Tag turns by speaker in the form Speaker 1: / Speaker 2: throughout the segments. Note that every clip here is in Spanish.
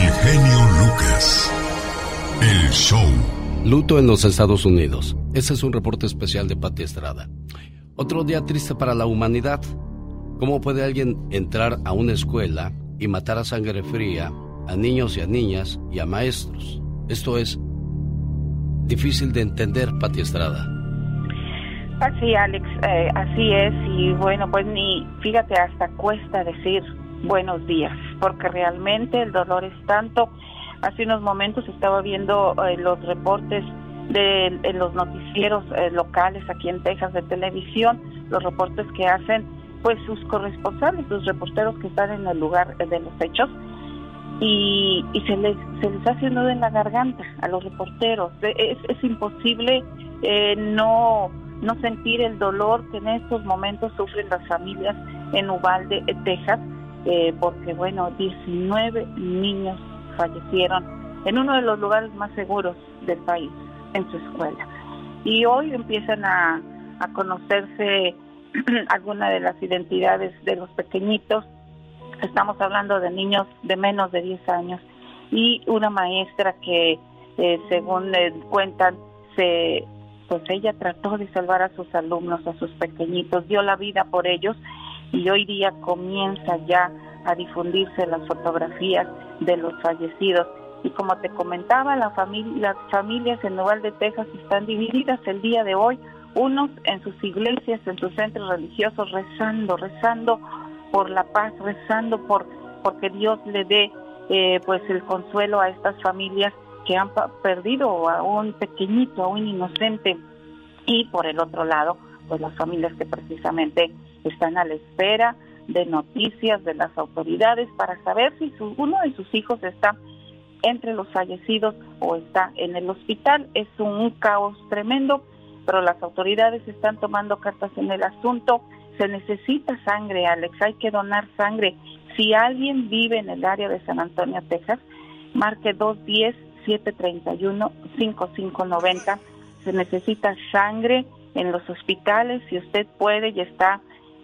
Speaker 1: El genio Lucas. El show.
Speaker 2: Luto en los Estados Unidos. Ese es un reporte especial de Pati Estrada. Otro día triste para la humanidad. ¿Cómo puede alguien entrar a una escuela y matar a sangre fría a niños y a niñas y a maestros? Esto es difícil de entender, Pati Estrada.
Speaker 3: Así, Alex, eh, así es. Y bueno, pues ni, fíjate, hasta cuesta decir buenos días, porque realmente el dolor es tanto. Hace unos momentos estaba viendo eh, los reportes de, los noticieros eh, locales aquí en Texas de televisión, los reportes que hacen pues sus corresponsales, sus reporteros que están en el lugar de los hechos y, y se les se les hace un nudo en la garganta a los reporteros. Es, es imposible eh, no no sentir el dolor que en estos momentos sufren las familias en Uvalde, Texas, eh, porque bueno, 19 niños fallecieron en uno de los lugares más seguros del país, en su escuela. Y hoy empiezan a, a conocerse algunas de las identidades de los pequeñitos. Estamos hablando de niños de menos de 10 años y una maestra que, eh, según cuentan, se pues ella trató de salvar a sus alumnos, a sus pequeñitos, dio la vida por ellos y hoy día comienza ya a difundirse las fotografías de los fallecidos. Y como te comentaba, la familia, las familias en de Texas están divididas el día de hoy, unos en sus iglesias, en sus centros religiosos, rezando, rezando por la paz, rezando por porque Dios le dé eh, pues el consuelo a estas familias que han perdido a un pequeñito, a un inocente, y por el otro lado, pues las familias que precisamente están a la espera de noticias de las autoridades para saber si uno de sus hijos está entre los fallecidos o está en el hospital. Es un caos tremendo, pero las autoridades están tomando cartas en el asunto. Se necesita sangre, Alex, hay que donar sangre. Si alguien vive en el área de San Antonio, Texas, marque 210-731-5590. Se necesita sangre en los hospitales. Si usted puede y está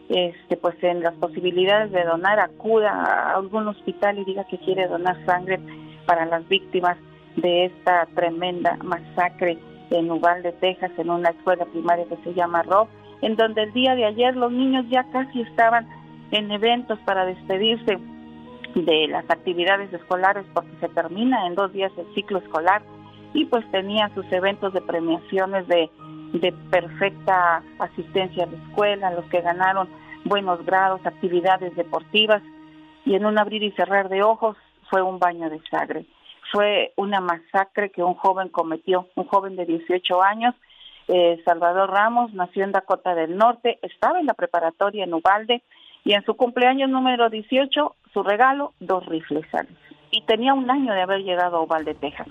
Speaker 3: este, pues en las posibilidades de donar, acuda a algún hospital y diga que quiere donar sangre para las víctimas de esta tremenda masacre en Uvalde, Texas, en una escuela primaria que se llama Rob, en donde el día de ayer los niños ya casi estaban en eventos para despedirse de las actividades escolares porque se termina en dos días el ciclo escolar y pues tenían sus eventos de premiaciones de de perfecta asistencia a la escuela, los que ganaron buenos grados, actividades deportivas, y en un abrir y cerrar de ojos fue un baño de sangre. Fue una masacre que un joven cometió, un joven de 18 años, eh, Salvador Ramos, nació en Dakota del Norte, estaba en la preparatoria en Ubalde, y en su cumpleaños número 18, su regalo, dos rifles. Y tenía un año de haber llegado a Ubalde, Texas.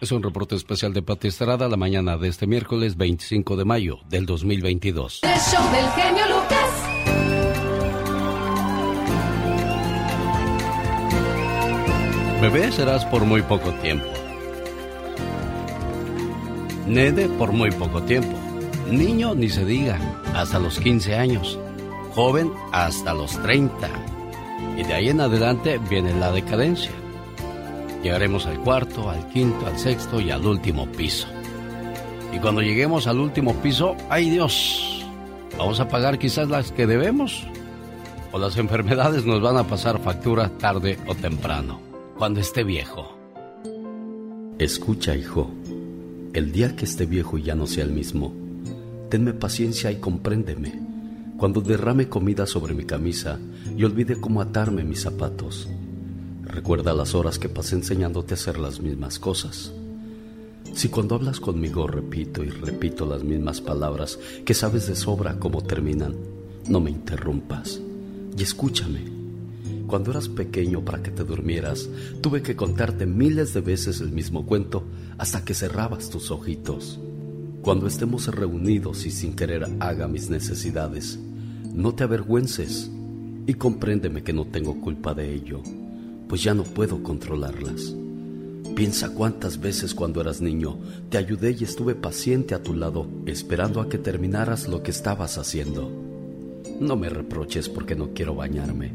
Speaker 2: Es un reporte especial de Pati Estrada la mañana de este miércoles 25 de mayo del 2022.
Speaker 4: El show del genio Lucas.
Speaker 2: Bebé serás por muy poco tiempo. Nede por muy poco tiempo. Niño ni se diga, hasta los 15 años. Joven hasta los 30. Y de ahí en adelante viene la decadencia. Llegaremos al cuarto, al quinto, al sexto y al último piso. Y cuando lleguemos al último piso, ¡ay Dios! Vamos a pagar quizás las que debemos. O las enfermedades nos van a pasar factura tarde o temprano, cuando esté viejo.
Speaker 5: Escucha, hijo. El día que esté viejo y ya no sea el mismo, tenme paciencia y compréndeme. Cuando derrame comida sobre mi camisa y olvide cómo atarme mis zapatos Recuerda las horas que pasé enseñándote a hacer las mismas cosas. Si cuando hablas conmigo repito y repito las mismas palabras que sabes de sobra cómo terminan, no me interrumpas y escúchame. Cuando eras pequeño para que te durmieras, tuve que contarte miles de veces el mismo cuento hasta que cerrabas tus ojitos. Cuando estemos reunidos y sin querer haga mis necesidades, no te avergüences y compréndeme que no tengo culpa de ello pues ya no puedo controlarlas. Piensa cuántas veces cuando eras niño te ayudé y estuve paciente a tu lado, esperando a que terminaras lo que estabas haciendo. No me reproches porque no quiero bañarme.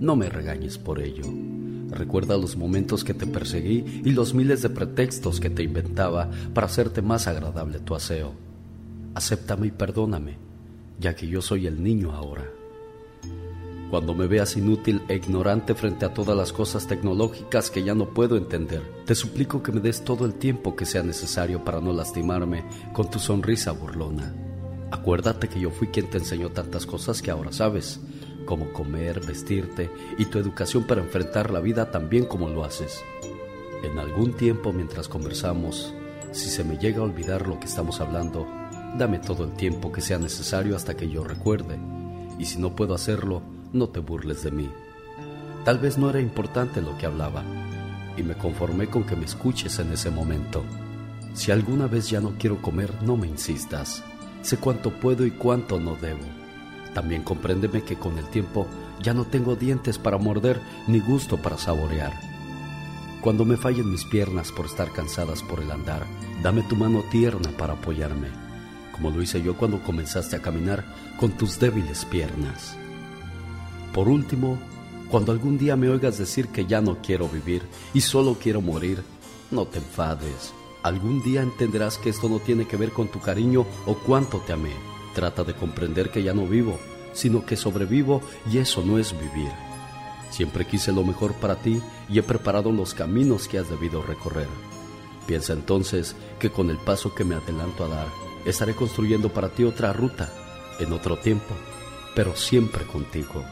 Speaker 5: No me regañes por ello.
Speaker 2: Recuerda los momentos que te perseguí y los miles de pretextos que te inventaba para hacerte más agradable tu aseo. Acéptame y perdóname, ya que yo soy el niño ahora. Cuando me veas inútil e ignorante frente a todas las cosas tecnológicas que ya no puedo entender, te suplico que me des todo el tiempo que sea necesario para no lastimarme con tu sonrisa burlona. Acuérdate que yo fui quien te enseñó tantas cosas que ahora sabes, como comer, vestirte y tu educación para enfrentar la vida tan bien como lo haces. En algún tiempo mientras conversamos, si se me llega a olvidar lo que estamos hablando, dame todo el tiempo que sea necesario hasta que yo recuerde. Y si no puedo hacerlo, no te burles de mí. Tal vez no era importante lo que hablaba, y me conformé con que me escuches en ese momento. Si alguna vez ya no quiero comer, no me insistas. Sé cuánto puedo y cuánto no debo. También compréndeme que con el tiempo ya no tengo dientes para morder ni gusto para saborear. Cuando me fallen mis piernas por estar cansadas por el andar, dame tu mano tierna para apoyarme, como lo hice yo cuando comenzaste a caminar con tus débiles piernas. Por último, cuando algún día me oigas decir que ya no quiero vivir y solo quiero morir, no te enfades. Algún día entenderás que esto no tiene que ver con tu cariño o cuánto te amé. Trata de comprender que ya no vivo, sino que sobrevivo y eso no es vivir. Siempre quise lo mejor para ti y he preparado los caminos que has debido recorrer. Piensa entonces que con el paso que me adelanto a dar, estaré construyendo para ti otra ruta, en otro tiempo, pero siempre contigo.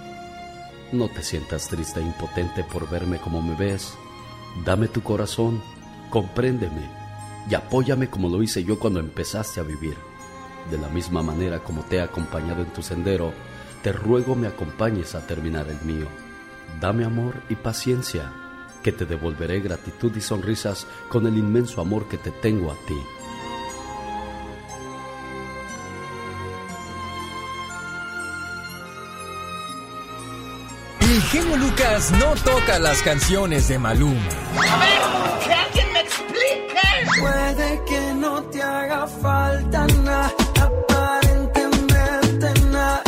Speaker 2: No te sientas triste e impotente por verme como me ves. Dame tu corazón, compréndeme y apóyame como lo hice yo cuando empezaste a vivir. De la misma manera como te he acompañado en tu sendero, te ruego me acompañes a terminar el mío. Dame amor y paciencia, que te devolveré gratitud y sonrisas con el inmenso amor que te tengo a ti.
Speaker 6: Genio Lucas no toca las canciones de Maluma.
Speaker 7: A ver, que alguien me explique.
Speaker 8: Puede que no te haga falta nada, aparentemente nada.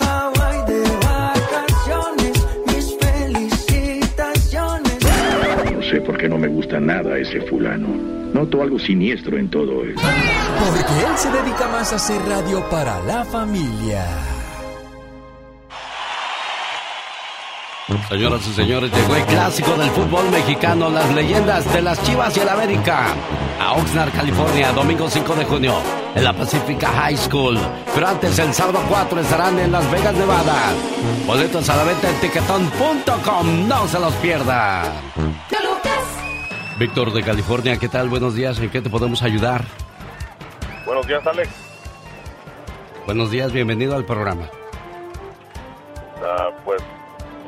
Speaker 8: Hawaii de vacaciones, mis felicitaciones.
Speaker 9: No sé por qué no me gusta nada ese fulano. Noto algo siniestro en todo esto.
Speaker 6: Porque él se dedica más a hacer radio para la familia.
Speaker 10: Señoras y señores, llegó el clásico del fútbol mexicano, las leyendas de las Chivas y el América. A Oxnard, California, domingo 5 de junio, en la Pacifica High School. Pero antes, el sábado 4 estarán en Las Vegas, Nevada. Boletos a la venta en tiquetón.com, no se los pierda. Víctor de California, ¿qué tal? Buenos días, ¿en qué te podemos ayudar?
Speaker 11: Buenos días, Alex.
Speaker 10: Buenos días, bienvenido al programa.
Speaker 11: Ah, pues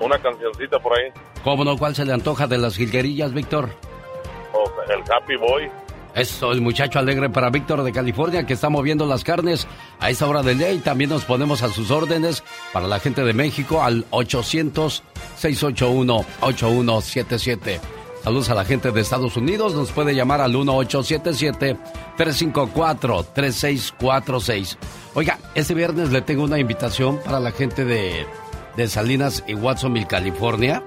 Speaker 11: una cancioncita por ahí.
Speaker 10: ¿Cómo no? ¿Cuál se le antoja de las jilguerillas, Víctor?
Speaker 11: Oh, el Happy Boy.
Speaker 10: Eso, el muchacho alegre para Víctor de California que está moviendo las carnes a esta hora del día y también nos ponemos a sus órdenes para la gente de México al 800-681-8177. Saludos a la gente de Estados Unidos, nos puede llamar al 1877-354-3646. Oiga, este viernes le tengo una invitación para la gente de de Salinas y Watsonville, California.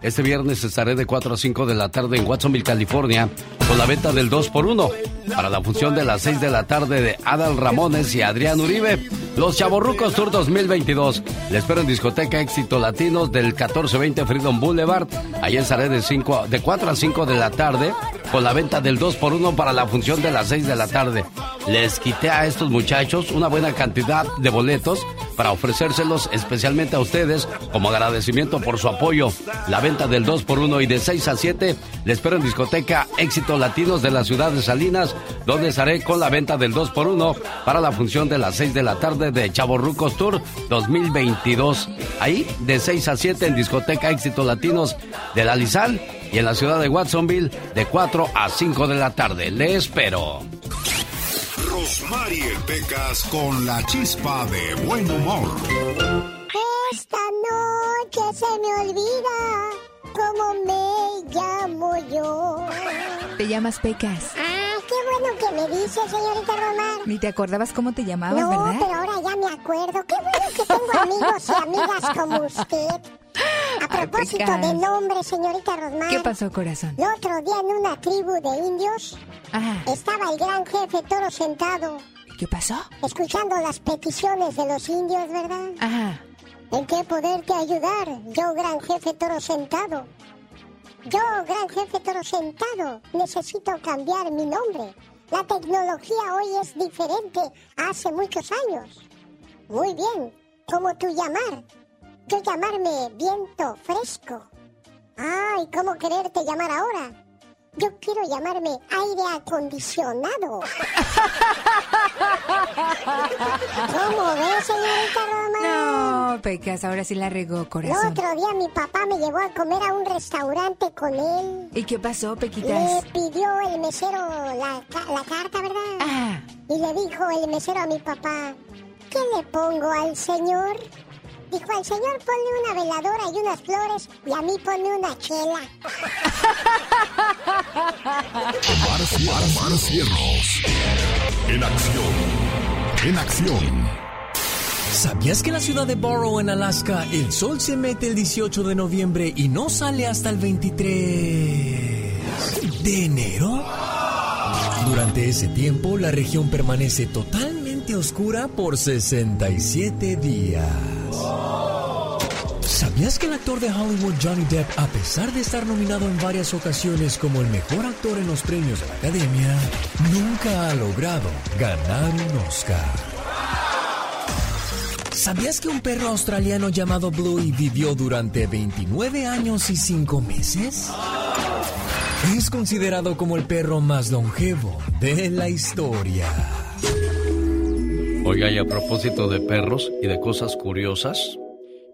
Speaker 10: Este viernes estaré de 4 a 5 de la tarde en Watsonville, California, con la venta del 2x1 para la función de las 6 de la tarde de Adal Ramones y Adrián Uribe. Los Chaborrucos Tour 2022. Les espero en Discoteca Éxito Latinos del 1420 Freedom Boulevard. Ahí estaré de, 5, de 4 a 5 de la tarde con la venta del 2x1 para la función de las 6 de la tarde. Les quité a estos muchachos una buena cantidad de boletos para ofrecérselos especialmente a ustedes como agradecimiento por su apoyo. La venta del 2x1 y de 6 a 7 les espero en discoteca Éxito Latinos de la ciudad de Salinas, donde estaré con la venta del 2x1 para la función de las 6 de la tarde de Chaborrucos Tour 2022. Ahí de 6 a 7 en discoteca Éxito Latinos de la Lizal y en la ciudad de Watsonville de 4 a 5 de la tarde. Le espero.
Speaker 12: Rosmarie Pecas con la chispa de buen humor.
Speaker 13: Esta noche se me olvida cómo me llamo yo.
Speaker 14: Te llamas Pecas.
Speaker 13: Ah, qué bueno que me dice, señorita Romar.
Speaker 14: Ni te acordabas cómo te llamabas,
Speaker 13: no,
Speaker 14: ¿verdad?
Speaker 13: pero ahora ya me acuerdo. Qué bueno que tengo amigos y amigas como usted. ¿A propósito de nombre, señorita Rosmar.
Speaker 14: ¿Qué pasó, corazón?
Speaker 13: El otro día en una tribu de indios estaba el gran jefe toro sentado.
Speaker 14: ¿Qué pasó?
Speaker 13: Escuchando las peticiones de los indios, ¿verdad?
Speaker 14: Ajá.
Speaker 13: ¿En qué poderte ayudar, yo gran jefe toro sentado? Yo, gran jefe toro sentado, necesito cambiar mi nombre. La tecnología hoy es diferente a hace muchos años. Muy bien, ¿cómo tú llamar? Yo llamarme viento fresco. Ay, ¿cómo quererte llamar ahora? Yo quiero llamarme aire acondicionado. ¿Cómo ves, señorita Roma?
Speaker 14: No, Pecas, ahora sí la regó, corazón.
Speaker 13: El otro día mi papá me llevó a comer a un restaurante con él.
Speaker 14: ¿Y qué pasó, Pequitas?
Speaker 13: Le pidió el mesero la, la carta, ¿verdad?
Speaker 14: Ah.
Speaker 13: Y le dijo el mesero a mi papá, ¿qué le pongo al señor? Dijo al señor ponle una veladora y unas flores y a mí ponle una chela.
Speaker 12: Omar, Omar Cierros. En acción. En acción.
Speaker 6: ¿Sabías que en la ciudad de Borough, en Alaska, el sol se mete el 18 de noviembre y no sale hasta el 23 de enero? Durante ese tiempo, la región permanece totalmente oscura por 67 días. ¿Sabías que el actor de Hollywood Johnny Depp, a pesar de estar nominado en varias ocasiones como el mejor actor en los premios de la Academia, nunca ha logrado ganar un Oscar? ¿Sabías que un perro australiano llamado Bluey vivió durante 29 años y 5 meses? Es considerado como el perro más longevo de la historia.
Speaker 2: Oiga, y a propósito de perros y de cosas curiosas,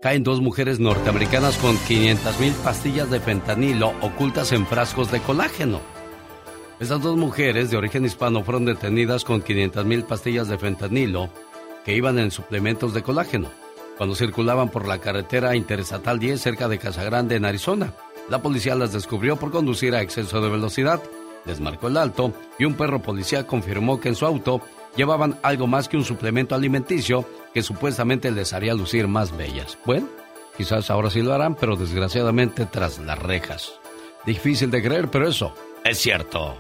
Speaker 2: caen dos mujeres norteamericanas con 500 mil pastillas de fentanilo ocultas en frascos de colágeno. Estas dos mujeres de origen hispano fueron detenidas con 500 mil pastillas de fentanilo que iban en suplementos de colágeno cuando circulaban por la carretera interestatal 10 cerca de Casa Grande, en Arizona. La policía las descubrió por conducir a exceso de velocidad, les marcó el alto y un perro policía confirmó que en su auto llevaban algo más que un suplemento alimenticio que supuestamente les haría lucir más bellas. Bueno, quizás ahora sí lo harán, pero desgraciadamente tras las rejas. Difícil de creer, pero eso es cierto.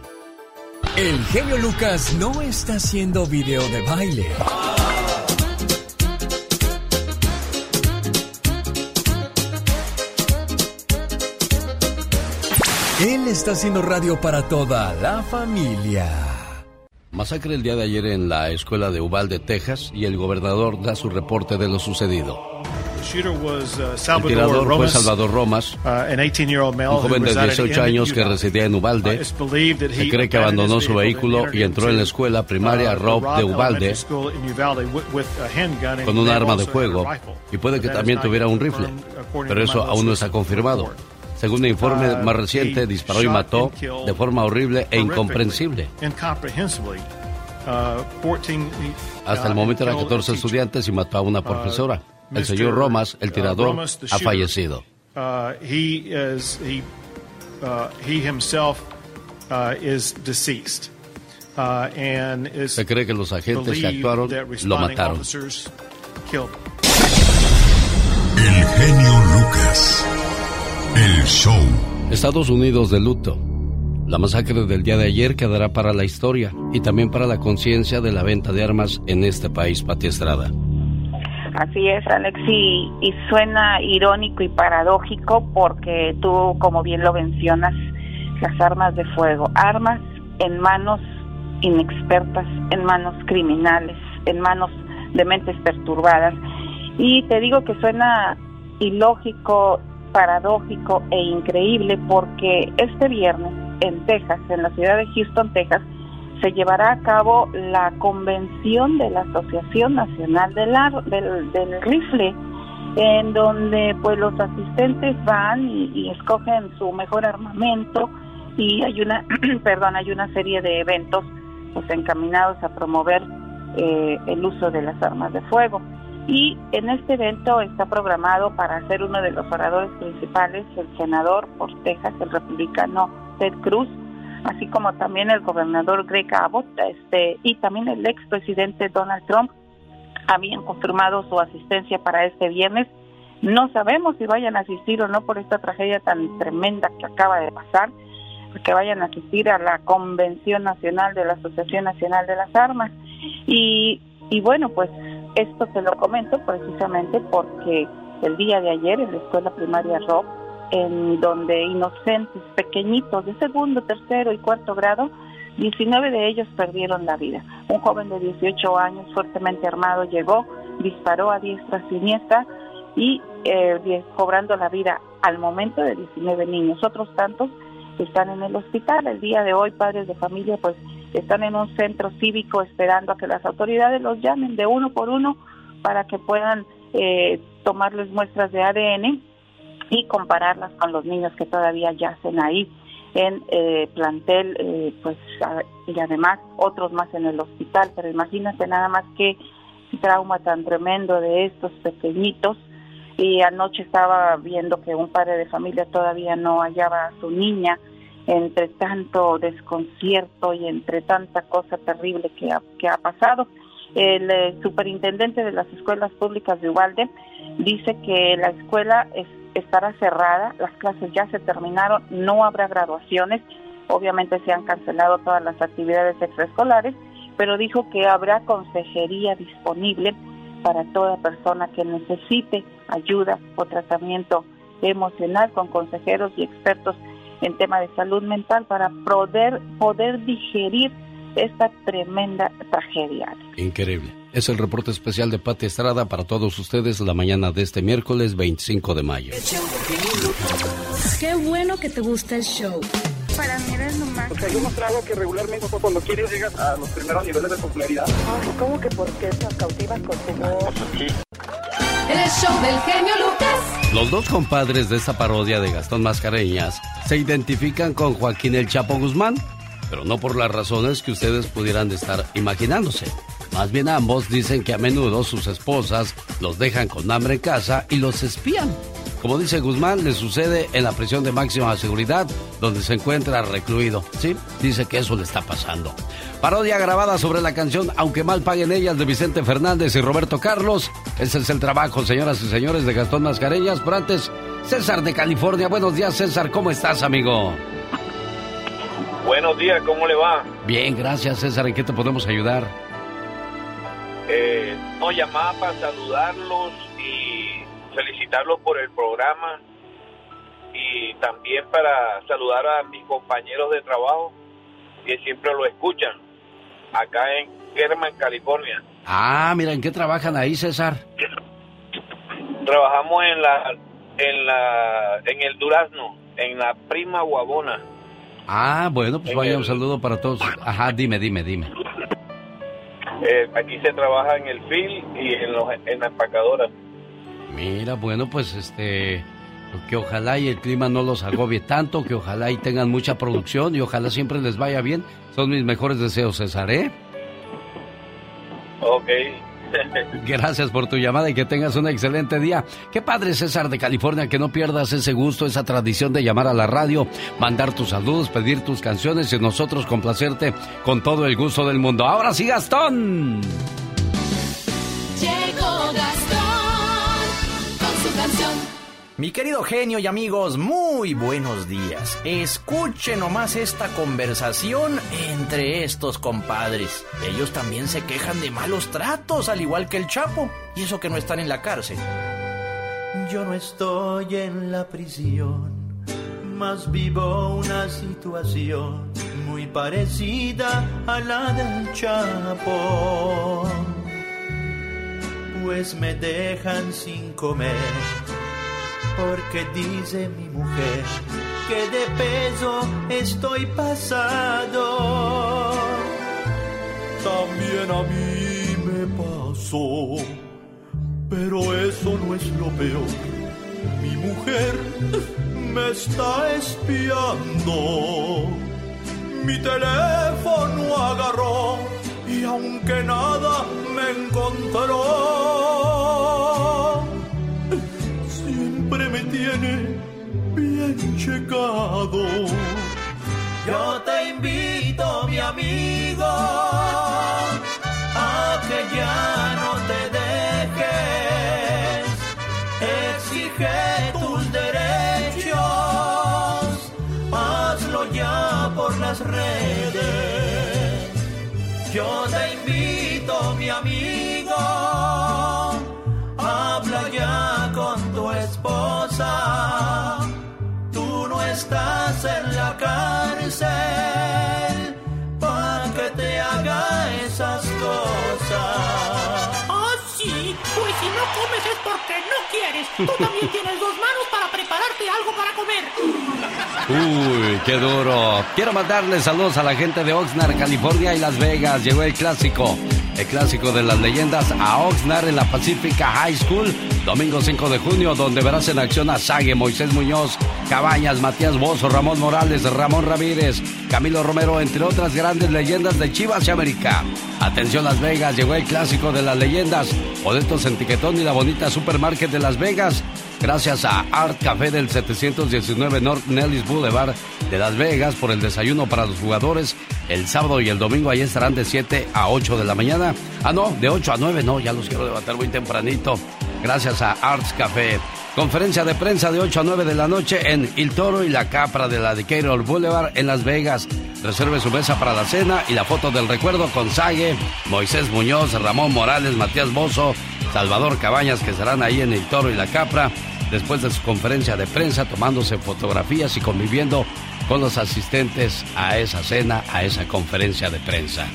Speaker 6: El genio Lucas no está haciendo video de baile. Él está haciendo radio para toda la familia.
Speaker 2: Masacre el día de ayer en la escuela de Uvalde, Texas, y el gobernador da su reporte de lo sucedido. El tirador fue Salvador Romas, un joven de 18 años que residía en Uvalde. Se cree que abandonó su vehículo y entró en la escuela primaria Rob de Uvalde con un arma de fuego y puede que también tuviera un rifle, pero eso aún no está confirmado. Según un informe más reciente, disparó y mató de forma horrible e incomprensible. Hasta el momento eran 14 estudiantes y mató a una profesora. El señor Romas, el tirador, ha fallecido. Se cree que los agentes que actuaron lo mataron.
Speaker 12: El genio Lucas. El show.
Speaker 2: Estados Unidos de luto. La masacre del día de ayer quedará para la historia y también para la conciencia de la venta de armas en este país, Pati Estrada.
Speaker 3: Así es, Alex, y, y suena irónico y paradójico porque tú, como bien lo mencionas, las armas de fuego, armas en manos inexpertas, en manos criminales, en manos de mentes perturbadas. Y te digo que suena ilógico, paradójico e increíble porque este viernes en Texas, en la ciudad de Houston, Texas, se llevará a cabo la convención de la Asociación Nacional del, del, del Rifle, en donde pues los asistentes van y, y, escogen su mejor armamento y hay una, perdón, hay una serie de eventos pues encaminados a promover eh, el uso de las armas de fuego. Y en este evento está programado para ser uno de los oradores principales el senador por Texas, el republicano Ted Cruz, así como también el gobernador Greg Abbott este, y también el expresidente Donald Trump habían confirmado su asistencia para este viernes No sabemos si vayan a asistir o no por esta tragedia tan tremenda que acaba de pasar, que vayan a asistir a la Convención Nacional de la Asociación Nacional de las Armas. Y, y bueno, pues esto te lo comento precisamente porque el día de ayer en la escuela primaria Rock, en donde inocentes pequeñitos de segundo, tercero y cuarto grado, 19 de ellos perdieron la vida. Un joven de 18 años fuertemente armado llegó, disparó a diestra siniestra y eh, cobrando la vida al momento de 19 niños. Otros tantos están en el hospital. El día de hoy, padres de familia, pues están en un centro cívico esperando a que las autoridades los llamen de uno por uno para que puedan eh, tomarles muestras de ADN y compararlas con los niños que todavía yacen ahí en eh, plantel, eh, pues y además otros más en el hospital. Pero imagínate nada más qué trauma tan tremendo de estos pequeñitos. Y anoche estaba viendo que un padre de familia todavía no hallaba a su niña entre tanto desconcierto y entre tanta cosa terrible que ha, que ha pasado. El eh, superintendente de las escuelas públicas de Ubalde dice que la escuela estará cerrada, las clases ya se terminaron, no habrá graduaciones, obviamente se han cancelado todas las actividades extraescolares, pero dijo que habrá consejería disponible para toda persona que necesite ayuda o tratamiento emocional con consejeros y expertos en tema de salud mental para poder, poder digerir esta tremenda tragedia.
Speaker 2: Increíble. Es el reporte especial de Pati Estrada para todos ustedes la mañana de este miércoles 25 de mayo.
Speaker 4: Qué bueno que te gusta el show.
Speaker 15: Para mí eres lo más.
Speaker 16: O sea, yo mostrado que regularmente cuando quieres llegas a los primeros niveles de popularidad.
Speaker 15: Ay, ¿cómo que por qué nos cautivas con tu voz?
Speaker 4: El show del genio Lucas.
Speaker 2: Los dos compadres de esta parodia de Gastón Mascareñas se identifican con Joaquín El Chapo Guzmán, pero no por las razones que ustedes pudieran estar imaginándose. Más bien ambos dicen que a menudo sus esposas los dejan con hambre en casa y los espían. Como dice Guzmán, le sucede en la prisión de máxima seguridad donde se encuentra recluido. Sí, dice que eso le está pasando. Parodia grabada sobre la canción Aunque mal paguen ellas de Vicente Fernández y Roberto Carlos. Ese es el trabajo, señoras y señores, de Gastón Mascareñas. Pero antes, César de California. Buenos días, César. ¿Cómo estás, amigo?
Speaker 11: Buenos días, ¿cómo le va?
Speaker 2: Bien, gracias, César. ¿En qué te podemos ayudar?
Speaker 11: Eh, no, llamaba para saludarlos felicitarlos por el programa y también para saludar a mis compañeros de trabajo que siempre lo escuchan acá en Kerman, California.
Speaker 2: Ah, mira, ¿en qué trabajan ahí, César?
Speaker 11: Trabajamos en la en la en el Durazno, en la Prima Guabona.
Speaker 2: Ah, bueno, pues vaya un saludo para todos. Ajá, dime, dime, dime.
Speaker 11: Eh, aquí se trabaja en el fil y en, los, en la empacadora.
Speaker 2: Mira, bueno, pues este, que ojalá y el clima no los agobie tanto, que ojalá y tengan mucha producción y ojalá siempre les vaya bien. Son mis mejores deseos, César, ¿eh?
Speaker 11: Ok.
Speaker 2: Gracias por tu llamada y que tengas un excelente día. Qué padre, César de California, que no pierdas ese gusto, esa tradición de llamar a la radio, mandar tus saludos, pedir tus canciones y nosotros complacerte con todo el gusto del mundo. Ahora sí, Gastón.
Speaker 17: Mi querido genio y amigos, muy buenos días. Escuchen nomás esta conversación entre estos compadres. Ellos también se quejan de malos tratos, al igual que el Chapo, y eso que no están en la cárcel.
Speaker 18: Yo no estoy en la prisión, más vivo una situación muy parecida a la del Chapo. Pues me dejan sin comer porque dice mi mujer que de peso estoy pasado. También a mí me pasó, pero eso no es lo peor. Mi mujer me está espiando. Mi teléfono agarró y aunque nada me encontró viene bien checado. Yo te invito, mi amigo, a que ya no te dejes.
Speaker 19: Exige tus derechos, hazlo ya por las redes. Yo te invito, mi amigo, habla ya con tu esposa. Tú no estás en la cárcel para que te haga esas cosas.
Speaker 20: Oh, sí, pues si no comes es porque no quieres. Tú también tienes dos manos para prepararte algo para comer.
Speaker 2: Uy, qué duro. Quiero mandarle saludos a la gente de Oxnard, California y Las Vegas. Llegó el clásico, el clásico de las leyendas a Oxnard en la Pacifica High School, domingo 5 de junio, donde verás en acción a Sague, Moisés Muñoz, Cabañas, Matías Bozo, Ramón Morales, Ramón Ramírez, Camilo Romero, entre otras grandes leyendas de Chivas y América. Atención Las Vegas, llegó el clásico de las leyendas, boletos en Tiquetón y la bonita Supermarket de Las Vegas. Gracias a Art Café del 719 North Nellis Boulevard de Las Vegas por el desayuno para los jugadores. El sábado y el domingo ahí estarán de 7 a 8 de la mañana. Ah, no, de 8 a 9, no, ya los quiero levantar muy tempranito. Gracias a Arts Café. Conferencia de prensa de 8 a 9 de la noche en El Toro y la Capra de la Decatur Boulevard en Las Vegas. Reserve su mesa para la cena y la foto del recuerdo con Sague, Moisés Muñoz, Ramón Morales, Matías Bozo, Salvador Cabañas, que estarán ahí en El Toro y la Capra después de su conferencia de prensa, tomándose fotografías y conviviendo con los asistentes a esa cena, a esa conferencia de prensa.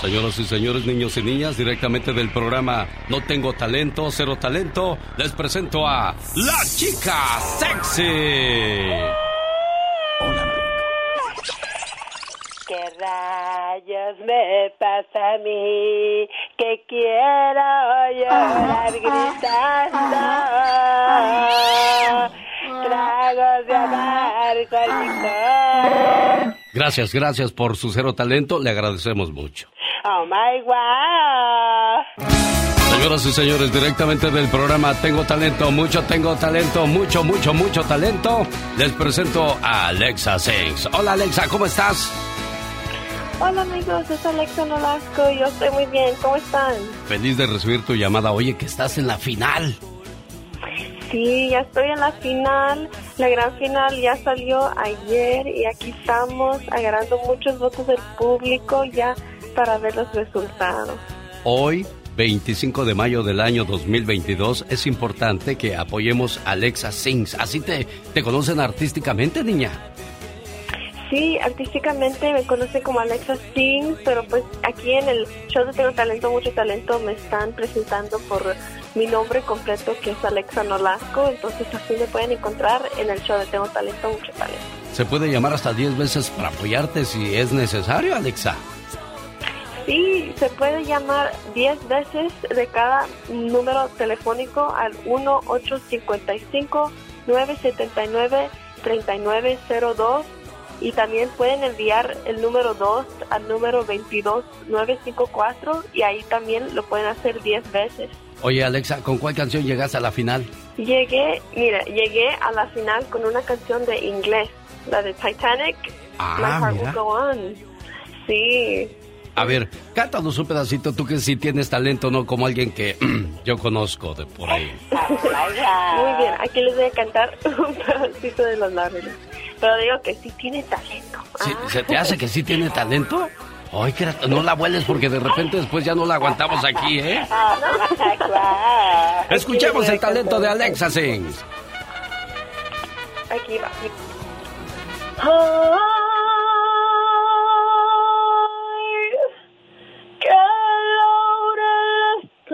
Speaker 2: Señoras y señores, niños y niñas, directamente del programa No Tengo Talento, Cero Talento, les presento a La Chica Sexy.
Speaker 21: ¿Qué rayos me pasa a mí? Que quiero llorar gritando. Tragos de amargo licor.
Speaker 2: Gracias, gracias por su cero talento, le agradecemos mucho.
Speaker 21: Oh my wow.
Speaker 2: Señoras y señores, directamente del programa Tengo Talento, mucho tengo talento, mucho, mucho, mucho talento. Les presento a Alexa Sings. Hola Alexa, ¿cómo estás?
Speaker 21: Hola amigos, es Alexa Nolasco y yo estoy muy bien. ¿Cómo están?
Speaker 2: Feliz de recibir tu llamada. Oye, que estás en la final.
Speaker 21: Sí, ya estoy en la final. La gran final ya salió ayer y aquí estamos agarrando muchos votos del público ya para ver los resultados.
Speaker 2: Hoy, 25 de mayo del año 2022, es importante que apoyemos a Alexa Sings. ¿Así te, te conocen artísticamente, niña?
Speaker 21: Sí, artísticamente me conocen como Alexa Sings, pero pues aquí en el show de Tengo Talento, Mucho Talento me están presentando por mi nombre completo que es Alexa Nolasco, entonces así me pueden encontrar en el show de Tengo Talento, Mucho Talento.
Speaker 2: Se puede llamar hasta 10 veces para apoyarte si es necesario, Alexa.
Speaker 21: Sí, se puede llamar 10 veces de cada número telefónico al 1-855-979-3902 y también pueden enviar el número 2 al número 22954 y ahí también lo pueden hacer 10 veces.
Speaker 2: Oye Alexa, ¿con cuál canción llegaste a la final?
Speaker 21: Llegué, mira, llegué a la final con una canción de inglés, la de Titanic,
Speaker 2: Ah,
Speaker 21: My Heart
Speaker 2: mira.
Speaker 21: Will Go On. Sí,
Speaker 2: A ver, cántanos un pedacito, tú que sí tienes talento, no como alguien que yo conozco de por ahí.
Speaker 21: Muy bien, aquí les voy a cantar un pedacito de los labios. Pero digo que sí tiene talento.
Speaker 2: Sí, ¿Se te hace que sí tiene talento? Ay, que no la vueles porque de repente después ya no la aguantamos aquí, ¿eh? Escuchemos el talento de Alexa Sings.
Speaker 21: Aquí va. Ay,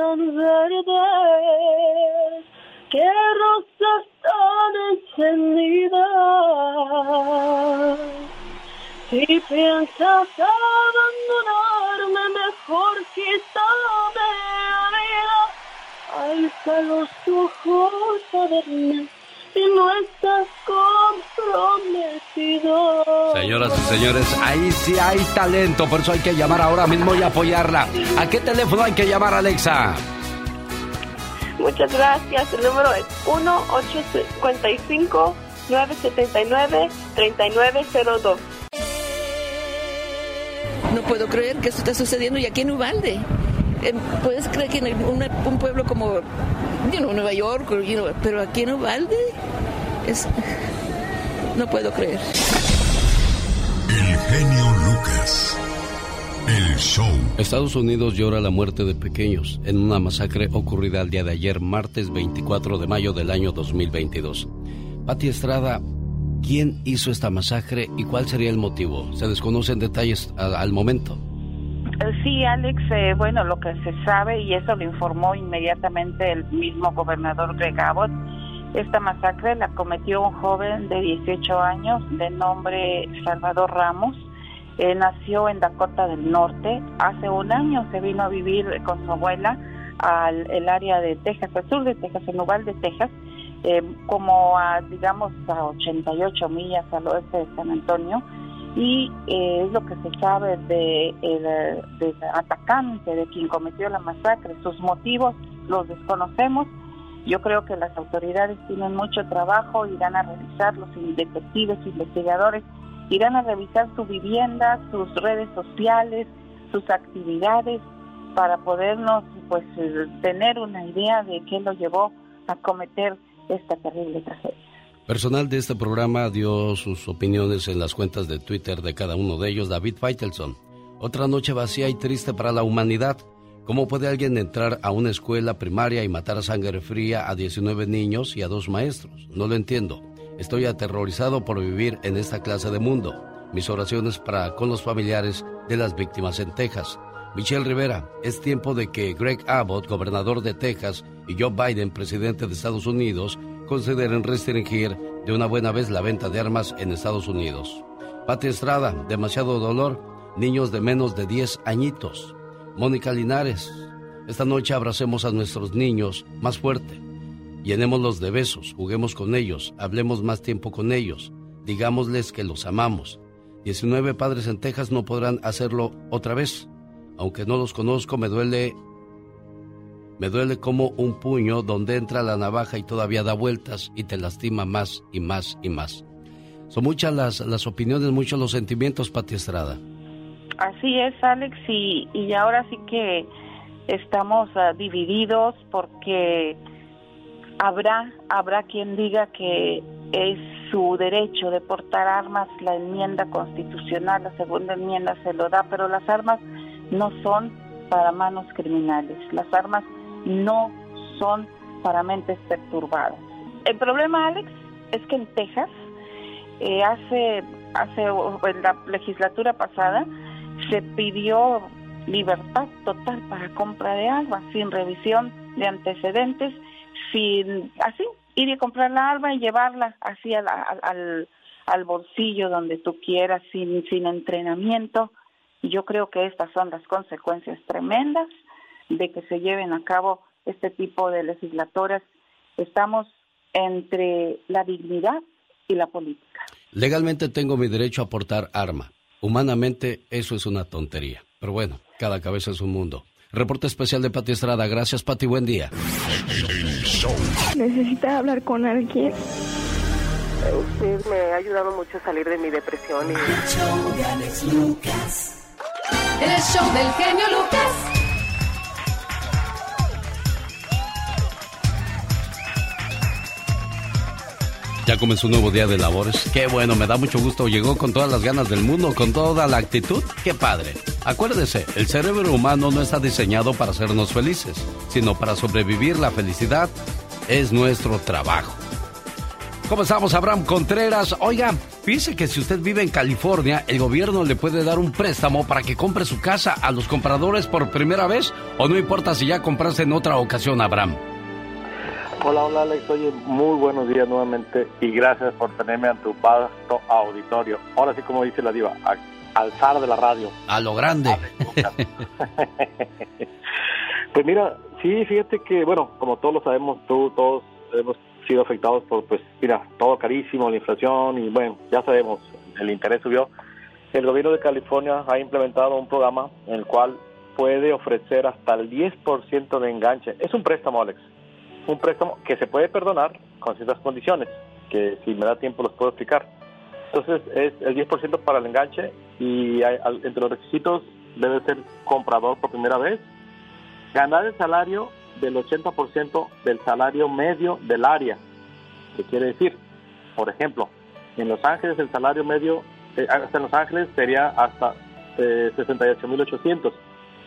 Speaker 21: tan verdes, qué rosas tan encendidas. Si piensas abandonarme, mejor quítame vida. Alza los ojos a verme si no estás comprometido.
Speaker 2: Señoras y señores, ahí sí hay talento, por eso hay que llamar ahora mismo y apoyarla. ¿A qué teléfono hay que llamar, Alexa?
Speaker 21: Muchas gracias. El número es 1-855-979-3902.
Speaker 22: No puedo creer que esto está sucediendo y aquí en Ubalde. Puedes creer que en un, pueblo como Nueva York, pero aquí en Uvalde es, no puedo creer.
Speaker 1: El genio Lucas. El show.
Speaker 2: Estados Unidos llora la muerte de pequeños en una masacre ocurrida el día de ayer, martes 24 de mayo del año 2022. Pati Estrada, ¿quién hizo esta masacre y cuál sería el motivo? Se desconocen detalles al, momento.
Speaker 3: Eh, sí, Alex, eh, bueno, lo que se sabe, y eso lo informó inmediatamente el mismo gobernador Greg Abbott, esta masacre la cometió un joven de 18 años de nombre Salvador Ramos. Eh, nació en Dakota del Norte. Hace un año se vino a vivir con su abuela al el área de Texas, al sur de Texas, en lugar de Texas, eh, como a, digamos, a 88 millas al oeste de San Antonio. Y eh, es lo que se sabe de del atacante, de quien cometió la masacre. Sus motivos los desconocemos yo creo que las autoridades tienen mucho trabajo, irán a revisar, los detectives, investigadores, irán a revisar su vivienda, sus redes sociales, sus actividades, para podernos pues eh, tener una idea de qué lo llevó a cometer esta terrible tragedia.
Speaker 2: Personal de este programa dio sus opiniones en las cuentas de Twitter de cada uno de ellos. David Feitelson. Otra noche vacía y triste para la humanidad. ¿Cómo puede alguien entrar a una escuela primaria y matar a sangre fría a 19 niños y a dos maestros? No lo entiendo. Estoy aterrorizado por vivir en esta clase de mundo. Mis oraciones para con los familiares de las víctimas en Texas. Michelle Rivera, es tiempo de que Greg Abbott, gobernador de Texas, y Joe Biden, presidente de Estados Unidos, consideren restringir de una buena vez la venta de armas en Estados Unidos. Pati Estrada, demasiado dolor, niños de menos de 10 añitos. Mónica Linares, esta noche abracemos a nuestros niños más fuerte. Llenémoslos de besos, juguemos con ellos, hablemos más tiempo con ellos, digámosles que los amamos. 19 padres en Texas no podrán hacerlo otra vez. Aunque no los conozco, me duele me duele como un puño donde entra la navaja y todavía da vueltas y te lastima más y más y más. Son muchas las, las opiniones, muchos los sentimientos, Pati Estrada.
Speaker 3: Así es, Alex, y, y ahora sí que estamos ah, divididos porque habrá habrá quien diga que es su derecho de portar armas, la enmienda constitucional, la segunda enmienda se lo da, pero las armas no son para manos criminales, las armas no son para mentes perturbadas. El problema, Alex, es que en Texas eh, hace hace en la legislatura pasada se pidió libertad total para compra de agua, sin revisión de antecedentes, sin así ir y comprar la arma y llevarla así al bolsillo donde tú quieras, sin, sin entrenamiento. Y yo creo que estas son las consecuencias tremendas de que se lleven a cabo este tipo de legislaturas. Estamos entre la dignidad y la política.
Speaker 2: Legalmente tengo mi derecho a portar arma. Humanamente eso es una tontería. Pero bueno, cada cabeza es un mundo. Reporte especial de Pati Estrada. Gracias, Pati. Buen día.
Speaker 21: Necesita hablar con alguien.
Speaker 15: Usted me ha ayudado mucho a salir de mi depresión. Y...
Speaker 4: El show de Alex Lucas. El show del genio Lucas.
Speaker 2: Ya comenzó un nuevo día de labores. Qué bueno, me da mucho gusto. Llegó con todas las ganas del mundo, con toda la actitud. Qué padre. Acuérdese, el cerebro humano no está diseñado para hacernos felices, sino para sobrevivir. La felicidad es nuestro trabajo. ¿Cómo estamos, Abraham Contreras? Oiga, fíjese que si usted vive en California, el gobierno le puede dar un préstamo para que compre su casa a los compradores por primera vez, o no importa si ya compraste en otra ocasión, Abraham.
Speaker 16: Hola, hola Alex, oye, muy buenos días nuevamente y gracias por tenerme ante tu vasto auditorio. Ahora sí, como dice la diva, alzar de la radio.
Speaker 2: A lo grande.
Speaker 16: pues mira, sí, fíjate que, bueno, como todos lo sabemos, tú, todos hemos sido afectados por, pues, mira, todo carísimo, la inflación y bueno, ya sabemos, el interés subió. El gobierno de California ha implementado un programa en el cual puede ofrecer hasta el 10% de enganche. Es un préstamo, Alex un préstamo que se puede perdonar con ciertas condiciones, que si me da tiempo los puedo explicar. Entonces es el 10% para el enganche y entre los requisitos debe ser comprador por primera vez ganar el salario del 80% del salario medio del área. ¿Qué quiere decir? Por ejemplo, en Los Ángeles el salario medio, eh, hasta en Los Ángeles sería hasta eh, 68.800.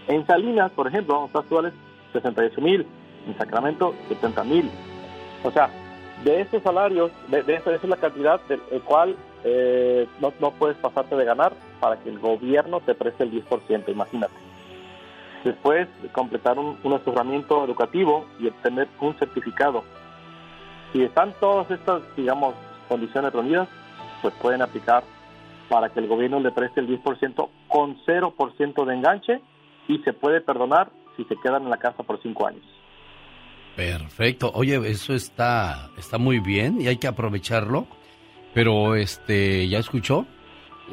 Speaker 16: En Salinas, por ejemplo, vamos actuales 68.000. En Sacramento, 70.000. O sea, de esos salarios, de, de esa, es la cantidad del el cual eh, no, no puedes pasarte de ganar para que el gobierno te preste el 10%, imagínate. Después, completar un, un aseguramiento educativo y obtener un certificado. Si están todas estas, digamos, condiciones reunidas, pues pueden aplicar para que el gobierno le preste el 10% con 0% de enganche y se puede perdonar si se quedan en la casa por 5 años.
Speaker 2: Perfecto. Oye, eso está, está muy bien y hay que aprovecharlo. Pero, este, ¿ya escuchó?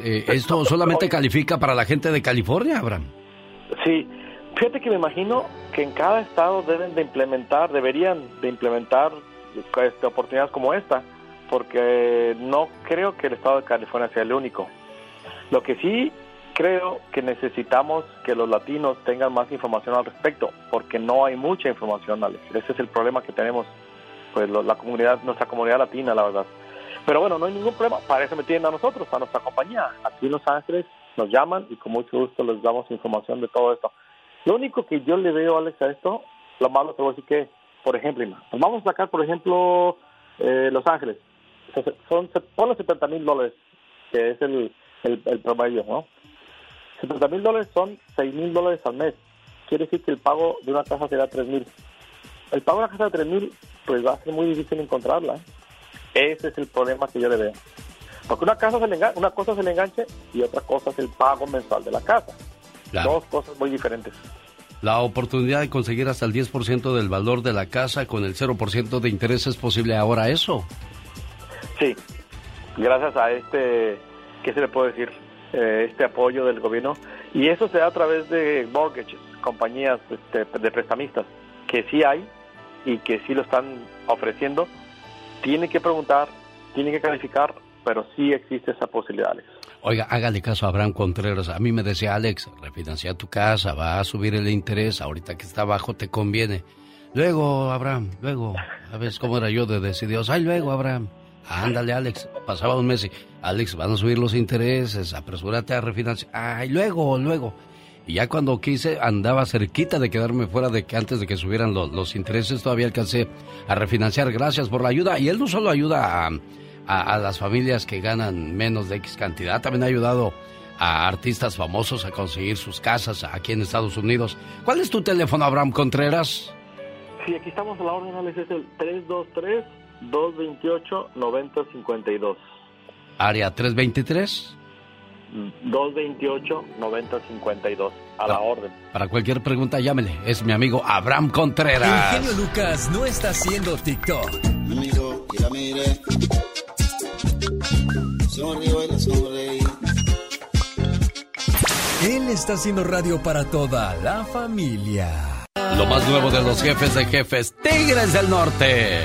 Speaker 2: Eh, ¿Esto solamente califica para la gente de California, Abraham?
Speaker 16: Sí, fíjate que me imagino que en cada estado deben de implementar, deberían de implementar este, oportunidades como esta, porque no creo que el estado de California sea el único. Lo que sí creo que necesitamos que los latinos tengan más información al respecto, porque no hay mucha información, Alex. Ese es el problema que tenemos, pues la comunidad, nuestra comunidad latina, la verdad. Pero bueno, no hay ningún problema. Para eso me tienen a nosotros, a nuestra compañía. Aquí en Los Ángeles nos llaman y con mucho gusto les damos información de todo esto. Lo único que yo le veo, Alex, a esto, lo malo te voy a decir que, por ejemplo, pues vamos a sacar, por ejemplo, eh, Los Ángeles. Son- Son, ponle 70 mil dólares, que es el, el, el promedio, ¿no? 70 mil dólares son 6 mil dólares al mes. Quiere decir que el pago de una casa será 3 mil. El pago de una casa de 3 mil, pues va a ser muy difícil encontrarla. ¿eh? Ese es el problema que yo le veo. Porque una, casa se le una cosa es el enganche y otra cosa es el pago mensual de la casa.
Speaker 2: Claro.
Speaker 16: Dos cosas muy diferentes.
Speaker 2: La oportunidad de conseguir hasta el 10% del valor de la casa con el 0% de interés es posible ahora eso.
Speaker 16: Sí, gracias a este, ¿qué se le puede decir? Eh, este apoyo del gobierno. Y eso se da a través de mortgages, compañías este, de prestamistas, que sí hay y que sí lo están ofreciendo. Tiene que preguntar, tiene que calificar, pero sí existe esa posibilidad. Alex.
Speaker 2: Oiga, hágale caso a Abraham Contreras. A mí me decía Alex, refinancia tu casa, va a subir el interés, ahorita que está bajo te conviene. Luego, Abraham, luego, ¿sabes cómo era yo de decididos? Ay, luego, Abraham. Ándale, Alex. Pasaba un mes y, Alex, van a subir los intereses, apresúrate a refinanciar. Ay, luego, luego. Y ya cuando quise, andaba cerquita de quedarme fuera de que antes de que subieran los, intereses, todavía alcancé a refinanciar. Gracias por la ayuda. Y él no solo ayuda a, a, las familias que ganan menos de X cantidad, también ha ayudado a artistas famosos a conseguir sus casas aquí en Estados Unidos. ¿Cuál es tu teléfono, Abraham Contreras?
Speaker 16: Sí, aquí estamos a la orden, Alex, es el 323-228-9052.
Speaker 2: Área 323.
Speaker 16: 228-9052, a la orden.
Speaker 2: Para cualquier pregunta, llámele. Es mi amigo Abraham
Speaker 23: El
Speaker 2: Contreras.
Speaker 23: genio Lucas no está haciendo TikTok.
Speaker 24: Amigo, y la mire.
Speaker 23: Él está haciendo radio para toda la familia.
Speaker 2: Lo más nuevo de los jefes de jefes, Tigres del Norte.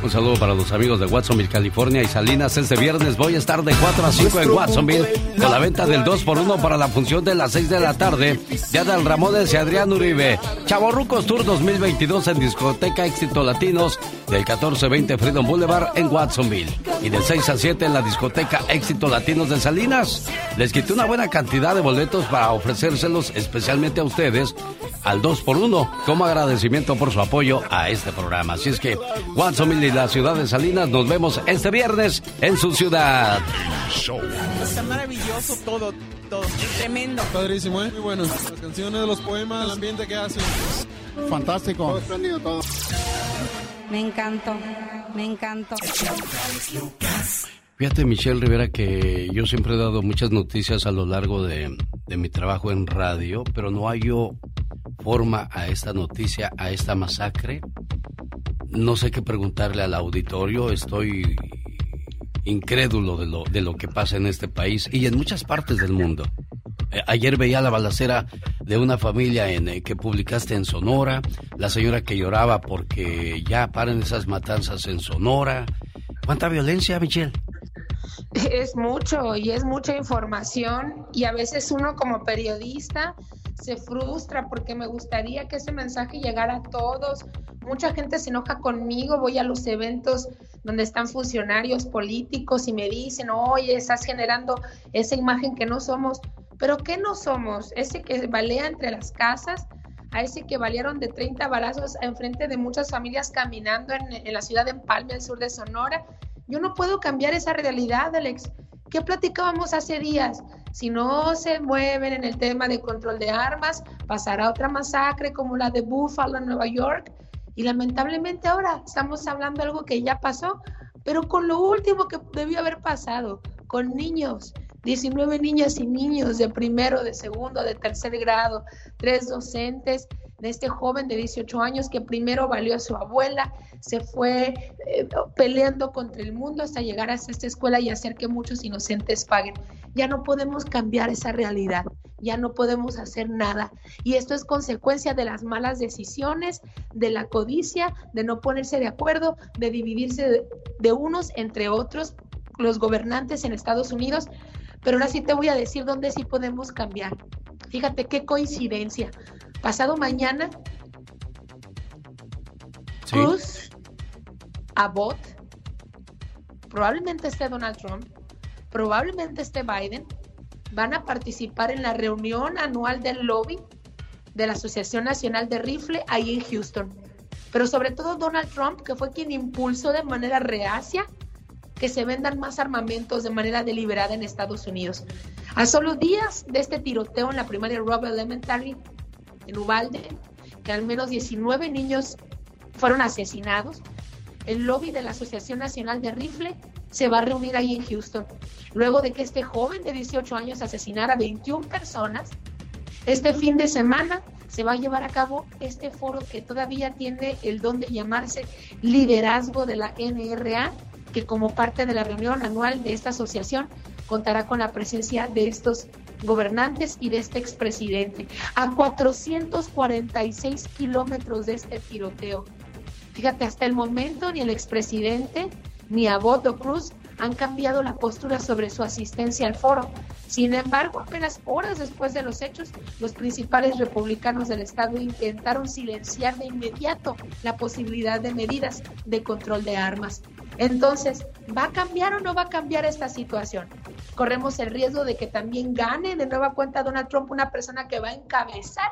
Speaker 2: Un saludo para los amigos de Watsonville, California y Salinas. Este viernes voy a estar de 4 a 5 en Watsonville con la venta del 2x1 para la función de las 6 de la tarde. Ya del Ramones y Adrián Uribe. Chavorrucos Tour 2022 en Discoteca Éxito Latinos del 1420 Freedom Boulevard en Watsonville. Y del 6 a 7 en la Discoteca Éxito Latinos de Salinas. Les quité una buena cantidad de boletos para ofrecérselos especialmente a ustedes al 2x1 como agradecimiento por su apoyo a este programa. Así es que Watsonville y la ciudad de Salinas nos vemos este viernes en su ciudad.
Speaker 25: Está maravilloso todo, todo. Tremendo.
Speaker 26: Padrísimo, ¿eh? Muy bueno. Las canciones, los poemas, el ambiente que hacen. Fantástico. Todo todo.
Speaker 27: Me encantó, me encantó.
Speaker 2: Fíjate, Michelle Rivera, que yo siempre he dado muchas noticias a lo largo de, de mi trabajo en radio, pero no hallo forma a esta noticia, a esta masacre. No sé qué preguntarle al auditorio, estoy incrédulo de lo, de lo que pasa en este país y en muchas partes del mundo. Eh, Ayer veía la balacera de una familia en, eh, que publicaste en Sonora, la señora que lloraba porque ya paren esas matanzas en Sonora. ¿Cuánta violencia, Michelle?
Speaker 28: Es mucho y es mucha información y a veces uno como periodista
Speaker 29: se frustra porque me gustaría que ese mensaje llegara a todos. Mucha gente se enoja conmigo, voy a los eventos donde están funcionarios políticos y me dicen, oye, estás generando esa imagen que no somos. Pero ¿qué no somos? Ese que balea entre las casas, a ese que valieron de 30 balazos enfrente de muchas familias caminando en, en la ciudad de Empalme, al sur de Sonora. Yo no puedo cambiar esa realidad, Alex. ¿Qué platicábamos hace días? Si no se mueven en el tema de control de armas, pasará otra masacre como la de Buffalo en Nueva York. Y lamentablemente ahora estamos hablando de algo que ya pasó, pero con lo último que debió haber pasado, con niños, 19 niñas y niños de primero, de segundo, de tercer grado, tres docentes, de este joven de 18 años que primero valió a su abuela, se fue eh, peleando contra el mundo hasta llegar a esta escuela y hacer que muchos inocentes paguen. Ya no podemos cambiar esa realidad, ya no podemos hacer nada. Y esto es consecuencia de las malas decisiones, de la codicia, de no ponerse de acuerdo, de dividirse de, de unos entre otros, los gobernantes en Estados Unidos. Pero ahora sí te voy a decir dónde sí podemos cambiar. Fíjate qué coincidencia. Pasado mañana,
Speaker 2: Sí.
Speaker 29: Cruz, Abbott, probablemente esté Donald Trump, probablemente esté Biden, van a participar en la reunión anual del lobby de la Asociación Nacional de Rifle ahí en Houston. Pero sobre todo Donald Trump, que fue quien impulsó de manera reacia que se vendan más armamentos de manera deliberada en Estados Unidos. A solo días de este tiroteo en la primaria Robert Elementary en Uvalde, que al menos 19 niños fueron asesinados, el lobby de la Asociación Nacional de Rifle se va a reunir ahí en Houston. Luego de que este joven de 18 años asesinara a 21 personas, este fin de semana se va a llevar a cabo este foro que todavía tiene el don de llamarse liderazgo de la NRA, que como parte de la reunión anual de esta asociación contará con la presencia de estos gobernantes y de este expresidente. A 446 kilómetros de este tiroteo. Fíjate, hasta el momento ni el expresidente ni Abbott o Cruz han cambiado la postura sobre su asistencia al foro. Sin embargo, apenas horas después de los hechos, los principales republicanos del estado intentaron silenciar de inmediato la posibilidad de medidas de control de armas. Entonces, ¿va a cambiar o no va a cambiar esta situación? Corremos el riesgo de que también gane de nueva cuenta Donald Trump una persona que va a encabezar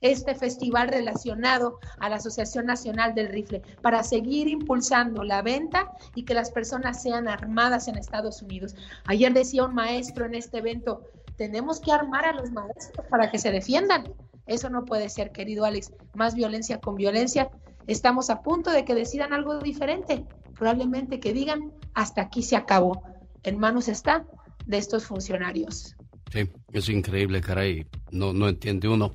Speaker 29: este festival relacionado a la Asociación Nacional del Rifle para seguir impulsando la venta y que las personas sean armadas en Estados Unidos. Ayer decía un maestro en este evento, tenemos que armar a los maestros para que se defiendan. Eso no puede ser, querido Alex. Más violencia con violencia. Estamos a punto de que decidan algo diferente. Probablemente que digan, hasta aquí se acabó. En manos está de estos funcionarios.
Speaker 2: Sí, es increíble, caray. No, no entiende uno.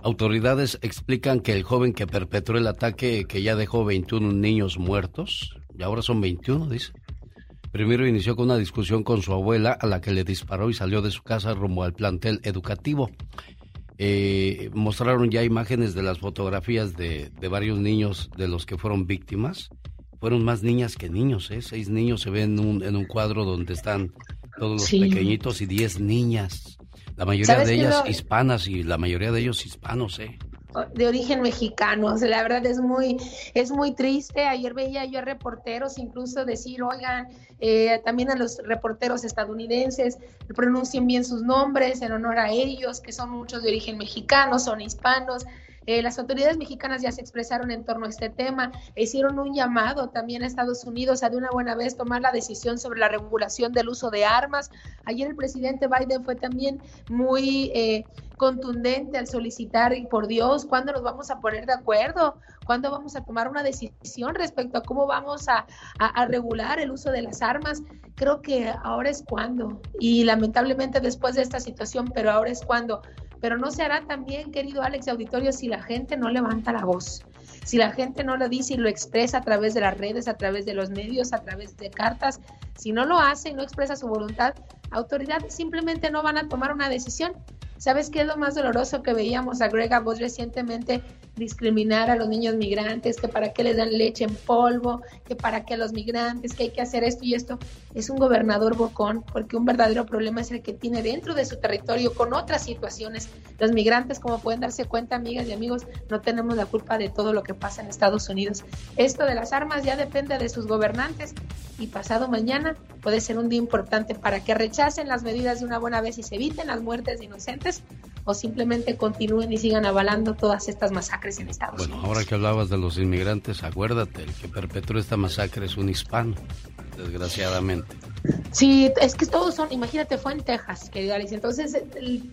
Speaker 2: Autoridades explican que el joven que perpetró el ataque, que ya dejó 21 niños muertos, y ahora son 21, dice. Primero inició con una discusión con su abuela, a la que le disparó y salió de su casa rumbo al plantel educativo. Eh, mostraron ya imágenes de las fotografías de, de, varios niños de los que fueron víctimas. Fueron más niñas que niños, ¿eh? Seis niños se ven en un, en un cuadro donde están todos los sí. pequeñitos y diez niñas. La mayoría de ellas lo... hispanas y la mayoría de ellos hispanos, ¿eh?
Speaker 29: de origen mexicano. O sea, la verdad es muy, es muy triste. Ayer veía yo a reporteros incluso decir, oigan, eh, también a los reporteros estadounidenses, pronuncien bien sus nombres en honor a ellos, que son muchos de origen mexicano, son hispanos. Eh, las autoridades mexicanas ya se expresaron en torno a este tema, e hicieron un llamado también a Estados Unidos a de una buena vez tomar la decisión sobre la regulación del uso de armas. Ayer el presidente Biden fue también muy eh, contundente al solicitar, y por Dios, ¿cuándo nos vamos a poner de acuerdo? ¿Cuándo vamos a tomar una decisión respecto a cómo vamos a, a, a regular el uso de las armas? Creo que ahora es cuando, y lamentablemente después de esta situación, pero ahora es cuando pero no se hará también, querido Alex Auditorio, si la gente no levanta la voz, si la gente no lo dice y lo expresa a través de las redes, a través de los medios, a través de cartas, si no lo hace y no expresa su voluntad, autoridades simplemente no van a tomar una decisión. ¿Sabes qué es lo más doloroso que veíamos a Greg Abbott recientemente discriminar a los niños migrantes, que para qué les dan leche en polvo, que para qué a los migrantes, que hay que hacer esto y esto. Es un gobernador bocón, porque un verdadero problema es el que tiene dentro de su territorio con otras situaciones. Los migrantes, como pueden darse cuenta, amigas y amigos, no tenemos la culpa de todo lo que pasa en Estados Unidos. Esto de las armas ya depende de sus gobernantes y pasado mañana puede ser un día importante para que rechacen las medidas de una buena vez y se eviten las muertes de inocentes o simplemente continúen y sigan avalando todas estas masacres en Estados
Speaker 2: Unidos. Bueno, ahora que hablabas de los inmigrantes, acuérdate, el que perpetró esta masacre es un hispano, desgraciadamente.
Speaker 29: Sí, es que todos son, imagínate, fue en Texas, querida Alice. Entonces,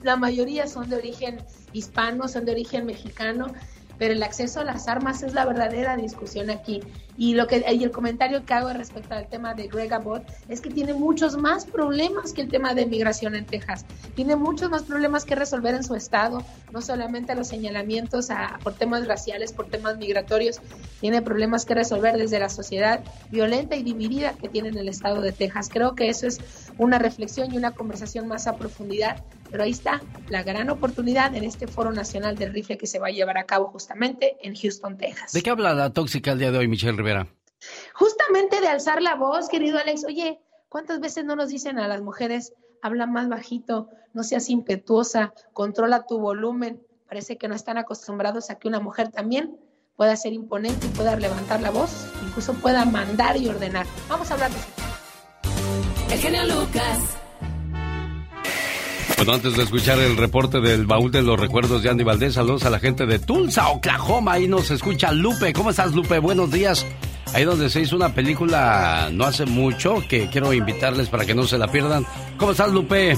Speaker 29: la mayoría son de origen hispano, son de origen mexicano pero el acceso a las armas es la verdadera discusión aquí. Y lo que y el comentario que hago respecto al tema de Greg Abbott es que tiene muchos más problemas que el tema de migración en Texas. Tiene muchos más problemas que resolver en su estado, no solamente los señalamientos a, por temas raciales, por temas migratorios, tiene problemas que resolver desde la sociedad violenta y dividida que tiene en el estado de Texas. Creo que eso es una reflexión y una conversación más a profundidad pero ahí está la gran oportunidad en este Foro Nacional del Rifle que se va a llevar a cabo justamente en Houston, Texas.
Speaker 2: ¿De qué habla la tóxica el día de hoy, Michelle Rivera?
Speaker 29: Justamente de alzar la voz, querido Alex. Oye, ¿cuántas veces no nos dicen a las mujeres, habla más bajito, no seas impetuosa, controla tu volumen? Parece que no están acostumbrados a que una mujer también pueda ser imponente y pueda levantar la voz, incluso pueda mandar y ordenar. Vamos a hablar de eso.
Speaker 4: El genio Lucas.
Speaker 2: Bueno, antes de escuchar el reporte del baúl de los recuerdos de Andy Valdés, saludos a la gente de Tulsa, Oklahoma. Ahí nos escucha Lupe. ¿Cómo estás, Lupe? Buenos días. Ahí donde se hizo una película no hace mucho que quiero invitarles para que no se la pierdan. ¿Cómo estás, Lupe?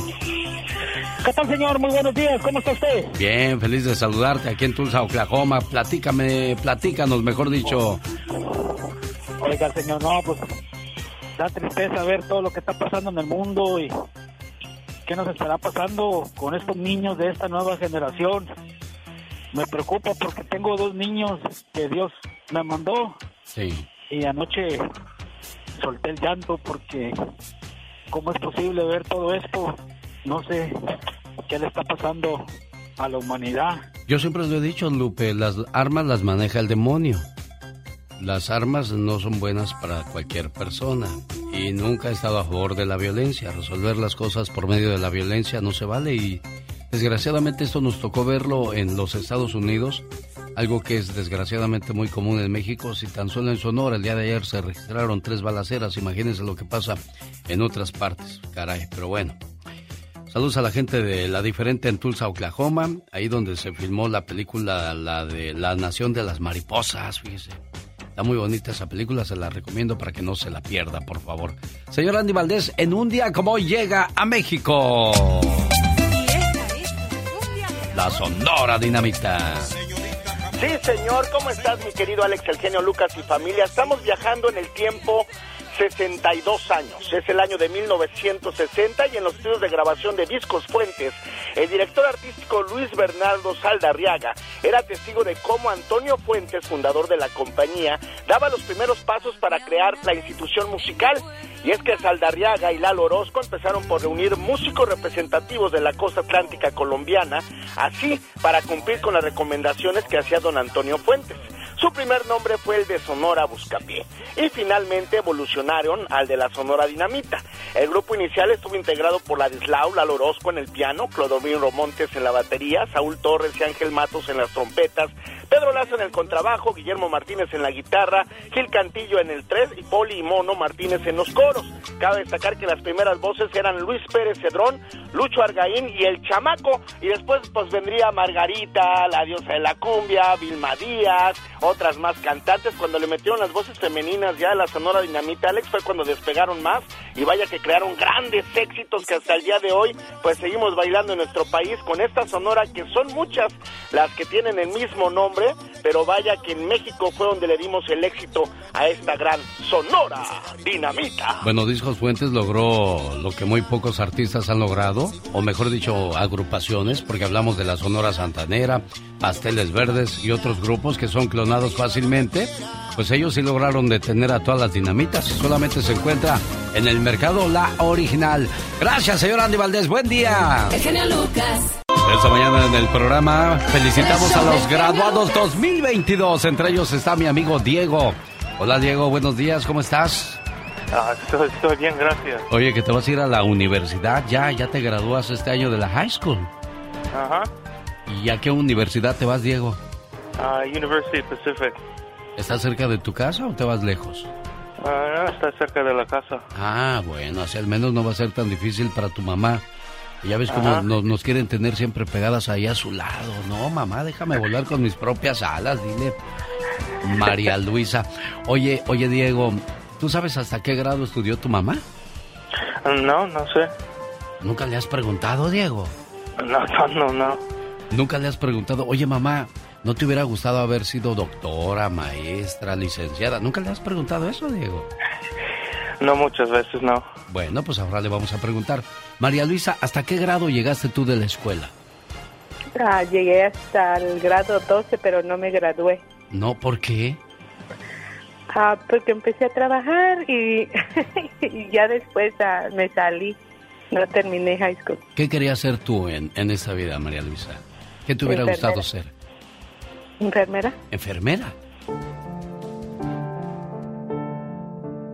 Speaker 30: ¿Qué tal, señor? Muy buenos días. ¿Cómo está usted?
Speaker 2: Bien, feliz de saludarte aquí en Tulsa, Oklahoma. Platícame, platícanos, mejor dicho.
Speaker 30: Oiga, señor, no, pues da tristeza ver todo lo que está pasando en el mundo y qué nos estará pasando con estos niños de esta nueva generación. Me preocupa porque tengo dos niños que Dios me mandó.
Speaker 2: Sí.
Speaker 30: Y anoche solté el llanto porque cómo es posible ver todo esto. No sé qué le está pasando a la humanidad.
Speaker 2: Yo siempre lo he dicho, Lupe, las armas las maneja el demonio. Las armas no son buenas para cualquier persona y nunca he estado a favor de la violencia. Resolver las cosas por medio de la violencia no se vale y desgraciadamente esto nos tocó verlo en los Estados Unidos, algo que es desgraciadamente muy común en México. Si tan solo en Sonora el día de ayer se registraron tres balaceras, imagínense lo que pasa en otras partes. Caray, pero bueno. Saludos a la gente de La Diferente en Tulsa, Oklahoma, ahí donde se filmó la película La de La Nación de las Mariposas, fíjese. Está muy bonita esa película, se la recomiendo para que no se la pierda, por favor. Señor Andy Valdés, en un día como hoy llega a México. La Sonora Dinamita.
Speaker 31: Sí, señor, ¿cómo estás, mi querido Alex Eugenio Lucas y familia? Estamos viajando en el tiempo 62 años. Es el año de 1960 y en los estudios de grabación de Discos Fuentes, el director artístico Luis Bernardo Saldarriaga era testigo de cómo Antonio Fuentes, fundador de la compañía, daba los primeros pasos para crear la institución musical. Y es que Saldarriaga y Lalo Orozco empezaron por reunir músicos representativos de la costa atlántica colombiana, así para cumplir con las recomendaciones que hacía don Antonio Fuentes. Su primer nombre fue el de Sonora Buscapié y finalmente evolucionaron al de la Sonora Dinamita. El grupo inicial estuvo integrado por Ladislau Lalo Orozco en el piano, Clodomiro Romontes en la batería, Saúl Torres y Ángel Matos en las trompetas, Pedro Lazo en el contrabajo, Guillermo Martínez en la guitarra, Gil Cantillo en el 3 y Poli y Mono Martínez en los coros. Cabe destacar que las primeras voces eran Luis Pérez Cedrón, Lucho Argaín y El Chamaco, y después pues vendría Margarita, la diosa de la cumbia, Vilma Díaz, otras más cantantes. Cuando le metieron las voces femeninas ya a la Sonora Dinamita Alex fue cuando despegaron más y vaya que crearon grandes éxitos que hasta el día de hoy pues seguimos bailando en nuestro país con esta Sonora que son muchas las que tienen el mismo nombre, pero vaya que en México fue donde le dimos el éxito a esta gran Sonora Dinamita.
Speaker 2: Bueno, Discos Fuentes logró lo que muy pocos artistas han logrado, o mejor dicho, agrupaciones, porque hablamos de la Sonora Santanera, Pasteles Verdes y otros grupos que son clonados fácilmente, pues ellos sí lograron detener a todas las dinamitas. Solamente se encuentra en el mercado la original. Gracias, señor Andy Valdés. Buen día.
Speaker 4: El genio Lucas.
Speaker 2: Esta mañana en el programa felicitamos a los graduados 2022. Entre ellos está mi amigo Diego. Hola Diego, buenos días, ¿cómo estás?
Speaker 32: Ah, estoy, estoy bien, gracias.
Speaker 2: Oye, que te vas a ir a la universidad ya, ya te gradúas este año de la high school.
Speaker 32: Ajá.
Speaker 2: ¿Y a qué universidad te vas, Diego?
Speaker 32: Ah, University Pacific.
Speaker 2: ¿Estás cerca de tu casa o te vas lejos?
Speaker 32: Ah, está cerca de la casa.
Speaker 2: Ah, bueno, así al menos no va a ser tan difícil para tu mamá. Ya ves cómo nos quieren tener siempre pegadas ahí a su lado. No, mamá, déjame volar con mis propias alas, dile. María Luisa. Oye, oye, Diego, ¿tú sabes hasta qué grado estudió tu mamá?
Speaker 32: No, no sé.
Speaker 2: ¿Nunca le has preguntado, Diego?
Speaker 32: No, no, no, no.
Speaker 2: ¿Nunca le has preguntado, oye, mamá, ¿no te hubiera gustado haber sido doctora, maestra, licenciada? ¿Nunca le has preguntado eso, Diego?
Speaker 32: No muchas veces, no.
Speaker 2: Bueno, pues ahora le vamos a preguntar. María Luisa, ¿hasta qué grado llegaste tú de la escuela?
Speaker 15: Ah, llegué hasta el grado 12, pero no me gradué.
Speaker 2: No, ¿por qué?
Speaker 15: Ah, porque empecé a trabajar y, y ya después ah, me salí. No terminé high school.
Speaker 2: ¿Qué querías ser tú en, en esta vida, María Luisa? ¿Qué te hubiera
Speaker 15: Enfermera.
Speaker 2: gustado ser?
Speaker 15: ¿Enfermera?
Speaker 2: ¿Enfermera?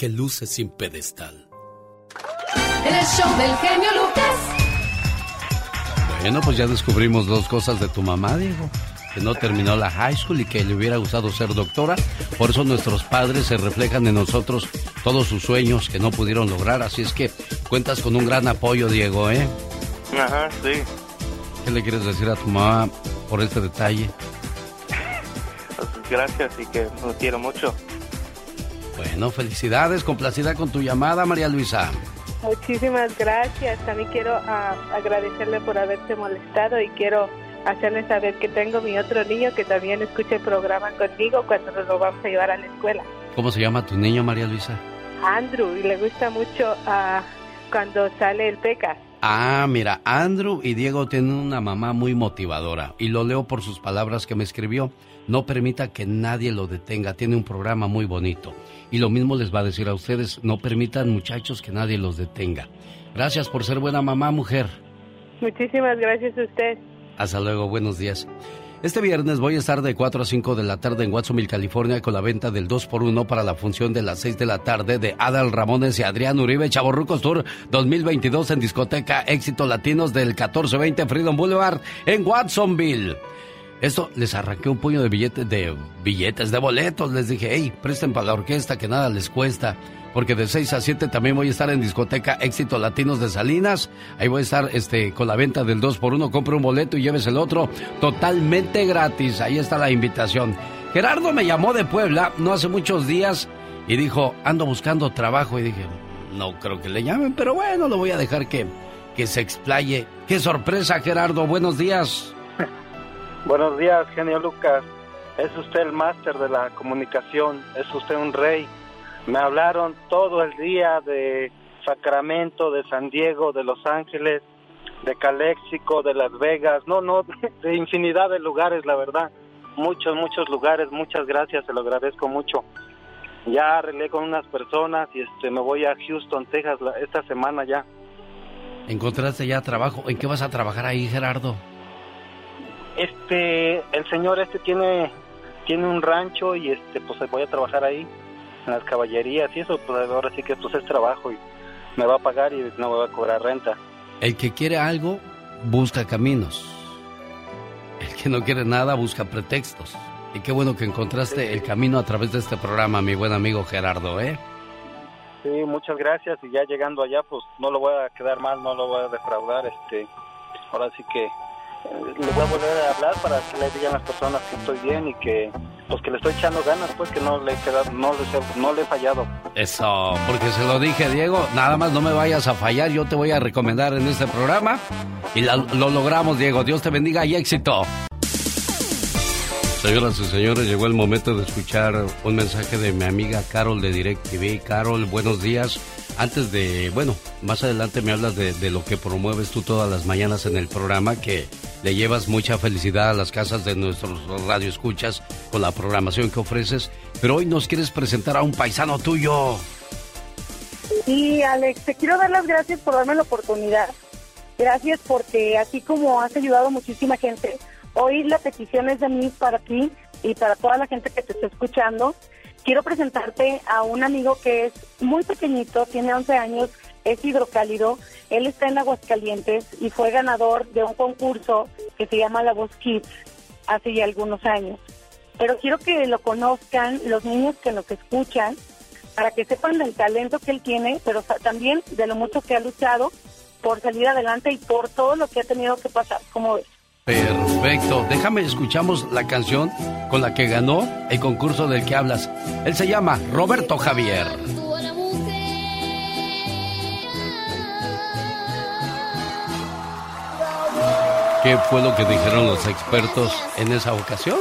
Speaker 33: que luce sin pedestal.
Speaker 4: El show del genio Lucas.
Speaker 2: Bueno, pues ya descubrimos dos cosas de tu mamá, Diego. Que no terminó la high school y que le hubiera gustado ser doctora. Por eso nuestros padres se reflejan en nosotros todos sus sueños que no pudieron lograr. Así es que cuentas con un gran apoyo, Diego, ¿eh?
Speaker 32: Ajá, sí.
Speaker 2: ¿Qué le quieres decir a tu mamá por este detalle?
Speaker 32: Pues, gracias y que lo quiero mucho.
Speaker 2: Bueno, felicidades, complacida con tu llamada, María Luisa.
Speaker 15: Muchísimas gracias. También quiero ah, agradecerle por haberse molestado y quiero hacerle saber que tengo mi otro niño que también escucha el programa conmigo cuando nos lo vamos a llevar a la escuela.
Speaker 2: ¿Cómo se llama tu niño, María Luisa?
Speaker 15: Andrew, y le gusta mucho ah, cuando sale el PECA.
Speaker 2: Ah, mira, Andrew y Diego tienen una mamá muy motivadora y lo leo por sus palabras que me escribió. No permita que nadie lo detenga, tiene un programa muy bonito. Y lo mismo les va a decir a ustedes, no permitan muchachos que nadie los detenga. Gracias por ser buena mamá, mujer.
Speaker 15: Muchísimas gracias a usted.
Speaker 2: Hasta luego, buenos días. Este viernes voy a estar de 4 a 5 de la tarde en Watsonville, California, con la venta del 2x1 para la función de las 6 de la tarde de Adal Ramones y Adrián Uribe Chaborrucos Tour 2022 en discoteca Éxito Latinos del 1420 Freedom Boulevard en Watsonville. Esto les arranqué un puño de billetes de billetes de boletos. Les dije, hey, presten para la orquesta que nada les cuesta. Porque de 6 a 7 también voy a estar en discoteca Éxito Latinos de Salinas. Ahí voy a estar este, con la venta del 2 por 1 Compre un boleto y lleves el otro totalmente gratis. Ahí está la invitación. Gerardo me llamó de Puebla no hace muchos días y dijo, ando buscando trabajo. Y dije, no creo que le llamen, pero bueno, lo voy a dejar que, que se explaye. ¡Qué sorpresa, Gerardo! Buenos días.
Speaker 34: Buenos días, genio Lucas. Es usted el máster de la comunicación, es usted un rey. Me hablaron todo el día de Sacramento, de San Diego, de Los Ángeles. de Caléxico, de Las Vegas, no, no, de infinidad de lugares, la verdad. Muchos, muchos lugares, muchas gracias, se lo agradezco mucho. Ya arreglé con unas personas y este me voy a Houston, Texas esta semana ya.
Speaker 2: ¿Encontraste ya trabajo? ¿En qué vas a trabajar ahí, Gerardo?
Speaker 34: Este, el señor este tiene tiene un rancho y este pues voy a trabajar ahí en las caballerías y eso pues ahora sí que pues es trabajo y me va a pagar y no me va a cobrar renta.
Speaker 2: El que quiere algo busca caminos. El que no quiere nada busca pretextos. Y qué bueno que encontraste el camino a través de este programa, mi buen amigo Gerardo, ¿eh?
Speaker 34: Sí, muchas gracias y ya llegando allá pues no lo voy a quedar mal, no lo voy a defraudar, este, ahora sí que le voy a volver a hablar para que le digan a las personas que estoy bien y que pues que le estoy echando ganas pues que no le he quedado, no le, no le he fallado
Speaker 2: eso porque se lo dije Diego nada más no me vayas a fallar yo te voy a recomendar en este programa y lo logramos Diego Dios te bendiga y éxito Señoras y señores, llegó el momento de escuchar un mensaje de mi amiga Carol de DirecTV. Carol, buenos días. Antes de, bueno, más adelante me hablas de, lo que promueves tú todas las mañanas en el programa, que le llevas mucha felicidad a las casas de nuestros radioescuchas con la programación que ofreces. Pero hoy nos quieres presentar a un paisano tuyo.
Speaker 35: Sí, Alex, te quiero dar las gracias por darme la oportunidad. Gracias porque así como has ayudado a muchísima gente, Hoy la petición es de mí para ti y para toda la gente que te está escuchando. Quiero presentarte a un amigo que es muy pequeñito, tiene 11 años, es hidrocálido. Él está en Aguascalientes y fue ganador de un concurso que se llama La Voz Kids hace ya algunos años. Pero quiero que lo conozcan los niños que nos escuchan para que sepan del talento que él tiene, pero también de lo mucho que ha luchado por salir adelante y por todo lo que ha tenido que pasar. como ves?
Speaker 2: Perfecto. Déjame escuchamos la canción con la que ganó el concurso del que hablas. Él se llama Roberto Javier. ¿Qué fue lo que dijeron los expertos en esa ocasión?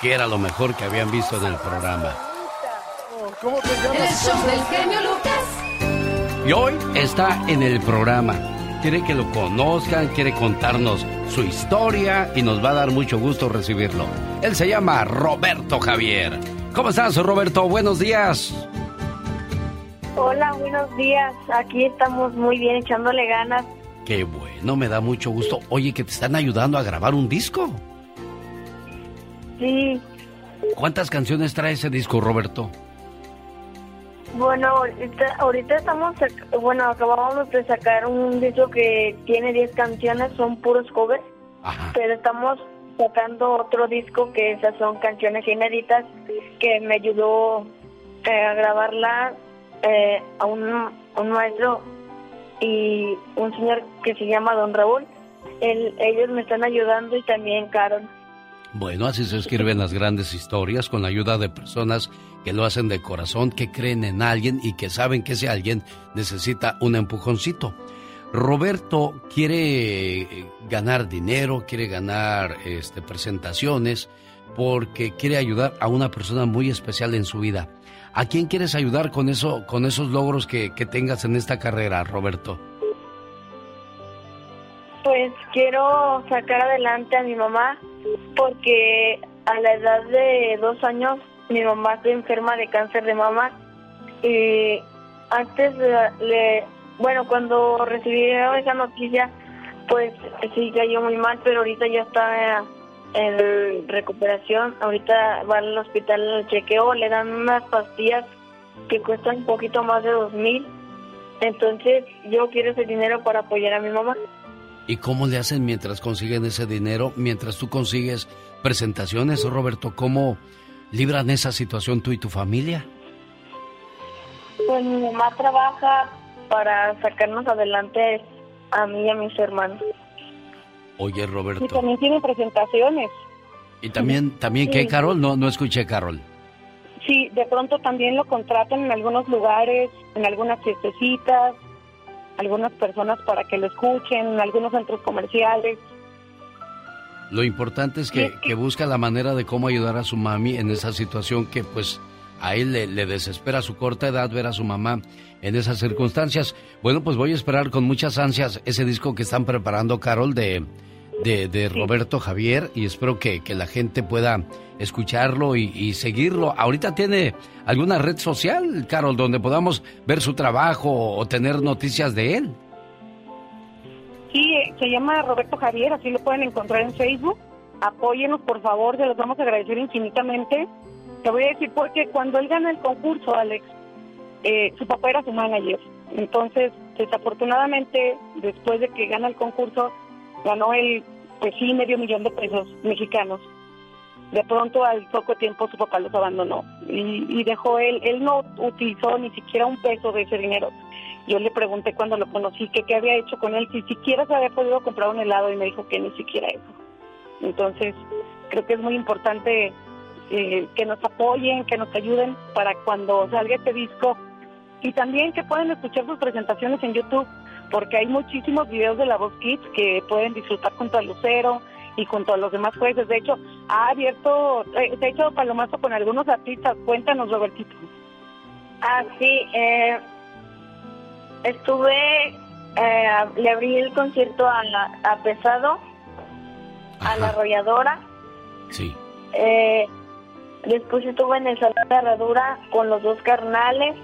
Speaker 2: Que era lo mejor que habían visto en el programa.
Speaker 4: El show del genio Lucas.
Speaker 2: Y hoy está en el programa quiere que lo conozcan, quiere contarnos su historia y nos va a dar mucho gusto recibirlo. Él se llama Roberto Javier. ¿Cómo estás, Roberto? Buenos días.
Speaker 35: Hola, buenos días. Aquí estamos muy bien, echándole ganas.
Speaker 2: Qué bueno, me da mucho gusto. Oye, que te están ayudando a grabar un disco.
Speaker 35: Sí.
Speaker 2: ¿Cuántas canciones trae ese disco, Roberto?
Speaker 35: Bueno, ahorita, estamos, bueno, acabamos de sacar un disco que tiene 10 canciones, son puros covers, pero estamos sacando otro disco que esas son canciones inéditas que me ayudó eh, a grabarla eh, a un, un maestro y un señor que se llama Don Raúl. ellos me están ayudando y también Carol.
Speaker 2: Bueno, así se escriben las grandes historias con la ayuda de personas que lo hacen de corazón, que creen en alguien y que saben que ese alguien necesita un empujoncito. Roberto quiere eh, ganar dinero, quiere ganar este, presentaciones, porque quiere ayudar a una persona muy especial en su vida. ¿A quién quieres ayudar con eso, con esos logros que, que tengas en esta carrera, Roberto?
Speaker 35: Pues quiero sacar adelante a mi mamá porque a la edad de dos años mi mamá está enferma de cáncer de mama y antes le, bueno, cuando recibí esa noticia, pues sí cayó muy mal, pero ahorita ya está en recuperación. Ahorita va al hospital al chequeo, le dan unas pastillas que cuestan un poquito más de dos mil. Entonces yo quiero ese dinero para apoyar a mi mamá.
Speaker 2: ¿Y cómo le hacen mientras consiguen ese dinero, mientras tú consigues presentaciones, Roberto? ¿Cómo libran esa situación tú y tu familia?
Speaker 35: Pues mi mamá trabaja para sacarnos adelante a mí y a mis hermanos.
Speaker 2: Oye, Roberto.
Speaker 35: Y también tiene presentaciones.
Speaker 2: ¿Y también, también qué, Carol? No, no escuché, Carol.
Speaker 35: Sí, de pronto también lo contratan en algunos lugares, en algunas fiestecitas, algunas personas para que lo escuchen, en algunos centros comerciales.
Speaker 2: Lo importante es que, que, busca la manera de cómo ayudar a su mami en esa situación que pues a él le, le, desespera su corta edad ver a su mamá en esas circunstancias. Bueno, pues voy a esperar con muchas ansias ese disco que están preparando, Carol, de, de, Roberto Javier y espero que, la gente pueda escucharlo y, seguirlo. Ahorita tiene alguna red social, Carol, donde podamos ver su trabajo o tener noticias de él.
Speaker 35: Sí, se llama Roberto Javier, así lo pueden encontrar en Facebook. Apóyenos, por favor, se los vamos a agradecer infinitamente. Te voy a decir porque cuando él gana el concurso, Alex, eh, su papá era su manager. Entonces, desafortunadamente, después de que gana el concurso, ganó el, pues sí, medio millón de pesos mexicanos. De pronto, al poco tiempo, su papá los abandonó y, y dejó él, él no utilizó ni siquiera un peso de ese dinero. Yo le pregunté cuando lo conocí que qué había hecho con él, si siquiera se había podido comprar un helado y me dijo que ni siquiera eso. Entonces, creo que es muy importante eh, que nos apoyen, que nos ayuden para cuando salga este disco y también que puedan escuchar sus presentaciones en YouTube porque hay muchísimos videos de La Voz Kids que pueden disfrutar junto a Lucero y junto a los demás jueces. De hecho, ha abierto, eh, se ha hecho palomazo con algunos artistas. Cuéntanos, Robertito.
Speaker 36: Ah, sí, eh, estuve, eh, le abrí el concierto a, a Pesado, a la arrolladora.
Speaker 2: Sí.
Speaker 36: Eh, después estuve en el Salón de Herradura con los dos carnales,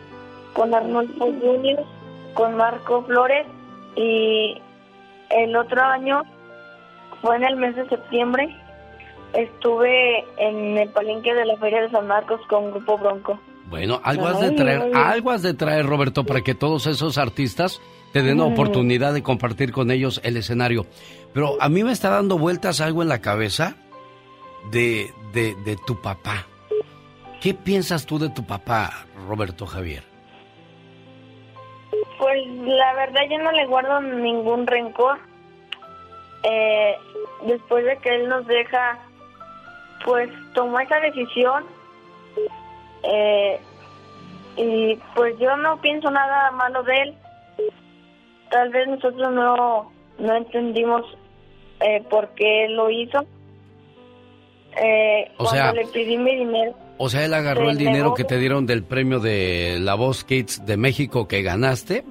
Speaker 36: con Arnoldo Junior con Marco Flores y el otro año fue en el mes de septiembre estuve en el palenque de la Feria de San Marcos con Grupo Bronco.
Speaker 2: Bueno, algo has de traer, algo has de traer, Roberto, para que todos esos artistas te den la oportunidad de compartir con ellos el escenario. Pero a mí me está dando vueltas algo en la cabeza de, de, de tu papá. ¿Qué piensas tú de tu papá, Roberto Javier?
Speaker 36: Pues la verdad yo no le guardo ningún rencor. Eh, después de que él nos deja, pues tomó esa decisión. Eh, y pues yo no pienso nada malo de él. Tal vez nosotros no, no entendimos eh, por qué él lo hizo. Eh,
Speaker 2: o sea,
Speaker 36: le pedí mi dinero.
Speaker 2: O sea, él agarró el dinero que te dieron del premio de La Voz Kids de México que ganaste.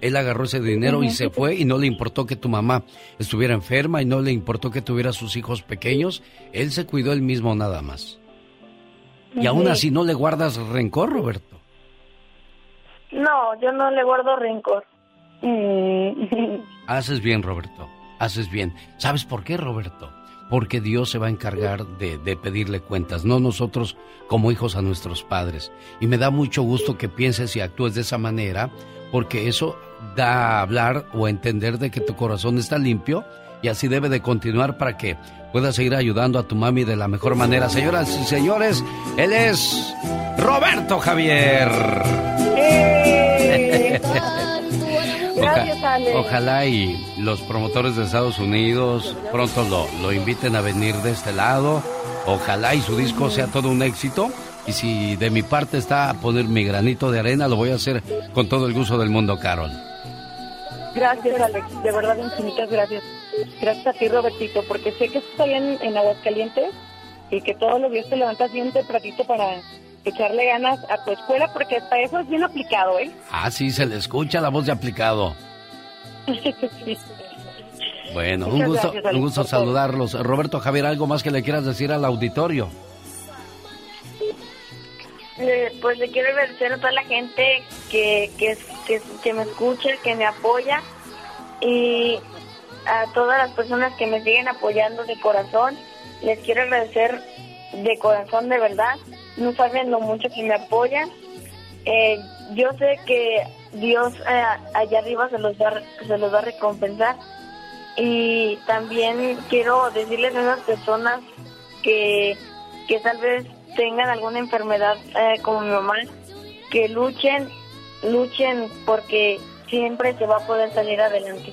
Speaker 2: Él agarró ese dinero y se fue y no le importó que tu mamá estuviera enferma y no le importó que tuviera sus hijos pequeños. Él se cuidó él mismo nada más. Y aún así no le guardas rencor, Roberto.
Speaker 36: No, yo no le guardo rencor.
Speaker 2: Haces bien, Roberto. Haces bien. ¿Sabes por qué, Roberto? porque Dios se va a encargar de, pedirle cuentas, no nosotros como hijos a nuestros padres. Y me da mucho gusto que pienses y actúes de esa manera, porque eso da a hablar o a entender de que tu corazón está limpio y así debe de continuar para que puedas seguir ayudando a tu mami de la mejor manera. Señoras y señores, él es Roberto Javier. ¡Eh! Ojalá y los promotores de Estados Unidos pronto lo, lo inviten a venir de este lado. Ojalá y su disco sea todo un éxito. Y si de mi parte está a poner mi granito de arena, lo voy a hacer con todo el gusto del mundo, Carol.
Speaker 35: Gracias, Alex. De verdad, infinitas gracias. Gracias a ti, Robertito, porque sé que estás allá en, en Aguascalientes y que todos los días te levantas bien tempranito para echarle ganas a tu escuela porque hasta eso es bien aplicado, ¿eh?
Speaker 2: Ah, sí, se le escucha la voz de aplicado. Bueno, un gusto, un gusto saludarlos. Roberto Javier, ¿algo más que le quieras decir al auditorio?
Speaker 36: pues le quiero agradecer a toda la gente que, que, que, que me escucha, que me apoya y a todas las personas que me siguen apoyando de corazón. Les quiero agradecer de corazón, de verdad no saben lo mucho que me apoyan. Eh, yo sé que Dios eh, allá arriba se los, va, se los va a recompensar. Y también quiero decirles a esas personas que, que tal vez tengan alguna enfermedad eh, como mi mamá, que luchen, luchen porque siempre se va a poder salir adelante.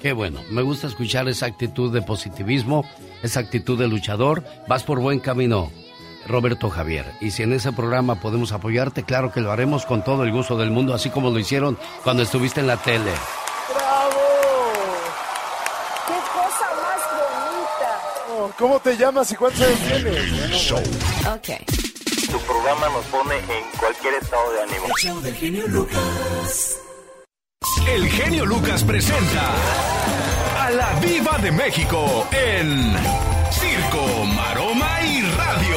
Speaker 2: Qué bueno, me gusta escuchar esa actitud de positivismo, esa actitud de luchador. Vas por buen camino. Roberto Javier. Y si en ese programa podemos apoyarte, claro que lo haremos con todo el gusto del mundo, así como lo hicieron cuando estuviste en la tele.
Speaker 37: ¡Bravo! ¡Qué cosa más bonita! Oh, ¿Cómo te llamas y cuántos años tienes?
Speaker 38: Show. Ok.
Speaker 32: tu programa nos pone en cualquier estado de ánimo.
Speaker 4: El show del genio Lucas.
Speaker 12: El genio Lucas presenta a la Viva de México en Circo, Maroma y Radio.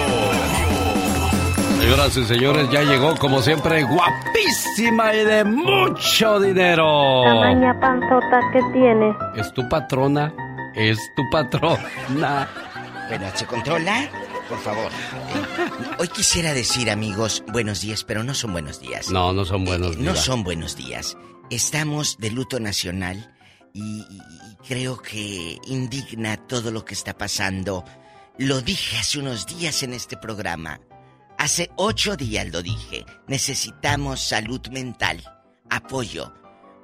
Speaker 2: Señoras y señores, ya llegó como siempre guapísima y de mucho dinero.
Speaker 38: Tamaña panzota que tiene.
Speaker 2: Es tu patrona, es tu patrona.
Speaker 39: Bueno, ¿se controla? Por favor. Hoy quisiera decir, amigos, buenos días, pero no son buenos días.
Speaker 2: No, no son buenos
Speaker 39: Eh,
Speaker 2: días.
Speaker 39: No son buenos días. Estamos de luto nacional y, creo que indigna todo lo que está pasando. Lo dije hace unos días en este programa. Hace ocho días lo dije. Necesitamos salud mental, apoyo.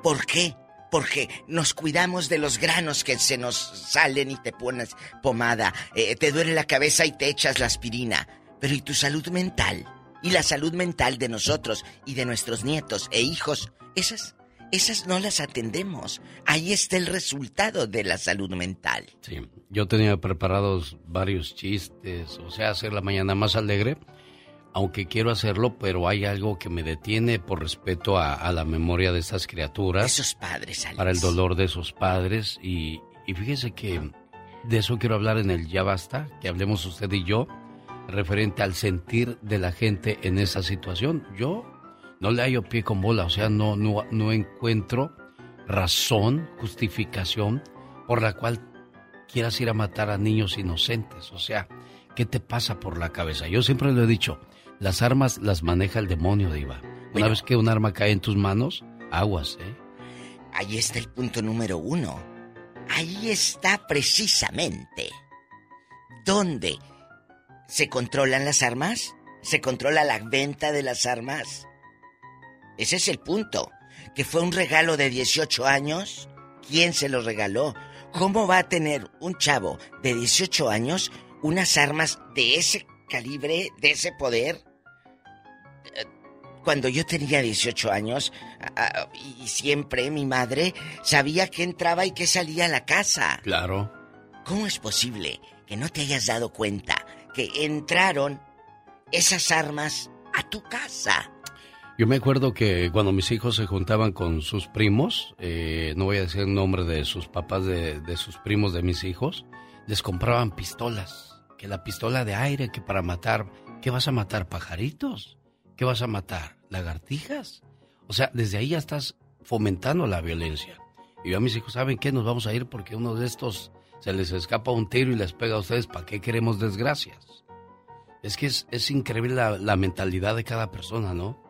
Speaker 39: ¿Por qué? Porque nos cuidamos de los granos que se nos salen y te pones pomada, eh, te duele la cabeza y te echas la aspirina. Pero ¿y tu salud mental? Y la salud mental de nosotros y de nuestros nietos e hijos, esas, esas no las atendemos. Ahí está el resultado de la salud mental.
Speaker 2: Sí, yo tenía preparados varios chistes, o sea, hacer la mañana más alegre, aunque quiero hacerlo, pero hay algo que me detiene por respeto a, a la memoria de estas criaturas.
Speaker 39: Esos padres, Alex.
Speaker 2: Para el dolor de esos padres. Y, y fíjese que de eso quiero hablar en el Ya Basta, que hablemos usted y yo, referente al sentir de la gente en esa situación. Yo no le hallo pie con bola, o sea, no, no, no encuentro razón, justificación por la cual quieras ir a matar a niños inocentes. O sea, ¿qué te pasa por la cabeza? Yo siempre lo he dicho, las armas las maneja el demonio, Diva. Una
Speaker 39: Bueno.
Speaker 2: vez que un arma cae en tus manos, aguas, ¿eh?
Speaker 39: Ahí está el punto número uno. Ahí está precisamente. ¿Dónde se controlan las armas? ¿Se controla la venta de las armas? Ese es el punto. Que fue un regalo de 18 años. ¿Quién se lo regaló? ¿Cómo va a tener un chavo de 18 años unas armas de ese calibre, de ese poder? Eh, Cuando yo tenía 18 años, y siempre mi madre sabía que entraba y que salía a la casa.
Speaker 2: Claro.
Speaker 39: ¿Cómo es posible que no te hayas dado cuenta que entraron esas armas a tu casa?
Speaker 2: Yo me acuerdo que cuando mis hijos se juntaban con sus primos, eh, no voy a decir el nombre de sus papás, de, de sus primos de mis hijos, les compraban pistolas. Que la pistola de aire, que para matar, ¿qué vas a matar? ¿Pajaritos? ¿Qué vas a matar? ¿Lagartijas? O sea, desde ahí ya estás fomentando la violencia. Y yo a mis hijos, ¿saben qué? Nos vamos a ir porque uno de estos se les escapa un tiro y les pega a ustedes. ¿Para qué queremos desgracias? Es que es, es increíble la, la mentalidad de cada persona, ¿no?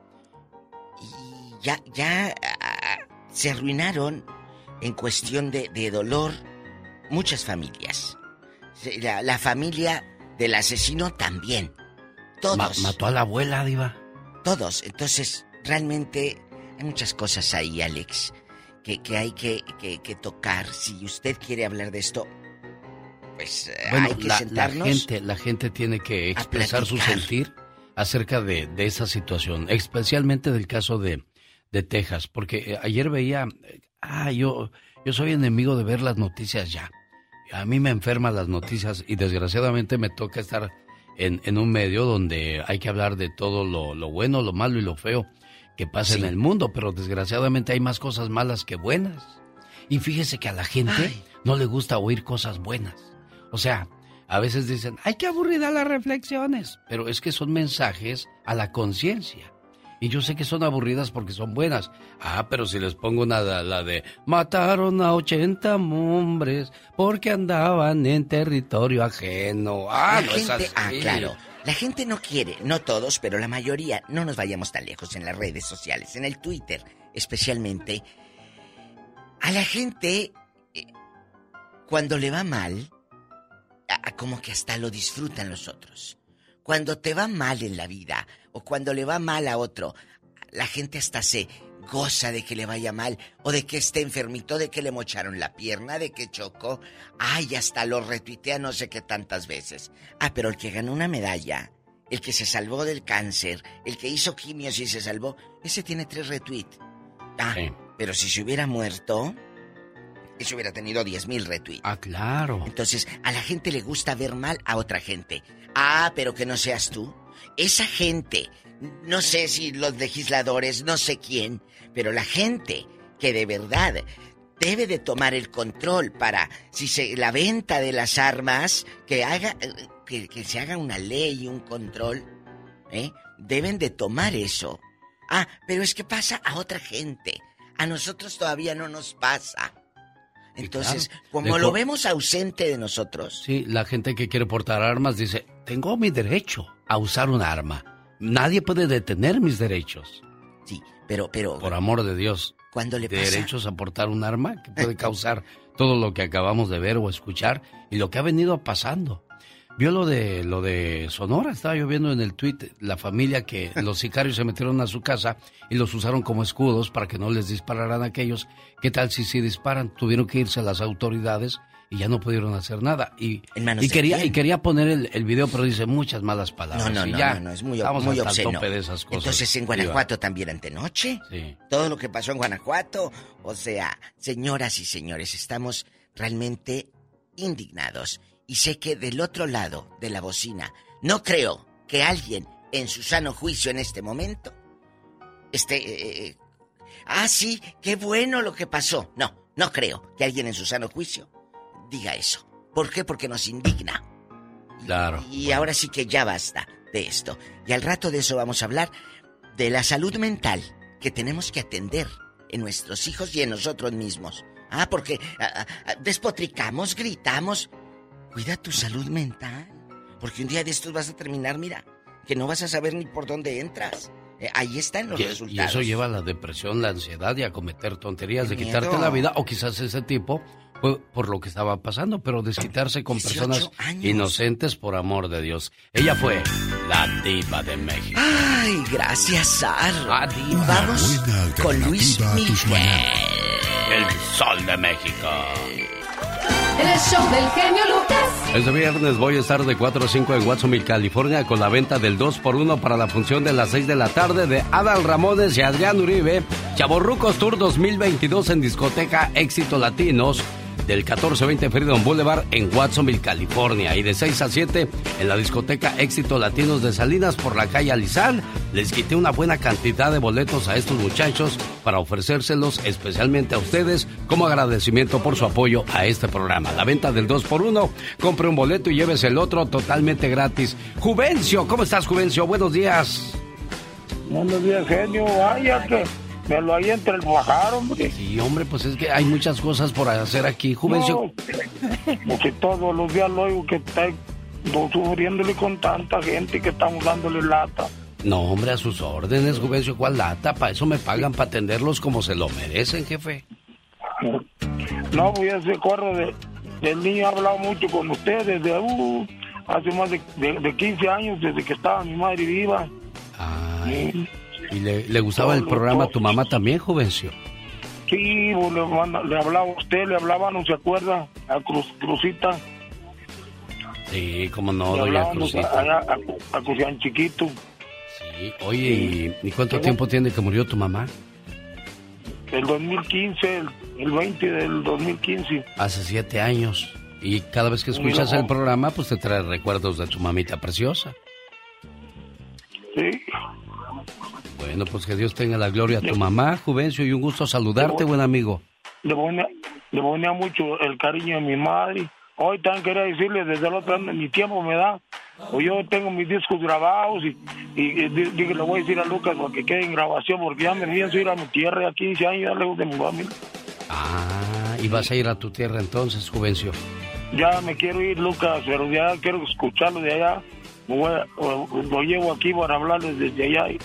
Speaker 39: Ya, ya ah, se arruinaron en cuestión de, de dolor muchas familias. La, la familia del asesino también. Todos.
Speaker 2: Ma- mató a la abuela, Diva.
Speaker 39: Todos. Entonces, realmente hay muchas cosas ahí, Alex, que, que hay que, que- que tocar. Si usted quiere hablar de esto, pues eh,
Speaker 2: Bueno,
Speaker 39: hay que
Speaker 2: la, la
Speaker 39: sentarnos.
Speaker 2: gente, la gente tiene que expresar su sentir acerca de, de esa situación, especialmente del caso de, de Texas, porque eh, ayer veía, ah, yo, yo soy enemigo de ver las noticias ya. A mí me enferman las noticias y desgraciadamente me toca estar en, en un medio donde hay que hablar de todo lo, lo bueno, lo malo y lo feo que pasa en el mundo, pero desgraciadamente hay más cosas malas que buenas. Y fíjese que a la gente no le gusta oír cosas buenas. O sea, a veces dicen, ay, qué aburrida las reflexiones. Pero es que son mensajes a la conciencia. Y yo sé que son aburridas porque son buenas. Ah, pero si les pongo una la, de mataron a 80 hombres porque andaban en territorio ajeno. Ah,
Speaker 39: La
Speaker 2: no es
Speaker 39: gente-
Speaker 2: así.
Speaker 39: ah, claro. La gente no quiere, no todos, pero la mayoría, no nos vayamos tan lejos en las redes sociales, en el Twitter especialmente. A la gente, eh, cuando le va mal, a- a como que hasta lo disfrutan los otros. Cuando te va mal en la vida, o cuando le va mal a otro, la gente hasta se goza de que le vaya mal, o de que esté enfermito, de que le mocharon la pierna, de que chocó. Ay, hasta lo retuitea no sé qué tantas veces. Ah, pero el que ganó una medalla, el que se salvó del cáncer, el que hizo quimios y se salvó, ese tiene tres retweets. Ah, pero si se hubiera muerto, ese hubiera tenido 10 mil retweets.
Speaker 2: Ah, claro.
Speaker 39: Entonces, a la gente le gusta ver mal a otra gente. Ah, pero que no seas tú. esa gente, no sé si los legisladores, no sé quién, pero la gente que de verdad debe de tomar el control para, si se, la venta de las armas, que haga, que, que se haga una ley, un control, ¿eh? Deben de tomar eso. Ah, pero es que pasa a otra gente. A nosotros todavía no nos pasa. Entonces, como lo vemos ausente de nosotros.
Speaker 2: Sí, la gente que quiere portar armas dice, tengo mi derecho a usar un arma. Nadie puede detener mis derechos.
Speaker 39: Sí, pero, pero.
Speaker 2: Por amor de Dios.
Speaker 39: Cuando le
Speaker 2: derechos a portar un arma que puede causar todo lo que acabamos de ver o escuchar y lo que ha venido pasando. Vio lo de lo de Sonora, estaba yo viendo en el tweet la familia que los sicarios se metieron a su casa y los usaron como escudos para que no les dispararan a aquellos. ¿Qué tal si sí disparan? Tuvieron que irse a las autoridades y ya no pudieron hacer nada. Y, y quería y quería poner el, el, video, pero dice muchas malas palabras.
Speaker 39: No, no, no, no, es muy, muy obsceno. De esas cosas. Entonces en Guanajuato también antenoche. Sí. Todo lo que pasó en Guanajuato, o sea, señoras y señores, estamos realmente indignados y sé que del otro lado de la bocina, no creo que alguien en su sano juicio en este momento esté... Eh, eh, ah, sí, qué bueno lo que pasó. No, no creo que alguien en su sano juicio diga eso. ¿Por qué? Porque nos indigna.
Speaker 2: Claro.
Speaker 39: Y ahora sí que ya basta de esto. Y al rato de eso vamos a hablar de la salud mental que tenemos que atender en nuestros hijos y en nosotros mismos. Ah, porque ah, ah, despotricamos, gritamos, Cuida tu salud mental. Porque un día de estos vas a terminar, mira, que no vas a saber ni por dónde entras. Eh, ahí están los resultados.
Speaker 2: Y eso lleva a la depresión, la ansiedad y a cometer tonterías de quitarte la vida. O quizás ese tipo fue por lo que estaba pasando, pero desquitarse con personas inocentes por amor de Dios. Ella fue la diva de México.
Speaker 39: Ay, gracias, Sara. Vamos con Luis Miguel.
Speaker 2: El sol de México
Speaker 4: el show del genio Lucas.
Speaker 2: Este viernes voy a estar de 4 a 5 en Watsonville, California, con la venta del 2x1 para la función de las 6 de la tarde de Adal Ramones y Adrián Uribe. Chaborrucos Tour 2022 en discoteca Éxito Latinos del 1420 Freedom Boulevard en Watsonville, California. Y de 6 a 7 en la discoteca Éxito Latinos de Salinas por la calle Alizal. Les quité una buena cantidad de boletos a estos muchachos para ofrecérselos especialmente a ustedes como agradecimiento por su apoyo a este programa. La venta del 2x1, compre un boleto y llévese el otro totalmente gratis. Juvencio, ¿cómo estás, Juvencio? Buenos días.
Speaker 40: Buenos días, genio. Vaya que me lo hay entre el bajar, hombre.
Speaker 2: Sí, hombre, pues es que hay muchas cosas por hacer aquí, Juvencio.
Speaker 40: No, que todos los días lo oigo que está sufriéndole con tanta gente que estamos dándole lata.
Speaker 2: No, hombre, a sus órdenes, Juvencio, ¿cuál lata? Para eso me pagan, para atenderlos como se lo merecen, jefe.
Speaker 40: No, voy a acuerdo de, del niño ha hablado mucho con ustedes desde uh, hace más de, de, 15 años, desde que estaba mi madre viva.
Speaker 2: Ay. ¿Y le, gustaba el programa a tu mamá también, Juvencio?
Speaker 40: Sí, pues, le, hablaba a usted, le hablaba, no se acuerda, a Cruz, Cruzita.
Speaker 2: Sí, cómo no, doña Cruzita.
Speaker 40: A, a, Chiquito.
Speaker 2: Sí, oye, ¿y, cuánto tiempo tiene que murió tu mamá?
Speaker 40: El 2015, el, 20 del 2015.
Speaker 2: Hace siete años. Y cada vez que escuchas el programa, pues te trae recuerdos de tu mamita preciosa.
Speaker 40: Sí.
Speaker 2: Bueno, pues que Dios tenga la gloria a tu mamá, Juvencio, y un gusto saludarte, buen amigo.
Speaker 40: Le ponía, mucho el cariño a mi madre. Hoy también quería decirle, desde el otro año, mi tiempo me da. O yo tengo mis discos grabados y, y, le voy a decir a Lucas que quede en grabación, porque ya me pienso ir a mi tierra a 15 años, ya lejos de mi familia.
Speaker 2: Ah, y vas a ir a tu tierra entonces, Juvencio.
Speaker 40: Ya me quiero ir, Lucas, pero ya quiero escucharlo de allá. lo llevo aquí para hablarles desde allá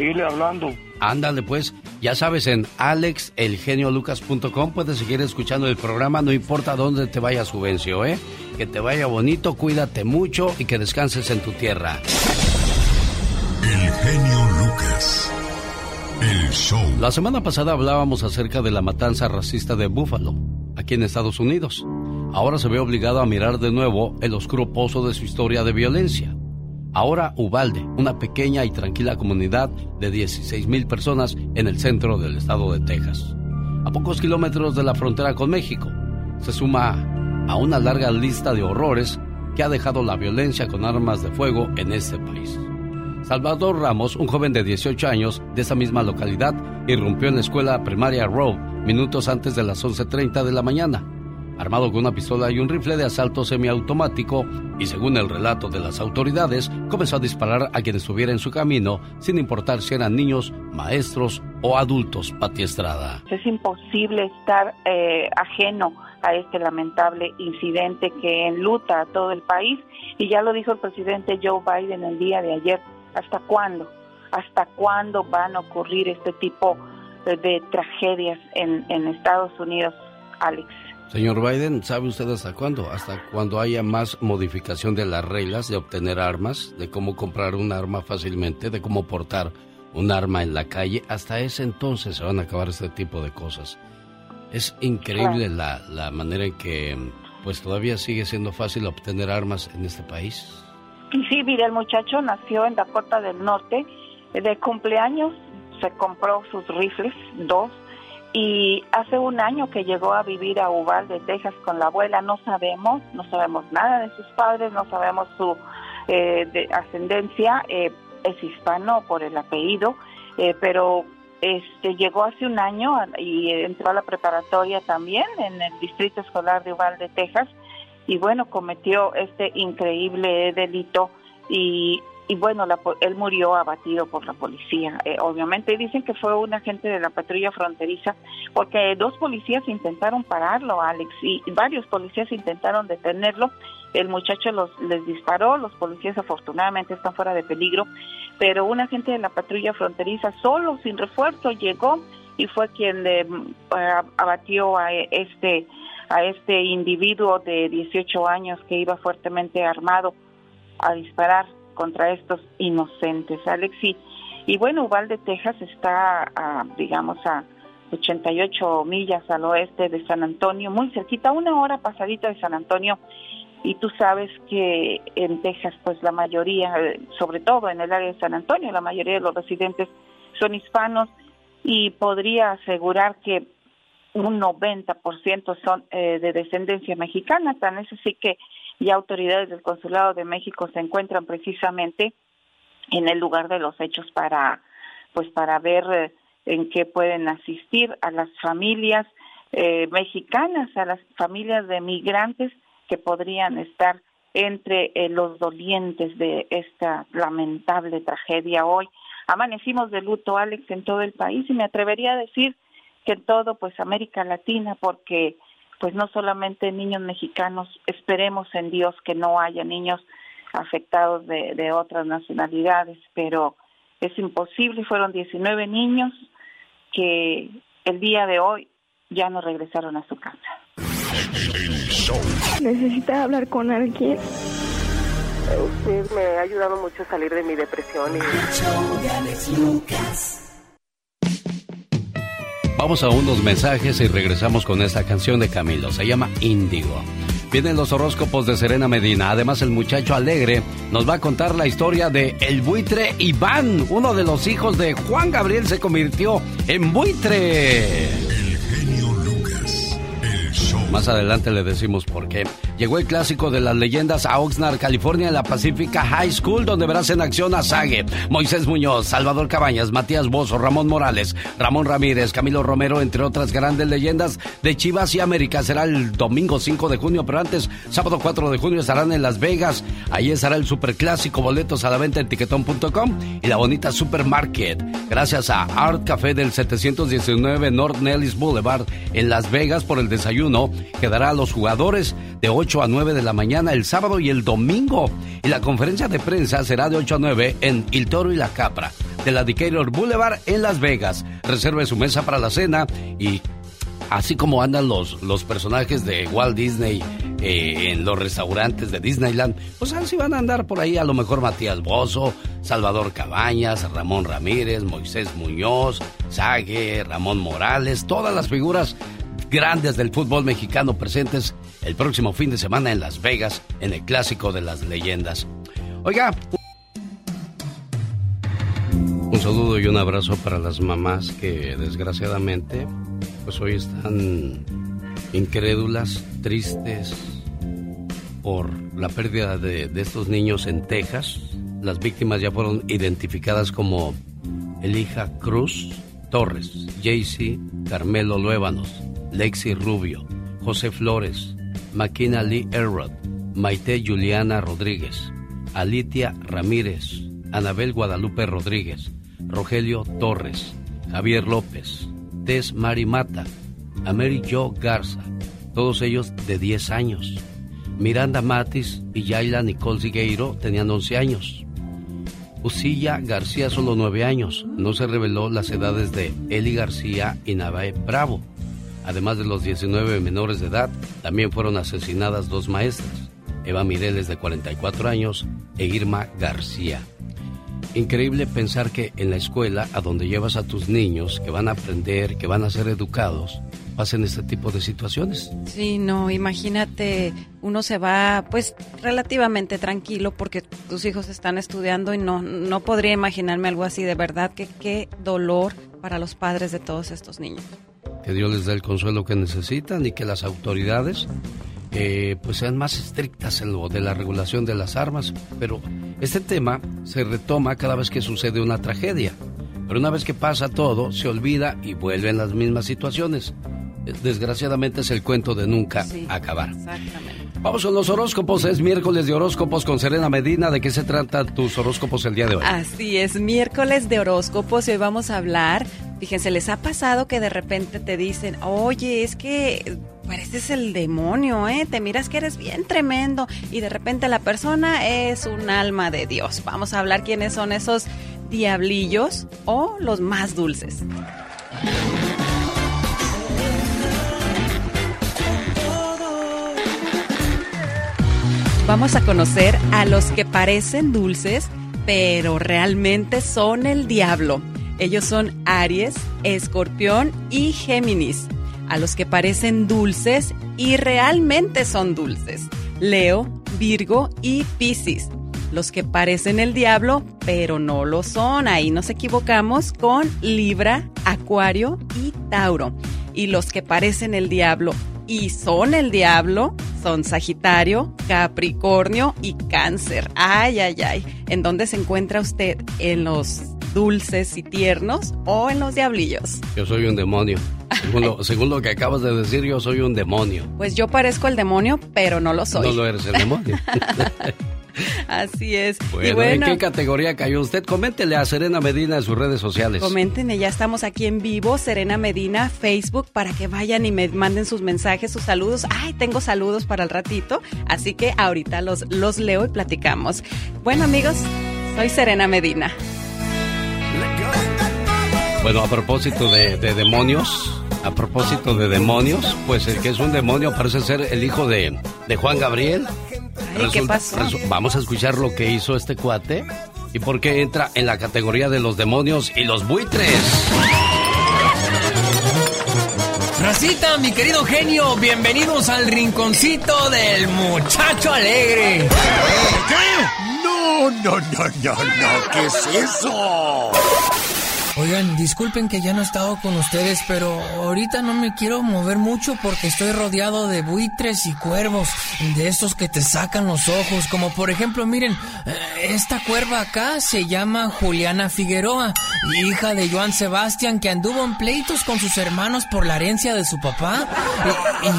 Speaker 40: seguirle hablando.
Speaker 2: Ándale pues, ya sabes, en alexelgeniolucas.com puedes seguir escuchando el programa, no importa dónde te vayas, Juvencio, ¿eh? Que te vaya bonito, cuídate mucho y que descanses en tu tierra.
Speaker 12: El genio Lucas. El show.
Speaker 2: La semana pasada hablábamos acerca de la matanza racista de Buffalo, aquí en Estados Unidos. Ahora se ve obligado a mirar de nuevo el oscuro pozo de su historia de violencia. Ahora Ubalde, una pequeña y tranquila comunidad de 16 mil personas en el centro del estado de Texas. A pocos kilómetros de la frontera con México, se suma a una larga lista de horrores que ha dejado la violencia con armas de fuego en este país. Salvador Ramos, un joven de 18 años de esa misma localidad, irrumpió en la escuela primaria Rowe minutos antes de las 11.30 de la mañana armado con una pistola y un rifle de asalto semiautomático y según el relato de las autoridades, comenzó a disparar a quien estuviera en su camino, sin importar si eran niños, maestros o adultos, Pati Estrada.
Speaker 3: Es imposible estar eh, ajeno a este lamentable incidente que enluta a todo el país y ya lo dijo el presidente Joe Biden el día de ayer. ¿Hasta cuándo? ¿Hasta cuándo van a ocurrir este tipo de, tragedias en, en Estados Unidos, Alex?
Speaker 2: Señor Biden, ¿sabe usted hasta cuándo? Hasta cuando haya más modificación de las reglas de obtener armas, de cómo comprar un arma fácilmente, de cómo portar un arma en la calle, hasta ese entonces se van a acabar este tipo de cosas. Es increíble la, la manera en que pues todavía sigue siendo fácil obtener armas en este país.
Speaker 3: Sí, mire, el muchacho nació en Dakota del Norte, de cumpleaños se compró sus rifles, dos, y hace un año que llegó a vivir a Uvalde, Texas con la abuela, no sabemos, no sabemos nada de sus padres, no sabemos su eh, ascendencia, eh, es hispano por el apellido, eh, pero este llegó hace un año y entró a la preparatoria también en el distrito escolar de Uvalde, Texas, y bueno, cometió este increíble delito. Y y bueno, él murió abatido por la policía. Eh, obviamente dicen que fue un agente de la patrulla fronteriza, porque dos policías intentaron pararlo, Alex, y varios policías intentaron detenerlo. El muchacho los, les disparó, los policías afortunadamente están fuera de peligro, pero un agente de la patrulla fronteriza solo, sin refuerzo, llegó y fue quien le mm, abatió a este a este individuo de 18 años que iba fuertemente armado a disparar contra estos inocentes, Alexi. Y bueno, Uvalde, Texas está, digamos, a 88 millas al oeste de San Antonio, muy cerquita, una hora pasadita de San Antonio. Y tú sabes que en Texas, pues la mayoría, sobre todo en el área de San Antonio, la mayoría de los residentes son hispanos y podría asegurar que un 90% son eh, de descendencia mexicana, tan es así que y autoridades del Consulado de México se encuentran precisamente en el lugar de los hechos para pues para ver eh, en qué pueden asistir a las familias eh, mexicanas, a las familias de migrantes que podrían estar entre eh, los dolientes de esta lamentable tragedia hoy. Amanecimos de luto, Alex, en todo el país y me atrevería a decir que en todo, pues América Latina, porque pues no solamente niños mexicanos, esperemos en Dios que no haya niños afectados de, otras nacionalidades, pero es imposible, fueron 19 niños que el día de hoy ya no regresaron a su casa.
Speaker 41: Necesita hablar con alguien.
Speaker 42: Usted me ha ayudado mucho a salir de mi depresión. Y...
Speaker 2: Vamos a unos mensajes y regresamos con esta canción de Camilo. Se llama Índigo. Vienen los horóscopos de Serena Medina. Además, el muchacho alegre nos va a contar la historia de el buitre Iván. Uno de los hijos de Juan Gabriel se convirtió en buitre. Más adelante le decimos por qué. Llegó el clásico de las leyendas a Oxnard, California, en la Pacifica High School, donde verás en acción a Sague, Moisés Muñoz, Salvador Cabañas, Matías Bozo, Ramón Morales, Ramón Ramírez, Camilo Romero, entre otras grandes leyendas de Chivas y América. Será el domingo 5 de junio, pero antes, sábado 4 de junio, estarán en Las Vegas. Ahí estará el superclásico, boletos a la venta en tiquetón.com y la bonita Supermarket. Gracias a Art Café del 719 North Nellis Boulevard en Las Vegas por el desayuno que dará a los jugadores de 8 a 9 de la mañana el sábado y el domingo. Y la conferencia de prensa será de 8 a 9 en El Toro y la Capra, de la Decatur Boulevard en Las Vegas. Reserve su mesa para la cena y así como andan los, los personajes de Walt Disney eh, en los restaurantes de Disneyland, pues así van a andar por ahí a lo mejor Matías Bozo, Salvador Cabañas, Ramón Ramírez, Moisés Muñoz, Sague, Ramón Morales, todas las figuras grandes del fútbol mexicano presentes el próximo fin de semana en Las Vegas en el Clásico de las Leyendas. Oiga, un saludo y un abrazo para las mamás que desgraciadamente pues hoy están incrédulas, tristes por la pérdida de, de estos niños en Texas, Las víctimas ya fueron identificadas como Elija Cruz Torres, Jaycee Carmelo Luévanos, Lexi Rubio, José Flores, Maquina Lee Elrod, Maite Juliana Rodríguez, Alitia Ramírez, Anabel Guadalupe Rodríguez, Rogelio Torres, Javier López, Tess Mari Mata, Mary Jo Garza, todos ellos de 10 años. Miranda Matis y Yaila Nicole Sigueiro tenían 11 años. Usilla García solo 9 años. No se reveló las edades de Eli García y Navae Bravo. Además de los 19 menores de edad, también fueron asesinadas dos maestras, Eva Mireles de 44 años e Irma García. Increíble pensar que en la escuela, a donde llevas a tus niños, que van a aprender, que van a ser educados, pasen este tipo de situaciones.
Speaker 43: Sí, no, imagínate, uno se va pues relativamente tranquilo porque tus hijos están estudiando y no, no podría imaginarme algo así, de verdad que qué dolor para los padres de todos estos niños.
Speaker 2: Que Dios les dé el consuelo que necesitan y que las autoridades eh, pues sean más estrictas en lo de la regulación de las armas. Pero este tema se retoma cada vez que sucede una tragedia. Pero una vez que pasa todo, se olvida y vuelven las mismas situaciones. Desgraciadamente es el cuento de nunca acabar. Vamos con los horóscopos. Es miércoles de horóscopos con Serena Medina. ¿De qué se trata tus horóscopos el día de hoy?
Speaker 43: Así es, miércoles de horóscopos y hoy vamos a hablar. Fíjense, ¿les ha pasado que de repente te dicen, oye, es que pareces el demonio, ¿eh? Te miras que eres bien tremendo y de repente la persona es un alma de Dios. Vamos a hablar quiénes son esos diablillos o los más dulces. Vamos a conocer a los que parecen dulces, pero realmente son el diablo. Ellos son Aries, Escorpión y Géminis. A los que parecen dulces y realmente son dulces. Leo, Virgo y Piscis. Los que parecen el diablo, pero no lo son. Ahí nos equivocamos con Libra, Acuario y Tauro. Y los que parecen el diablo y son el diablo son Sagitario, Capricornio y Cáncer. Ay, ay, ay. ¿En dónde se encuentra usted? ¿En los dulces y tiernos o en los diablillos?
Speaker 2: Yo soy un demonio. Según lo, que acabas de decir, yo soy un demonio.
Speaker 43: Pues yo parezco el demonio, pero no lo soy.
Speaker 2: No lo eres el demonio.
Speaker 43: Así es.
Speaker 2: Bueno, ¿en qué categoría cayó usted? Coméntele a Serena Medina en sus redes sociales.
Speaker 43: Coméntenle, ya estamos aquí en vivo, Serena Medina, Facebook, para que vayan y me manden sus mensajes, sus saludos. Ay, tengo saludos para el ratito, así que ahorita los, los leo y platicamos. Bueno, amigos, soy Serena Medina.
Speaker 2: Bueno, a propósito de, demonios, a propósito de demonios, pues el que es un demonio parece ser el hijo de, de Juan Gabriel.
Speaker 43: ¿Qué pasó?
Speaker 2: vamos a escuchar lo que hizo este cuate y por qué entra en la categoría de los demonios y los buitres.
Speaker 6: Racita, mi querido genio, bienvenidos al rinconcito del muchacho alegre.
Speaker 44: ¿Qué? No, no, no, no, no, ¿qué es eso?
Speaker 6: Oigan, disculpen que ya no he estado con ustedes, pero ahorita no me quiero mover mucho porque estoy rodeado de buitres y cuervos, de estos que te sacan los ojos, como por ejemplo, miren, eh, esta cuerva acá se llama Juliana Figueroa, hija de Joan Sebastián, que anduvo en pleitos con sus hermanos por la herencia de su papá.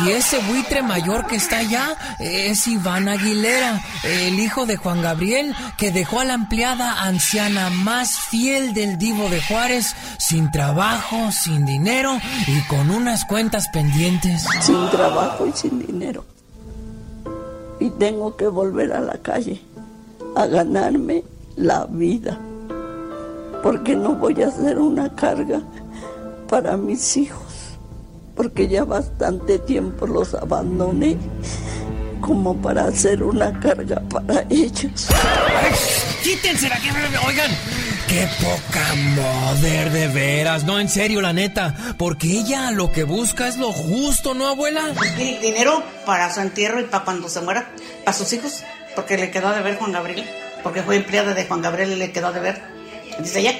Speaker 6: Y, ese buitre mayor que está allá es Iván Aguilera, el hijo de Juan Gabriel, que dejó a la empleada anciana más fiel del divo de Juárez sin trabajo, sin dinero y con unas cuentas pendientes.
Speaker 45: Sin trabajo y sin dinero. Y tengo que volver a la calle a ganarme la vida. Porque no voy a hacer una carga para mis hijos. Porque ya bastante tiempo los abandoné como para hacer una carga para ellos.
Speaker 6: ¡Quítense la que... Oigan, Qué poca moder, de veras. No, en serio, la neta. Porque ella lo que busca es lo justo, ¿no, abuela?
Speaker 46: Dinero para su entierro y para cuando se muera, para sus hijos. Porque le quedó de ver Juan Gabriel. Porque fue empleada de Juan Gabriel y le quedó de ver. Dice ella.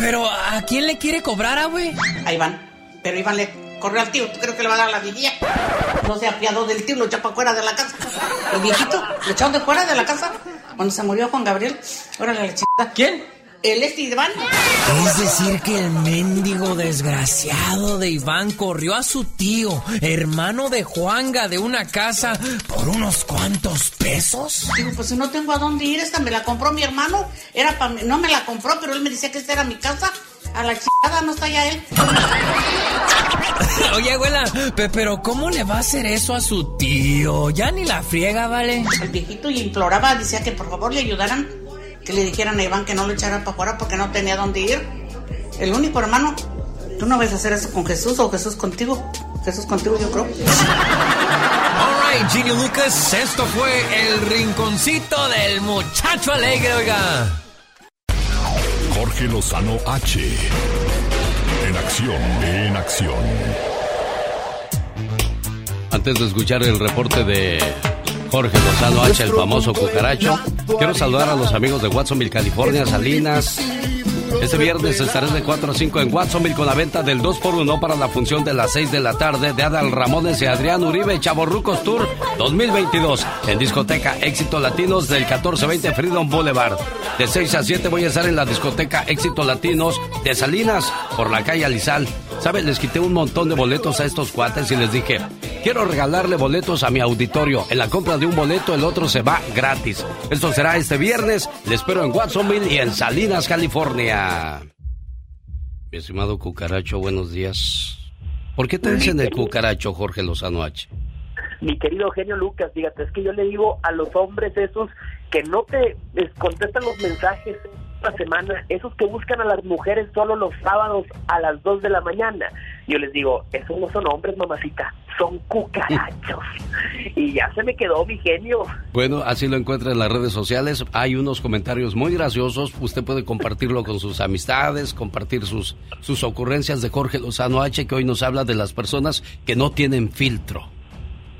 Speaker 6: Pero, ¿a quién le quiere cobrar, abue?
Speaker 46: A Iván. Pero Iván le corrió al tío. ¿Tú crees que le va a dar la vivía? No se apiadó del tío, lo echó para fuera de la casa. El viejito, lo echaron de fuera de la casa. Cuando se murió Juan Gabriel, órale la chingada.
Speaker 6: ¿Quién?
Speaker 46: El este Iván.
Speaker 6: Es decir, que el mendigo desgraciado de Iván corrió a su tío, hermano de Juanga, de una casa por unos cuantos pesos.
Speaker 46: Digo, pues si no tengo a dónde ir, esta me la compró mi hermano. Era para no me la compró, pero él me decía que esta era mi casa. A la chingada no está ya él.
Speaker 6: Oye, abuela, pe- pero ¿cómo le va a hacer eso a su tío? Ya ni la friega, ¿vale?
Speaker 46: El viejito y imploraba, decía que por favor le ayudaran, que le dijeran a Iván que no lo echara para afuera porque no tenía dónde ir. El único hermano, tú no vas a hacer eso con Jesús o Jesús contigo. Jesús contigo, yo creo.
Speaker 6: Alright, Genio Lucas, esto fue el rinconcito del muchacho alegre, oiga.
Speaker 12: Jorge Lozano H. En acción, en acción.
Speaker 2: Antes de escuchar el reporte de Jorge Lozano H, el famoso cucaracho, quiero saludar a los amigos de Watsonville, California, Salinas. Este viernes estaré de 4 a 5 en Watsonville con la venta del 2x1 para la función de las 6 de la tarde de Adal Ramones y Adrián Uribe Chaborrucos Tour 2022 en discoteca Éxito Latinos del 1420 Freedom Boulevard. De 6 a 7 voy a estar en la discoteca Éxito Latinos de Salinas por la calle Alizal. ¿Saben? Les quité un montón de boletos a estos cuates y les dije, quiero regalarle boletos a mi auditorio. En la compra de un boleto el otro se va gratis. Esto será este viernes. Le espero en Watsonville y en Salinas, California. Mi estimado cucaracho, buenos días. ¿Por qué te dicen el cucaracho, Jorge Lozano H?
Speaker 47: mi querido genio Lucas, fíjate, es que yo le digo a los hombres esos que no te contestan los mensajes esta semana, esos que buscan a las mujeres solo los sábados a las 2 de la mañana. Yo les digo, esos no son hombres, mamacita, son cucarachos. y ya se me quedó mi genio.
Speaker 2: Bueno, así lo encuentra en las redes sociales. Hay unos comentarios muy graciosos. Usted puede compartirlo con sus amistades, compartir sus, sus ocurrencias de Jorge Lozano H, que hoy nos habla de las personas que no tienen filtro.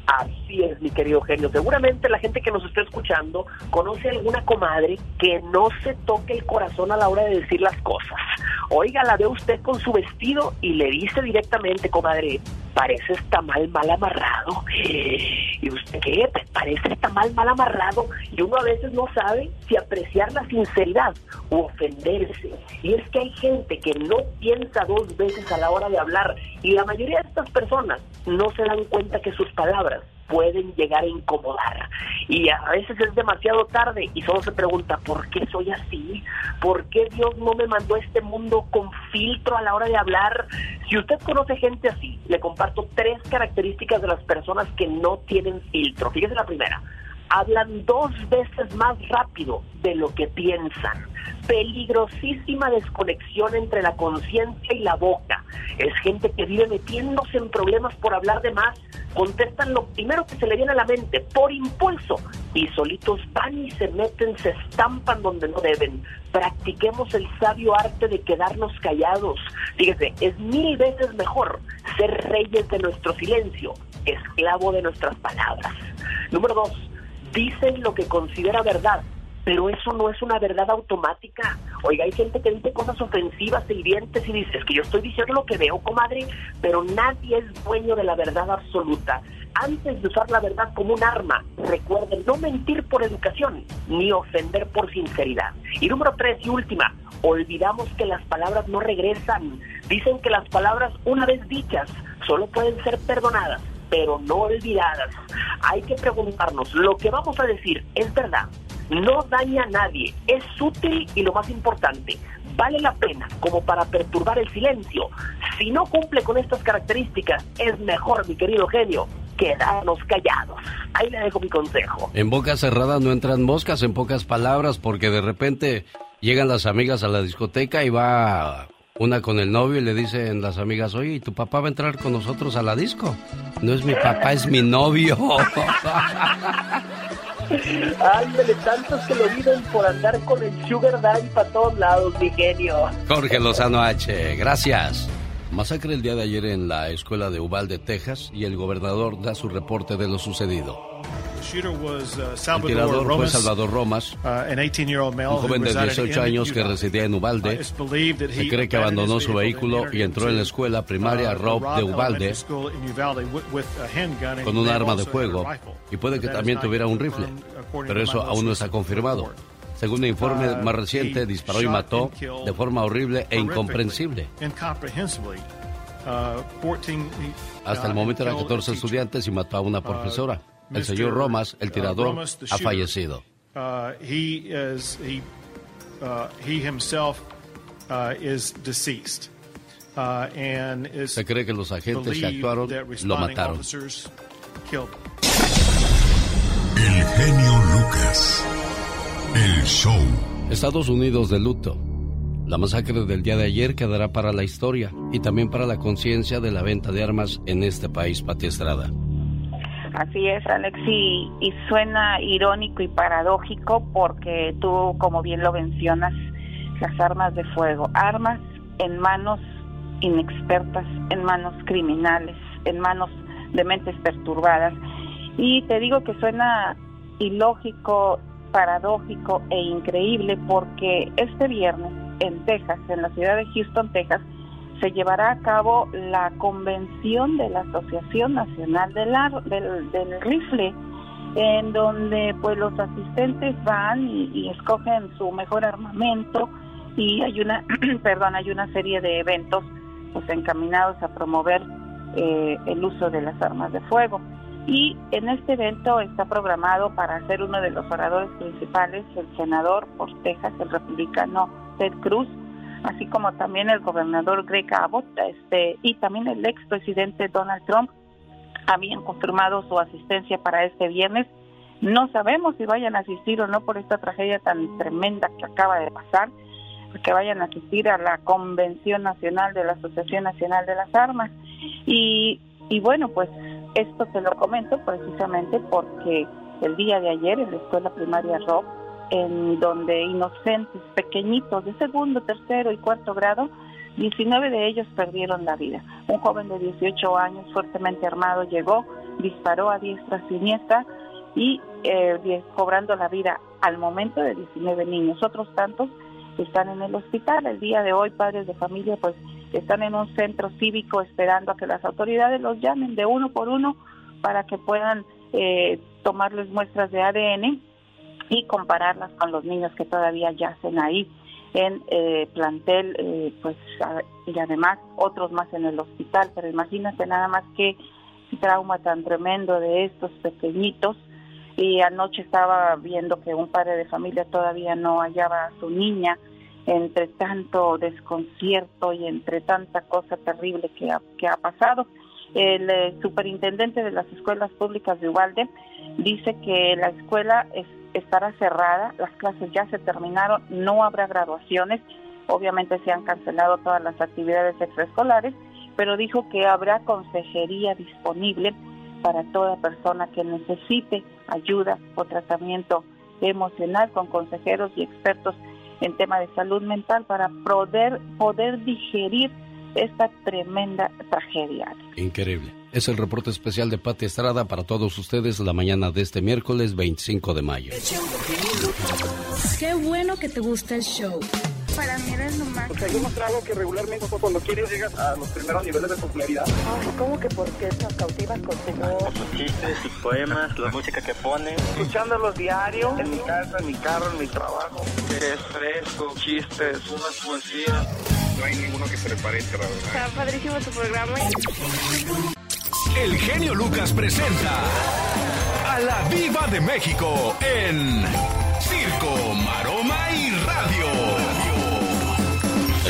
Speaker 47: Así es, mi querido genio. Seguramente la gente que nos está escuchando conoce alguna comadre que no se toque el corazón a la hora de decir las cosas. Oiga, la ve usted con su vestido y le dice directamente, comadre, parece mal mal amarrado. ¿Y usted qué? Parece mal mal amarrado. Y uno a veces no sabe si apreciar la sinceridad o ofenderse. Y es que hay gente que no piensa dos veces a la hora de hablar. Y la mayoría de estas personas no se dan cuenta que sus palabras pueden llegar a incomodar. Y a veces es demasiado tarde y solo se pregunta, ¿por qué soy así? ¿Por qué Dios no me mandó a este mundo con filtro a la hora de hablar? Si usted conoce gente así, le comparto tres características de las personas que no tienen filtro. Fíjese la primera. Hablan dos veces más rápido de lo que piensan. Peligrosísima desconexión entre la conciencia y la boca. Es gente que vive metiéndose en problemas por hablar de más. Contestan lo primero que se le viene a la mente, por impulso. Y solitos van y se meten, se estampan donde no deben. Practiquemos el sabio arte de quedarnos callados. Fíjese, es mil veces mejor ser reyes de nuestro silencio, esclavo de nuestras palabras. Número dos, dicen lo que considera verdad, pero eso no es una verdad automática. Oiga, hay gente que dice cosas ofensivas, hirientes y dice, es que yo estoy diciendo lo que veo, comadre, pero nadie es dueño de la verdad absoluta. Antes de usar la verdad como un arma, recuerden no mentir por educación, ni ofender por sinceridad. Y número tres y última, olvidamos que las palabras no regresan. Dicen que las palabras una vez dichas solo pueden ser perdonadas pero no olvidadas. Hay que preguntarnos, ¿lo que vamos a decir es verdad? No daña a nadie, es útil y lo más importante, vale la pena como para perturbar el silencio. Si no cumple con estas características, es mejor, mi querido genio, quedarnos callados. Ahí le dejo mi consejo.
Speaker 2: En boca cerrada no entran moscas, en pocas palabras, porque de repente llegan las amigas a la discoteca y va una con el novio y le dicen las amigas, oye, ¿y tu papá va a entrar con nosotros a la disco? No es mi papá, es mi novio.
Speaker 47: Ándale, tantos que lo viven por andar con el sugar daddy para todos lados, mi genio.
Speaker 2: Jorge Lozano H, gracias. Masacre el día de ayer en la escuela de Uvalde, Texas, y el gobernador da su reporte de lo sucedido. El tirador fue Salvador Romas, un joven de 18 años que residía en Ubalde. Se cree que abandonó su vehículo y entró en la escuela primaria Rob de Ubalde con un arma de fuego y puede que también tuviera un rifle, pero eso aún no está confirmado. Según el informe más reciente, disparó y mató de forma horrible e incomprensible. Hasta el momento eran 14 estudiantes y mató a una profesora. El señor Romas, el tirador, ha fallecido. Se cree que los agentes que actuaron lo mataron.
Speaker 12: El genio Lucas. El show.
Speaker 2: Estados Unidos de luto. La masacre del día de ayer quedará para la historia y también para la conciencia de la venta de armas en este país, Pati Estrada.
Speaker 3: Así es, Alex, y, y suena irónico y paradójico porque tú, como bien lo mencionas, las armas de fuego, armas en manos inexpertas, en manos criminales, en manos de mentes perturbadas. Y te digo que suena ilógico, paradójico e increíble porque este viernes en Texas, en la ciudad de Houston, Texas, se llevará a cabo la convención de la Asociación Nacional del, del, Rifle, en donde pues los asistentes van y, escogen su mejor armamento y hay una, perdón, hay una serie de eventos pues encaminados a promover eh, el uso de las armas de fuego. Y en este evento está programado para ser uno de los oradores principales el senador por Texas, el republicano Ted Cruz, así como también el gobernador Greg Abbott este, y también el expresidente Donald Trump habían confirmado su asistencia para este viernes. No sabemos si vayan a asistir o no por esta tragedia tan tremenda que acaba de pasar, que vayan a asistir a la Convención Nacional de la Asociación Nacional de las Armas. Y, y bueno, pues esto te lo comento precisamente porque el día de ayer en la escuela primaria Rock en donde inocentes, pequeñitos, de segundo, tercero y cuarto grado, 19 de ellos perdieron la vida. Un joven de 18 años, fuertemente armado, llegó, disparó a diestra siniestra y eh, cobrando la vida al momento de 19 niños. Otros tantos están en el hospital. El día de hoy, padres de familia, pues están en un centro cívico esperando a que las autoridades los llamen de uno por uno para que puedan eh, tomarles muestras de ADN y compararlas con los niños que todavía yacen ahí en eh, plantel, eh, pues y además otros más en el hospital, pero imagínate nada más que trauma tan tremendo de estos pequeñitos y anoche estaba viendo que un padre de familia todavía no hallaba a su niña entre tanto desconcierto y entre tanta cosa terrible que ha, que ha pasado. El eh, superintendente de las escuelas públicas de Ubalde dice que la escuela es estará cerrada, las clases ya se terminaron, no habrá graduaciones, obviamente se han cancelado todas las actividades extraescolares, pero dijo que habrá consejería disponible para toda persona que necesite ayuda o tratamiento emocional con consejeros y expertos en tema de salud mental para poder, poder digerir esta tremenda tragedia.
Speaker 2: Increíble. Es el reporte especial de Pati Estrada para todos ustedes la mañana de este miércoles 25 de mayo.
Speaker 10: Qué bueno que te gusta el show.
Speaker 3: Para mí eres lo más.
Speaker 48: O sea, yo algo que regularmente cuando quieres llegas a los primeros niveles de popularidad.
Speaker 3: Ay, ¿cómo que por qué nos cautivas con tu voz?
Speaker 48: Sus chistes, sus poemas, la música que ponen. Escuchándolos diario, en mi casa, en mi carro, en mi trabajo. Es fresco, chistes, unas poesías. No hay ninguno que se le parezca, la verdad.
Speaker 3: Está padrísimo tu programa.
Speaker 12: El genio Lucas presenta a la Viva de México en Circo, Maroma y.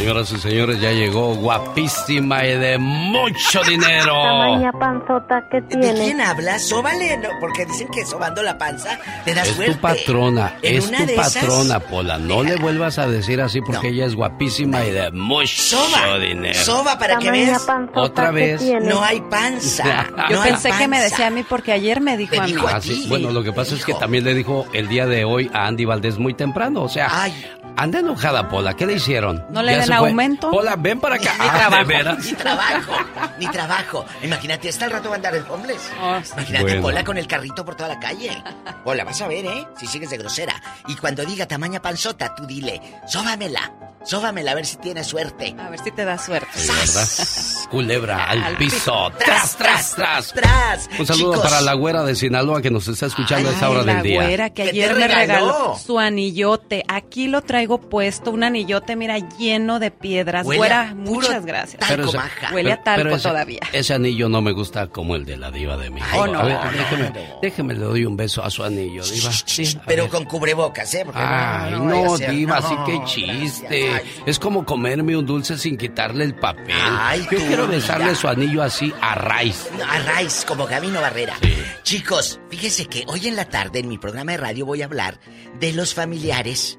Speaker 2: Señoras y señores, ya llegó guapísima y de mucho dinero.
Speaker 49: Tamaña panzota que tiene.
Speaker 39: ¿De quién hablas? Sóbale, no, porque dicen que sobando la panza te da
Speaker 2: es
Speaker 39: suerte.
Speaker 2: tu patrona, es tu patrona, Pola. No le vuelvas a decir así porque ella es guapísima y de mucho dinero.
Speaker 39: Soba para que veas.
Speaker 2: Otra vez.
Speaker 39: No hay panza.
Speaker 43: Yo pensé que me decía a mí porque ayer me dijo a mí.
Speaker 2: Ah, bueno, lo que pasa es que también le dijo el día de hoy a Andy Valdés muy temprano. O sea, Anda enojada, Pola. ¿Qué le hicieron?
Speaker 43: ¿No le
Speaker 2: ¿Ya
Speaker 43: den aumento?
Speaker 2: Pola, ven para acá.
Speaker 39: Ni
Speaker 2: Ah,
Speaker 39: trabajo,
Speaker 2: ¿de veras?
Speaker 39: ni trabajo, ni trabajo. Imagínate, hasta el rato va a andar el homeless. Imagínate,
Speaker 2: Bueno.
Speaker 39: Pola con el carrito por toda la calle. Pola, vas a ver, ¿eh? Si sigues de grosera. Y cuando diga tamaña panzota, tú dile, sóbamela, sóbamela a ver si tiene suerte.
Speaker 43: A ver si te da suerte.
Speaker 2: Sí, ¿verdad? Culebra al,
Speaker 39: Al
Speaker 2: piso.
Speaker 39: piso.
Speaker 2: Tras, tras, tras.
Speaker 39: Tras.
Speaker 2: Un saludo
Speaker 39: Chicos.
Speaker 2: para la güera de Sinaloa que nos está escuchando a esta hora
Speaker 43: Ay,
Speaker 2: del
Speaker 43: la
Speaker 2: día.
Speaker 43: güera que
Speaker 39: ¿Qué te
Speaker 43: ayer me
Speaker 39: regaló?
Speaker 43: regaló su anillote. Aquí lo traigo puesto, un anillote, mira, lleno de piedras.
Speaker 39: Huele
Speaker 43: güera,
Speaker 39: a puro
Speaker 43: muchas gracias.
Speaker 2: Pero
Speaker 43: Huele a talco
Speaker 2: pero ese-
Speaker 43: todavía.
Speaker 2: Ese anillo no me gusta como el de la diva de México.
Speaker 39: Ay, no,
Speaker 2: a ver,
Speaker 39: no,
Speaker 2: déjeme,
Speaker 39: no.
Speaker 2: déjeme, le doy un beso a su anillo, diva. Sí,
Speaker 39: Pero
Speaker 2: ver.
Speaker 39: con cubrebocas, ¿eh? Porque
Speaker 2: Ay, no, diva,
Speaker 39: no,
Speaker 2: así que
Speaker 39: gracias.
Speaker 2: chiste.
Speaker 39: Ay,
Speaker 2: Es como comerme un dulce sin quitarle el papel.
Speaker 39: Ay,
Speaker 2: Yo quiero besarle su anillo así a raíz.
Speaker 39: A Rice, como Gabino Barrera. Chicos, fíjense que hoy en la tarde en mi programa de radio voy a hablar de los familiares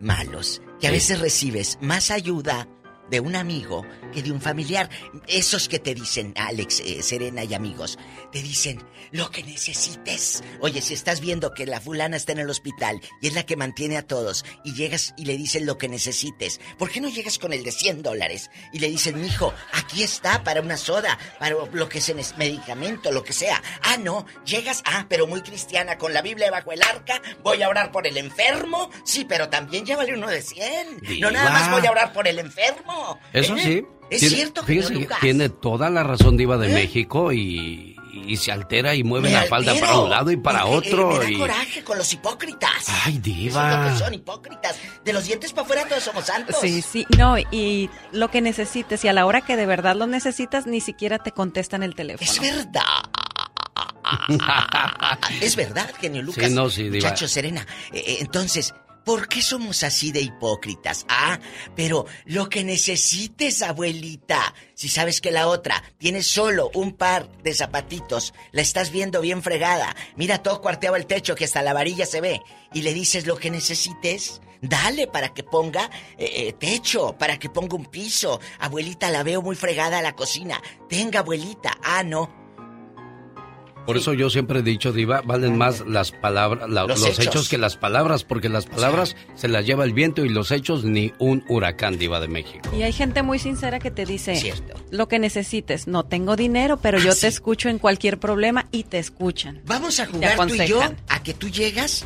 Speaker 39: malos, que a veces recibes más ayuda de un amigo que de un familiar. Esos que te dicen, Alex, eh, Serena y amigos, te dicen lo que necesites. Oye, si estás viendo que la fulana está en el hospital y es la que mantiene a todos y llegas y le dices lo que necesites, ¿por qué no llegas con el de 100 dólares y le dices, mijo, aquí está para una soda, para lo que se nes- medicamento, lo que sea? Ah, no, llegas, ah, pero muy cristiana, con la Biblia bajo el arca, voy a orar por el enfermo, sí, pero también llévale uno de 100. No nada más voy a orar por el enfermo.
Speaker 2: Eso
Speaker 39: ¿Eh?
Speaker 2: sí.
Speaker 39: Es
Speaker 2: Tiene-
Speaker 39: cierto,
Speaker 2: Fíjese que
Speaker 39: Lucas.
Speaker 2: tiene toda la razón Diva de
Speaker 39: ¿Eh?
Speaker 2: México y, y se altera y mueve
Speaker 39: Me
Speaker 2: la falda
Speaker 39: altero,
Speaker 2: para un lado y para
Speaker 39: eh,
Speaker 2: otro.
Speaker 39: me da
Speaker 2: y...
Speaker 39: coraje con los hipócritas.
Speaker 2: Ay,
Speaker 39: Eso es lo
Speaker 2: diva.
Speaker 39: que son hipócritas. De los dientes para afuera todos somos santos.
Speaker 43: Sí, sí, no, y lo que necesites, y a la hora que de verdad lo necesitas, ni siquiera te contestan el teléfono.
Speaker 39: Es verdad. es verdad, genio Lucas.
Speaker 2: Sí, no, sí, diva.
Speaker 39: Muchacho, Serena. entonces, ¿por qué somos así de hipócritas? Ah, pero lo que necesites, abuelita. Si sabes que la otra tiene solo un par de zapatitos, la estás viendo bien fregada. Mira, todo cuarteado el techo que hasta la varilla se ve. Y le dices lo que necesites. Dale para que ponga eh, eh, techo, para que ponga un piso. Abuelita, la veo muy fregada a la cocina. Tenga, abuelita. Ah, no.
Speaker 2: Por eso yo siempre he dicho, Diva, valen más las palabras, la-
Speaker 39: Los
Speaker 2: los, hechos.
Speaker 39: hechos.
Speaker 2: que las palabras, porque las palabras se las lleva el viento y los hechos ni un huracán, Diva de México.
Speaker 43: Y hay gente muy sincera que te dice
Speaker 39: Cierto.
Speaker 43: lo que necesites. No tengo dinero, pero
Speaker 39: Ah,
Speaker 43: yo
Speaker 39: sí.
Speaker 43: te escucho en cualquier problema y te escuchan.
Speaker 39: Vamos a jugar tú y yo a que tú llegas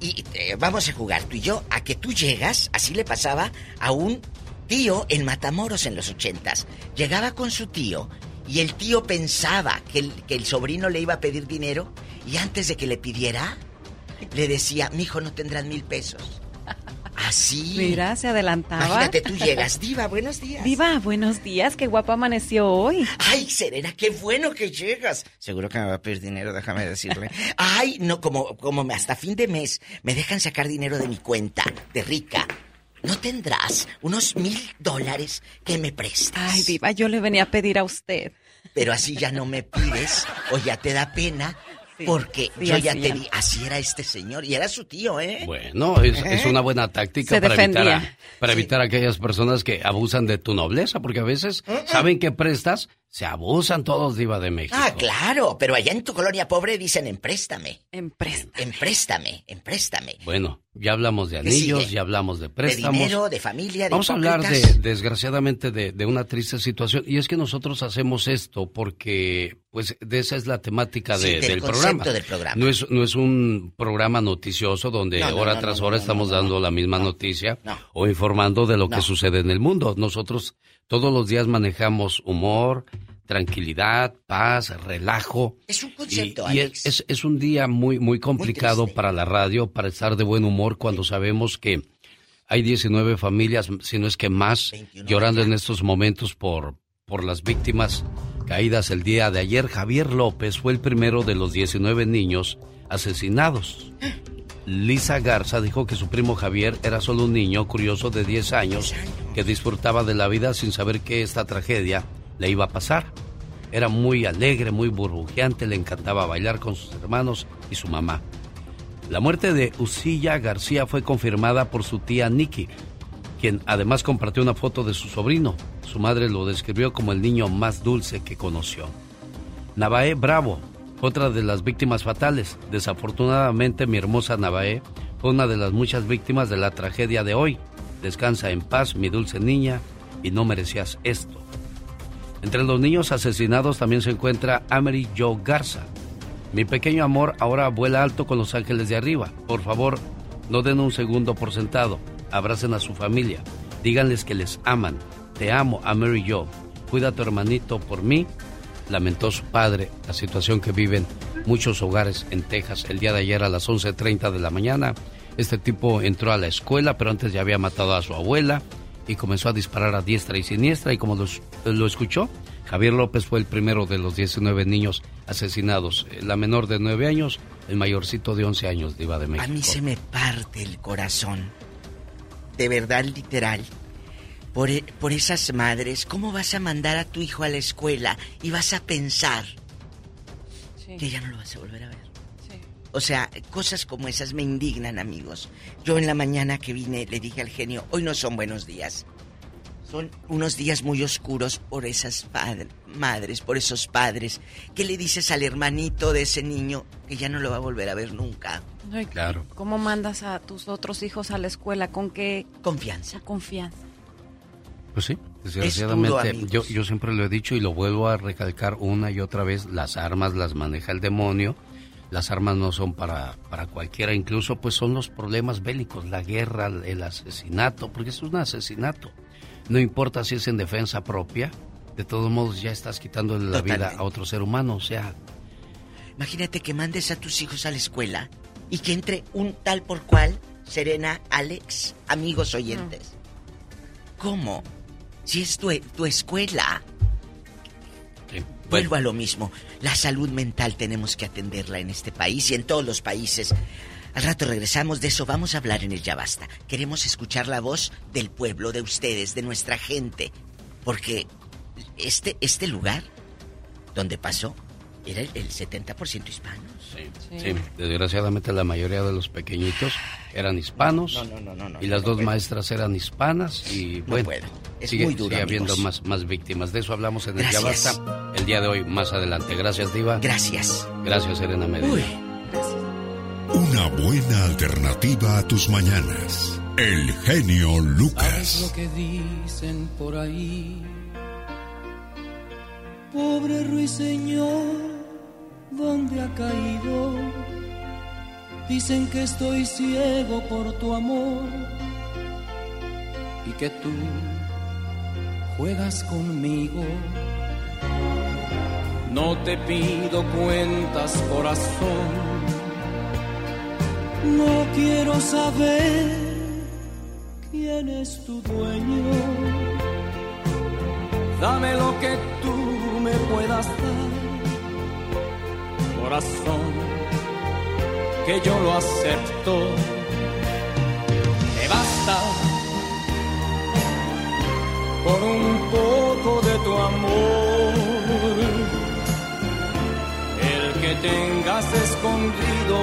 Speaker 39: y eh, vamos a jugar tú y yo a que tú llegas, así le pasaba a un tío en Matamoros en los ochentas. Llegaba con su tío y el tío pensaba que el, que el sobrino le iba a pedir dinero y antes de que le pidiera, le decía, mi hijo no tendrás mil pesos. Así.
Speaker 43: Mira, se adelantaba.
Speaker 39: Imagínate, tú llegas, Diva, buenos días.
Speaker 43: Diva, buenos días, qué guapa amaneció hoy.
Speaker 39: Ay, Serena, qué bueno que llegas. Seguro que me va a pedir dinero, déjame decirle. Ay, no, como, como hasta fin de mes me dejan sacar dinero de mi cuenta, de rica. ¿No tendrás unos mil dólares que me prestes?
Speaker 43: Ay, Diva, yo le venía a pedir a usted.
Speaker 39: Pero así ya no me pides o ya te da pena.
Speaker 43: Sí,
Speaker 39: porque
Speaker 43: sí,
Speaker 39: yo ya te di, así era este señor y era su tío, ¿eh?
Speaker 2: Bueno, es, es una buena táctica para evitar, a, para evitar a aquellas personas que abusan de tu nobleza, porque a veces saben que prestas, se abusan todos, Diva de México.
Speaker 39: Ah, claro, pero allá en tu colonia pobre dicen empréstame,
Speaker 43: Empresta.
Speaker 39: empréstame, empréstame.
Speaker 2: Bueno, ya hablamos de
Speaker 39: ¿Qué
Speaker 2: anillos, ya hablamos de
Speaker 39: De
Speaker 2: préstamos.
Speaker 39: dinero, de familia, de
Speaker 2: Vamos a hablar de, desgraciadamente, de, de una triste situación. Y es que nosotros hacemos esto porque, pues, de esa es la temática
Speaker 39: Sí,
Speaker 2: de-
Speaker 39: del
Speaker 2: del,
Speaker 39: concepto
Speaker 2: programa.
Speaker 39: del programa.
Speaker 2: No es, no es un programa noticioso donde
Speaker 39: No, no,
Speaker 2: hora
Speaker 39: no,
Speaker 2: tras
Speaker 39: no,
Speaker 2: hora
Speaker 39: no,
Speaker 2: estamos
Speaker 39: no, no,
Speaker 2: dando la misma noticia
Speaker 39: no.
Speaker 2: o informando de lo
Speaker 39: No.
Speaker 2: que sucede en el mundo. Nosotros todos los días manejamos humor, tranquilidad, paz, relajo.
Speaker 39: Es un
Speaker 2: Y,
Speaker 39: concepto,
Speaker 2: y
Speaker 39: Alex.
Speaker 2: es, es- un día muy, muy complicado para la radio, para estar de buen humor cuando sabemos que hay 19 familias, si no es que más,
Speaker 39: 21
Speaker 2: llorando en estos momentos por, por las víctimas caídas el día de ayer. Javier López fue el primero de los 19 niños asesinados. Lisa Garza dijo que su primo Javier era solo un niño curioso de 10 años que disfrutaba de la vida sin saber que esta tragedia le iba a pasar. Era muy alegre, muy burbujeante, le encantaba bailar con sus hermanos y su mamá. La muerte de Usilla García fue confirmada por su tía Nikki, quien además compartió una foto de su sobrino. Su madre lo describió como el niño más dulce que conoció. Navae Bravo, otra de las víctimas fatales. Desafortunadamente mi hermosa Navae fue una de las muchas víctimas de la tragedia de hoy. Descansa en paz, mi dulce niña, y no merecías esto. Entre los niños asesinados también se encuentra Amery Joe Garza. Mi pequeño amor ahora vuela alto con los ángeles de arriba. Por favor, no den un segundo por sentado. Abracen a su familia. Díganles que les aman. Te amo, Amery Joe. Cuida a tu hermanito por mí. Lamentó su padre la situación que viven muchos hogares en Texas. El día de ayer a las 11.30 de la mañana, este tipo entró a la escuela, pero antes ya había matado a su abuela y comenzó a disparar a diestra y siniestra. Y como lo, escuchó, Javier López fue el primero de los 19 niños asesinados. La menor de 9 años, el mayorcito de 11 años, Diva de México.
Speaker 39: A mí se me parte el corazón. De verdad, literal. Por, e, por esas madres, ¿cómo vas a mandar a tu hijo a la escuela y vas a pensar que ya no lo vas a volver a ver? O sea, cosas como esas me indignan, amigos. Yo en la mañana que vine le dije al genio, hoy no son buenos días. Son unos días muy oscuros por esas madres, por esos padres. ¿Qué le dices al hermanito de ese niño que ya no lo va a volver a ver nunca?
Speaker 2: claro.
Speaker 43: ¿Cómo mandas a tus otros hijos a la escuela? ¿Con qué
Speaker 39: confianza?
Speaker 43: Confianza.
Speaker 2: Pues sí, desgraciadamente yo, yo siempre lo he dicho y lo vuelvo a recalcar una y otra vez, las armas las maneja el demonio las armas no son para, para cualquiera, incluso pues son los problemas bélicos, la guerra, el asesinato, porque es un asesinato. No importa si es en defensa propia, de todos modos ya estás quitándole la vida a otro ser humano, o sea...
Speaker 39: Imagínate que mandes a tus hijos a la escuela y que entre un tal por cual, Serena, Alex, amigos oyentes. ¿Cómo? Si es tu, tu escuela. Vuelvo a lo mismo. La salud mental tenemos que atenderla en este país y en todos los países. Al rato regresamos, de eso vamos a hablar en el Ya Basta. Queremos escuchar la voz del pueblo, de ustedes, de nuestra gente. Porque este, este lugar donde pasó era el, 70% hispanos.
Speaker 2: Sí, desgraciadamente la mayoría de los pequeñitos eran hispanos. y las dos maestras eran hispanas y bueno,
Speaker 39: es sigue, muy duro,
Speaker 2: sigue habiendo más, más víctimas. De eso hablamos en el Ya Basta el día de hoy, más adelante. Gracias, Diva.
Speaker 39: Gracias.
Speaker 2: Gracias, Serena Medina.
Speaker 12: Una buena alternativa a tus mañanas. El genio Lucas.
Speaker 50: ¿Sabes lo que dicen por ahí? Pobre ruiseñor ¿dónde ha caído? Dicen que estoy ciego por tu amor y que tú juegas conmigo. No te pido cuentas, corazón. No quiero saber quién es tu dueño. Dame lo que tú me puedas dar que yo lo acepto. Me basta con un poco de tu amor, el que tengas escondido,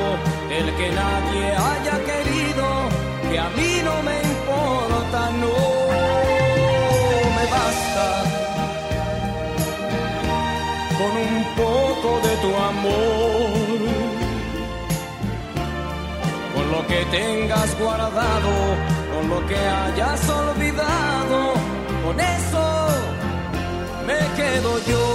Speaker 50: el que nadie haya querido, que a mí no me importa, no me basta con un poco de tu amor. Que tengas guardado, con lo que hayas olvidado, con eso me quedo yo.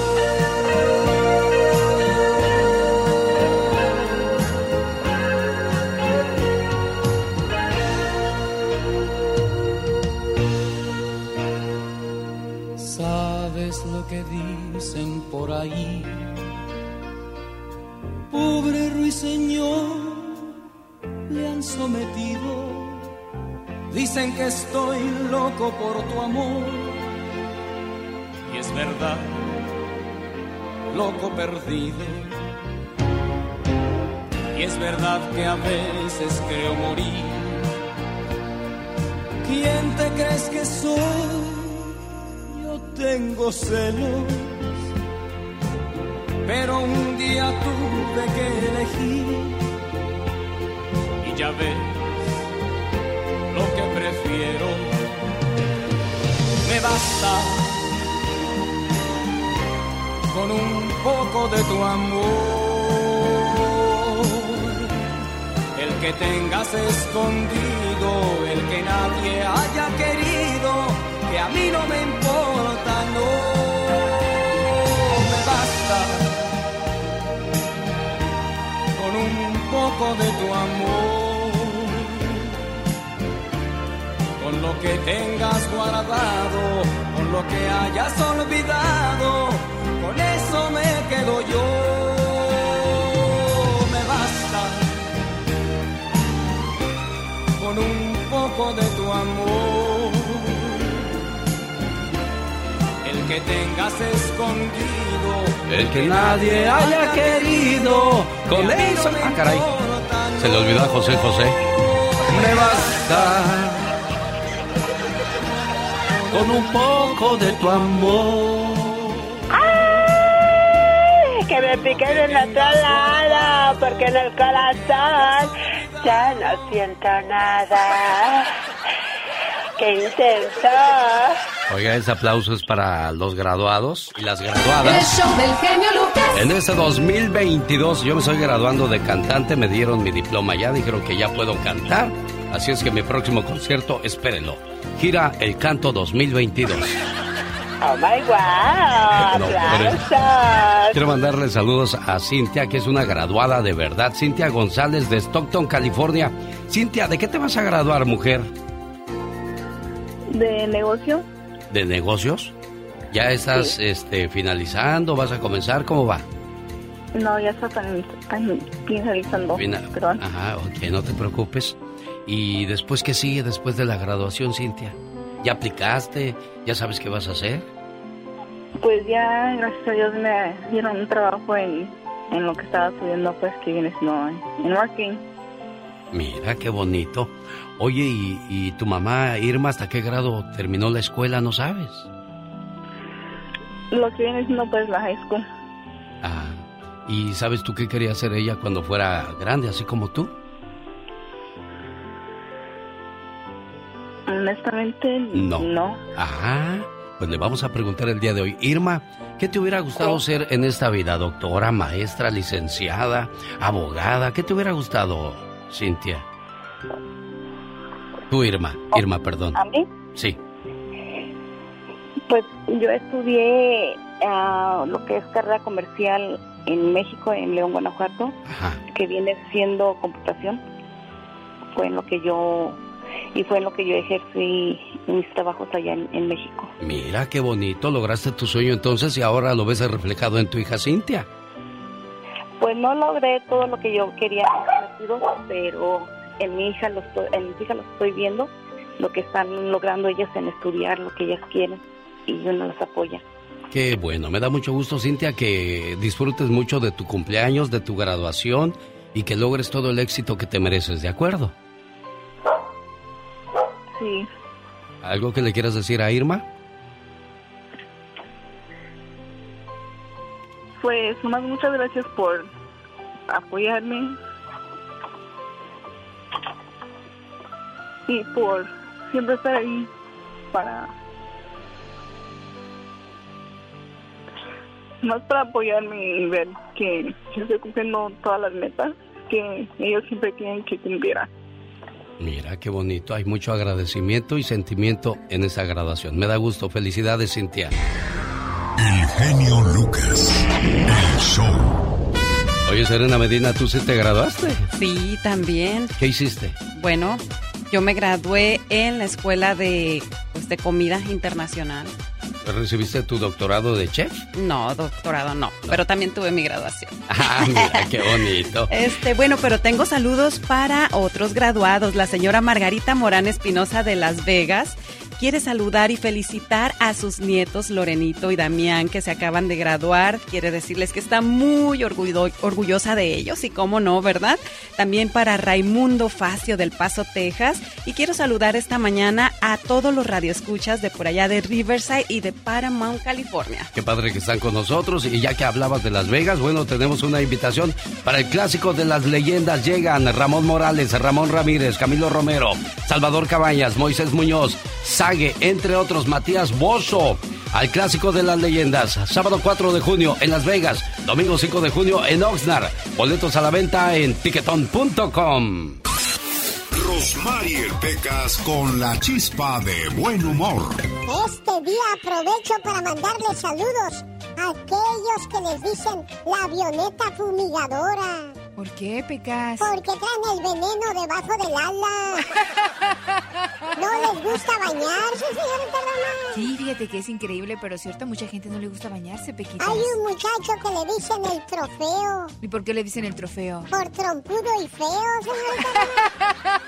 Speaker 50: Por tu amor. Y es verdad, loco perdido. Y es verdad que a veces creo morir. ¿Quién te crees que soy? Yo tengo celos pero un día tuve que elegir y ya ves lo que prefiero. Basta con un poco de tu amor, el que tengas escondido, el que nadie haya querido, que a mí no me importa, no me basta con un poco de tu amor, con lo que tengas guardado, con lo que hayas olvidado, con eso me quedo yo. Me basta con un poco de tu amor. El que tengas escondido,
Speaker 2: El que nadie haya querido. Con eso.
Speaker 50: me
Speaker 2: Ah, caray. Se le olvidó a José José. Me basta con un poco de tu amor.
Speaker 51: ¡Ay! Que me piquen en otro lado, porque en el corazón ya no siento nada. ¡Qué intenso!
Speaker 2: Oiga, ese aplauso es para los graduados y las
Speaker 10: El
Speaker 2: graduadas.
Speaker 10: show del genio Lucas.
Speaker 2: En este 2022 yo me estoy graduando de cantante, me dieron mi diploma ya, dijeron que ya puedo cantar, así es que mi próximo concierto, espérenlo. Gira El Canto 2022.
Speaker 51: ¡Oh, my wow!
Speaker 2: No. Quiero mandarle saludos a Cintia, que es una graduada de verdad. Cintia González de Stockton, California. Cintia, ¿de qué te vas a graduar, mujer?
Speaker 3: ¿De negocio?
Speaker 2: ¿De negocios? ¿Ya estás este, finalizando? ¿Vas a comenzar? ¿Cómo va?
Speaker 3: No, ya está finalizando.
Speaker 2: Fina-
Speaker 3: Perdón.
Speaker 2: Ajá, ok, no te preocupes. ¿Y después qué sigue después de la graduación, Cintia? ¿Ya aplicaste? ¿Ya sabes qué vas a hacer?
Speaker 3: Pues ya, gracias a Dios, me dieron un trabajo en, en lo que estaba estudiando, pues que viene siendo en, en marketing.
Speaker 2: Mira, qué bonito. Oye, ¿y, y tu mamá, Irma, hasta qué grado terminó la escuela? ¿No sabes?
Speaker 3: Lo que viene siendo, pues, la high school.
Speaker 2: Ah, ¿y sabes tú qué quería hacer ella cuando fuera grande, así como tú?
Speaker 3: Honestamente,
Speaker 2: No.
Speaker 3: no.
Speaker 2: Ajá. Pues le vamos a preguntar el día de hoy. Irma, ¿qué te hubiera gustado ser en esta vida? ¿Doctora, maestra, licenciada, abogada? ¿Qué te hubiera gustado, Cintia? Tú, Irma. Irma, perdón.
Speaker 3: ¿A mí?
Speaker 2: Sí.
Speaker 3: Pues yo estudié ah, lo que es carrera comercial en México, en León, Guanajuato, que viene siendo computación. Fue en lo que yo y fue en lo que yo ejercí mis trabajos allá en, en México.
Speaker 2: Mira, qué bonito. Lograste tu sueño entonces y ahora lo ves reflejado en tu hija Cintia.
Speaker 3: Pues no logré todo lo que yo quería pero en mi hija lo estoy, en mi hija lo estoy viendo, lo que están logrando ellas en estudiar, lo que ellas quieren y uno las apoya.
Speaker 2: Qué bueno. Me da mucho gusto, Cintia, que disfrutes mucho de tu cumpleaños, de tu graduación y que logres todo el éxito que te mereces, ¿de acuerdo?
Speaker 3: Sí.
Speaker 2: ¿Algo que le quieras decir a Irma?
Speaker 3: Pues más muchas gracias por apoyarme y por siempre estar ahí para más para apoyarme y ver que yo estoy cumpliendo todas las metas que ellos siempre quieren que cumpliera.
Speaker 2: Mira, qué bonito. Hay mucho agradecimiento y sentimiento en esa graduación. Me da gusto. Felicidades, Cintia.
Speaker 12: El genio Lucas. El show.
Speaker 2: Oye, Serena Medina, ¿tú sí te graduaste?
Speaker 43: Sí, también.
Speaker 2: ¿Qué hiciste?
Speaker 43: Bueno, yo me gradué en la escuela de, pues, de comida internacional.
Speaker 2: ¿Recibiste tu doctorado de chef?
Speaker 43: No, doctorado no, pero también tuve mi graduación.
Speaker 2: Ah, mira, qué bonito.
Speaker 43: Este, bueno, pero tengo saludos para otros graduados. La señora Margarita Morán Espinosa de Las Vegas quiere saludar y felicitar a sus nietos Lorenito y Damián que se acaban de graduar. Quiere decirles que está muy orgullo- orgullosa de ellos y cómo no, ¿verdad? También para Raimundo Facio del Paso, Texas. Y quiero saludar esta mañana a todos los radioescuchas de por allá de Riverside y de Paramount, California.
Speaker 2: Qué padre que están con nosotros. Y ya que hablabas de Las Vegas, bueno, tenemos una invitación para el clásico de las leyendas. Llegan Ramón Morales, Ramón Ramírez, Camilo Romero, Salvador Cabañas, Moisés Muñoz, Entre otros, Matías Bozo. Al clásico de las leyendas, sábado 4 de junio en Las Vegas, domingo 5 de junio en Oxnard. Boletos a la venta en tiquetón.com.
Speaker 12: Rosmar y el Pecas con la chispa de buen humor.
Speaker 13: Este día aprovecho para mandarles saludos a aquellos que les dicen la avioneta fumigadora.
Speaker 14: ¿Por qué, Pecas?
Speaker 13: Porque traen el veneno debajo del ala. ¿No les gusta bañarse, señorita Roma?
Speaker 14: Sí, fíjate que es increíble, pero cierto, a mucha gente no le gusta bañarse, Pequitas.
Speaker 13: Hay un muchacho que le dicen el trofeo.
Speaker 14: ¿Y por qué le dicen el trofeo?
Speaker 13: Por trompudo y feo, señorita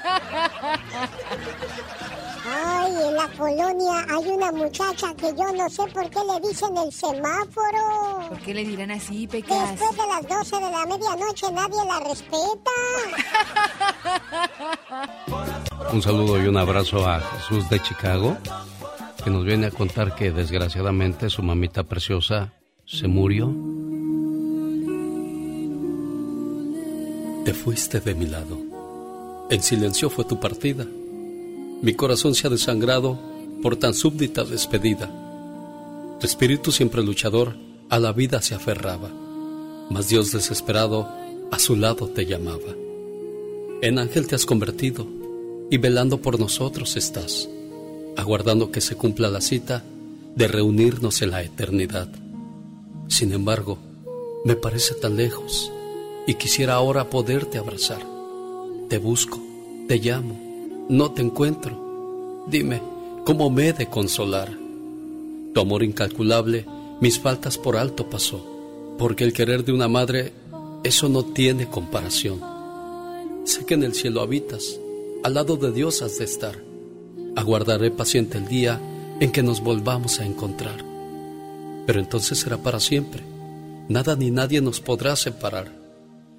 Speaker 13: Ay, en la colonia hay una muchacha que yo no sé por qué le dicen el semáforo.
Speaker 14: ¿Por qué le dirán así, Pecas?
Speaker 13: Después de las 12 de la medianoche nadie la respeta.
Speaker 2: Un saludo y un abrazo a Jesús de Chicago, que nos viene a contar que desgraciadamente su mamita preciosa se murió. Te fuiste de mi lado. En silencio fue tu partida. Mi corazón se ha desangrado por tan súbdita despedida. Tu espíritu siempre luchador a la vida se aferraba, mas Dios desesperado a su lado te llamaba. En ángel te has convertido y velando por nosotros estás, aguardando que se cumpla la cita de reunirnos en la eternidad. Sin embargo, me parece tan lejos y quisiera ahora poderte abrazar. Te busco, te llamo, no te encuentro. Dime, ¿cómo me he de consolar? Tu amor incalculable mis faltas por alto pasó, porque el querer de una madre, eso no tiene comparación. Sé que en el cielo habitas, al lado de Dios has de estar. Aguardaré paciente el día en que nos volvamos a encontrar. Pero entonces será para siempre. Nada ni nadie nos podrá separar.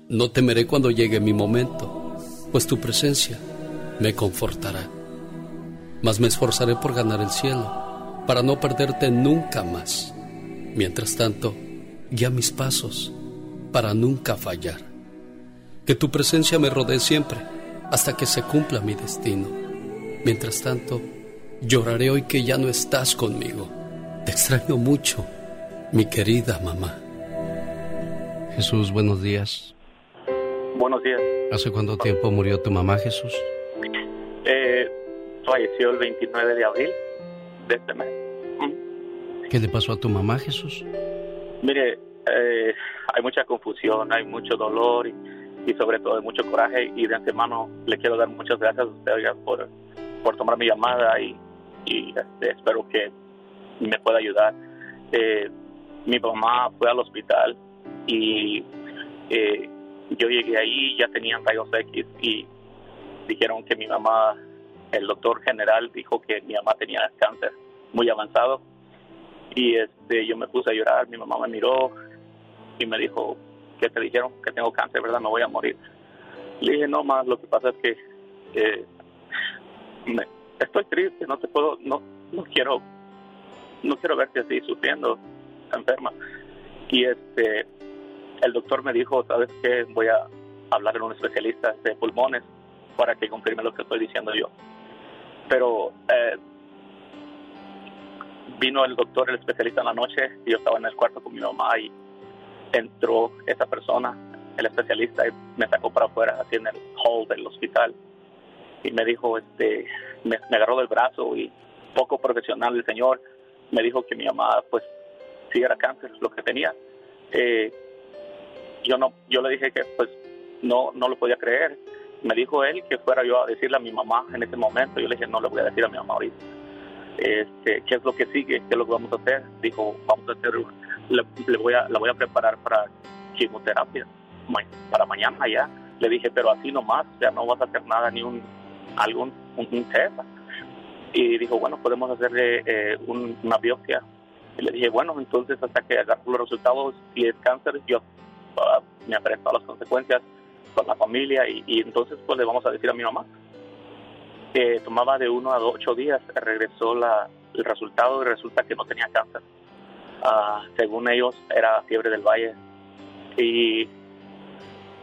Speaker 2: No temeré cuando llegue mi momento, pues tu presencia me confortará. Mas me esforzaré por ganar el cielo, para no perderte nunca más. Mientras tanto, guía mis pasos, para nunca fallar. Que tu presencia me rodee siempre, hasta que se cumpla mi destino. Mientras tanto, lloraré hoy que ya no estás conmigo. Te extraño mucho, mi querida mamá. Jesús, buenos días.
Speaker 32: Buenos días.
Speaker 2: ¿Hace cuánto tiempo murió tu mamá, Jesús?
Speaker 32: Eh, falleció el 29 de abril de este mes.
Speaker 2: ¿Qué le pasó a tu mamá, Jesús?
Speaker 32: Mire, eh, hay mucha confusión, hay mucho dolor y, y, sobre todo hay mucho coraje y de antemano le quiero dar muchas gracias a usted oiga, por, por tomar mi llamada y, y este, espero que me pueda ayudar. Eh, mi mamá fue al hospital y eh, yo llegué ahí, ya tenían rayos X y dijeron que mi mamá, el doctor general dijo que mi mamá tenía cáncer muy avanzado y este yo me puse a llorar, mi mamá me miró y me dijo, ¿qué te dijeron? Que tengo cáncer, ¿verdad? Me voy a morir. Le dije, no más, lo que pasa es que me, estoy triste, no te puedo, no, no quiero, no quiero verte así sufriendo, enferma. Y este, el doctor me dijo, ¿sabes qué? Voy a hablar con un especialista de pulmones para que confirme lo que estoy diciendo yo. Pero eh, vino el doctor, el especialista en la noche, y yo estaba en el cuarto con mi mamá y entró esa persona, el especialista, y me sacó para afuera, así en el hall del hospital, y me dijo, este, me, agarró del brazo y poco profesional el señor, me dijo que mi mamá, pues, sí era cáncer, lo que tenía. Eh, yo no, yo le dije que, pues, no, no lo podía creer. Me dijo él que fuera yo a decirle a mi mamá en ese momento. Yo le dije, no le voy a decir a mi mamá ahorita este, qué es lo que sigue, qué es lo que vamos a hacer. Dijo, vamos a hacer, le, voy a, la voy a preparar para quimioterapia para mañana ya. Le dije, pero así nomás, o sea, no vas a hacer nada, ni un, algún, un, un test. Y dijo, bueno, podemos hacerle eh, un, una biopsia. Y le dije, bueno, entonces hasta que agarro los resultados, si es cáncer, yo uh, me enfrento a las consecuencias con la familia y, entonces pues le vamos a decir a mi mamá que tomaba de uno a ocho días, regresó la, el resultado y resulta que no tenía cáncer. Uh, según ellos era fiebre del valle. Y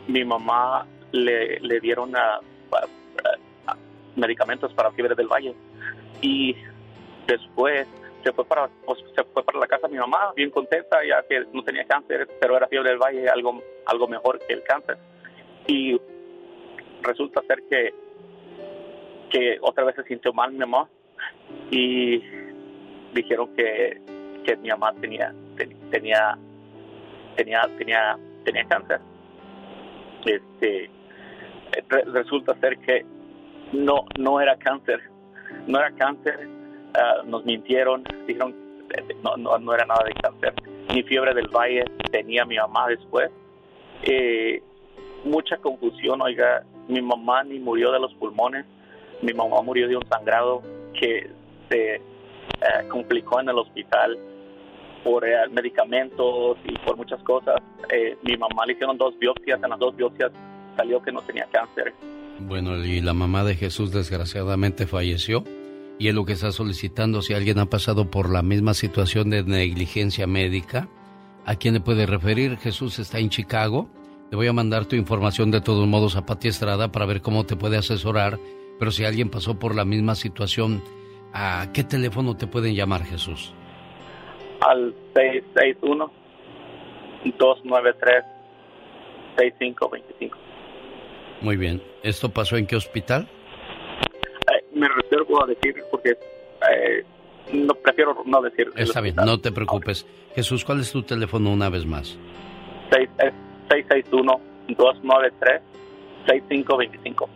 Speaker 32: mi mamá le, le dieron a medicamentos para fiebre del valle. Y después se fue para pues, se fue para la casa de mi mamá bien contenta ya que no tenía cáncer pero era fiebre del valle algo algo mejor que el cáncer y resulta ser que que otra vez se sintió mal mi mamá y dijeron que, que mi mamá tenía tenía tenía tenía tenía cáncer. Este resulta ser que no no era cáncer no era cáncer ah, nos mintieron dijeron no, no no era nada de cáncer ni fiebre del valle tenía mi mamá después eh, mucha confusión oiga mi mamá ni murió de los pulmones mi mamá murió de un sangrado que se eh, complicó en el hospital por eh, medicamentos y por muchas cosas. Eh, mi mamá le hicieron dos biopsias, en las dos biopsias salió que no tenía cáncer.
Speaker 2: Bueno, y la mamá de Jesús desgraciadamente falleció. Y es lo que está solicitando, si alguien ha pasado por la misma situación de negligencia médica, ¿a quién le puede referir? Jesús está en Chicago. Le voy a mandar tu información de todos modos a Pati Estrada para ver cómo te puede asesorar pero si alguien pasó por la misma situación, ¿a qué teléfono te pueden llamar, Jesús?
Speaker 32: Al 661-293-6525.
Speaker 2: Muy bien. ¿Esto pasó en qué hospital?
Speaker 32: Eh, me reservo a decir porque eh, no prefiero no decir.
Speaker 2: Está bien, no te preocupes. Jesús, ¿cuál es tu teléfono una vez más?
Speaker 32: 661-293-6525.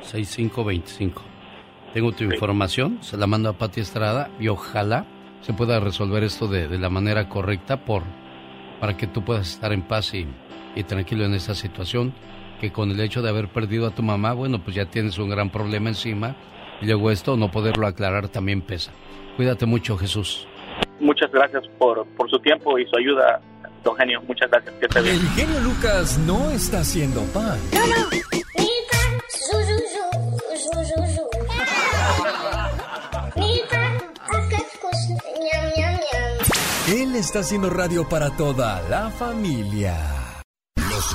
Speaker 2: 6525. Tengo tu información, se la mando a Pati Estrada y ojalá se pueda resolver esto de, de, la manera correcta por, para que tú puedas estar en paz y, y tranquilo en esta situación, que con el hecho de haber perdido a tu mamá, bueno, pues ya tienes un gran problema encima y luego esto, no poderlo aclarar también pesa. Cuídate mucho, Jesús.
Speaker 32: Muchas gracias por, por su tiempo y su ayuda, don Genio. Muchas gracias. Que
Speaker 12: El genio Lucas no está haciendo pan. Él está haciendo radio para toda la familia.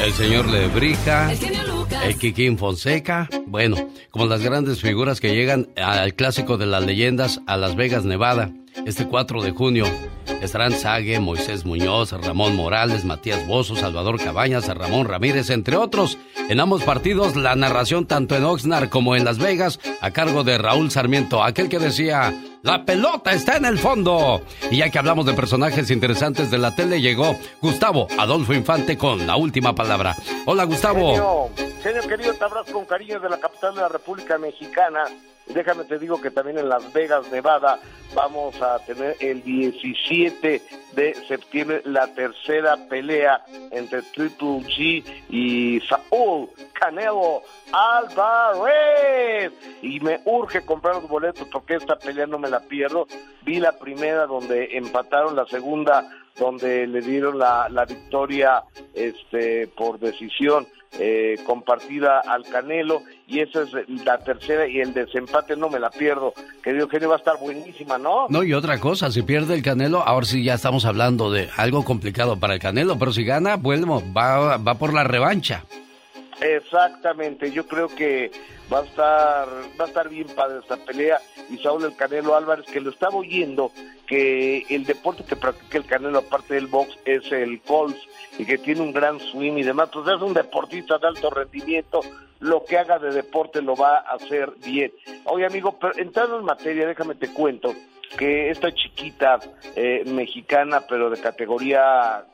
Speaker 2: El señor Lebrija.
Speaker 4: El genio Lucas.
Speaker 2: El Kikín Fonseca. Bueno, como las grandes figuras que llegan al clásico de las leyendas a Las Vegas, Nevada, este 4 de junio. Estarán Sague, Moisés Muñoz, Ramón Morales, Matías Bozo, Salvador Cabañas, Ramón Ramírez, entre otros. En ambos partidos, la narración tanto en Oxnard como en Las Vegas, a cargo de Raúl Sarmiento, aquel que decía, la pelota está en el fondo. Y ya que hablamos de personajes interesantes de la tele, llegó Gustavo Adolfo Infante con la última palabra. Hola, Gustavo.
Speaker 52: Genio, genio querido, te abrazo con cariño de la capital de la República Mexicana. Déjame te digo que también en Las Vegas, Nevada, vamos a tener el 17 de septiembre la tercera pelea entre Triple G y Saúl Canelo Alvarez. Y me urge comprar los boletos porque esta pelea no me la pierdo. Vi la primera donde empataron, la segunda donde le dieron la, la victoria este, por decisión eh, compartida al Canelo y esa es la tercera y el desempate no me la pierdo. Querido genio, va a estar buenísima, ¿no?
Speaker 2: No, y otra cosa, si pierde el Canelo, ahora sí ya estamos hablando de algo complicado para el Canelo, pero si gana, bueno, va, va por la revancha.
Speaker 52: Exactamente, yo creo que va a estar va a estar bien padre esta pelea y Saúl el Canelo Álvarez que lo estaba oyendo que el deporte que practica el Canelo aparte del box es el golf y que tiene un gran swing y demás, pues es un deportista de alto rendimiento, lo que haga de deporte lo va a hacer bien. Oye amigo, pero entrando en materia, déjame te cuento que esta chiquita eh, mexicana pero de categoría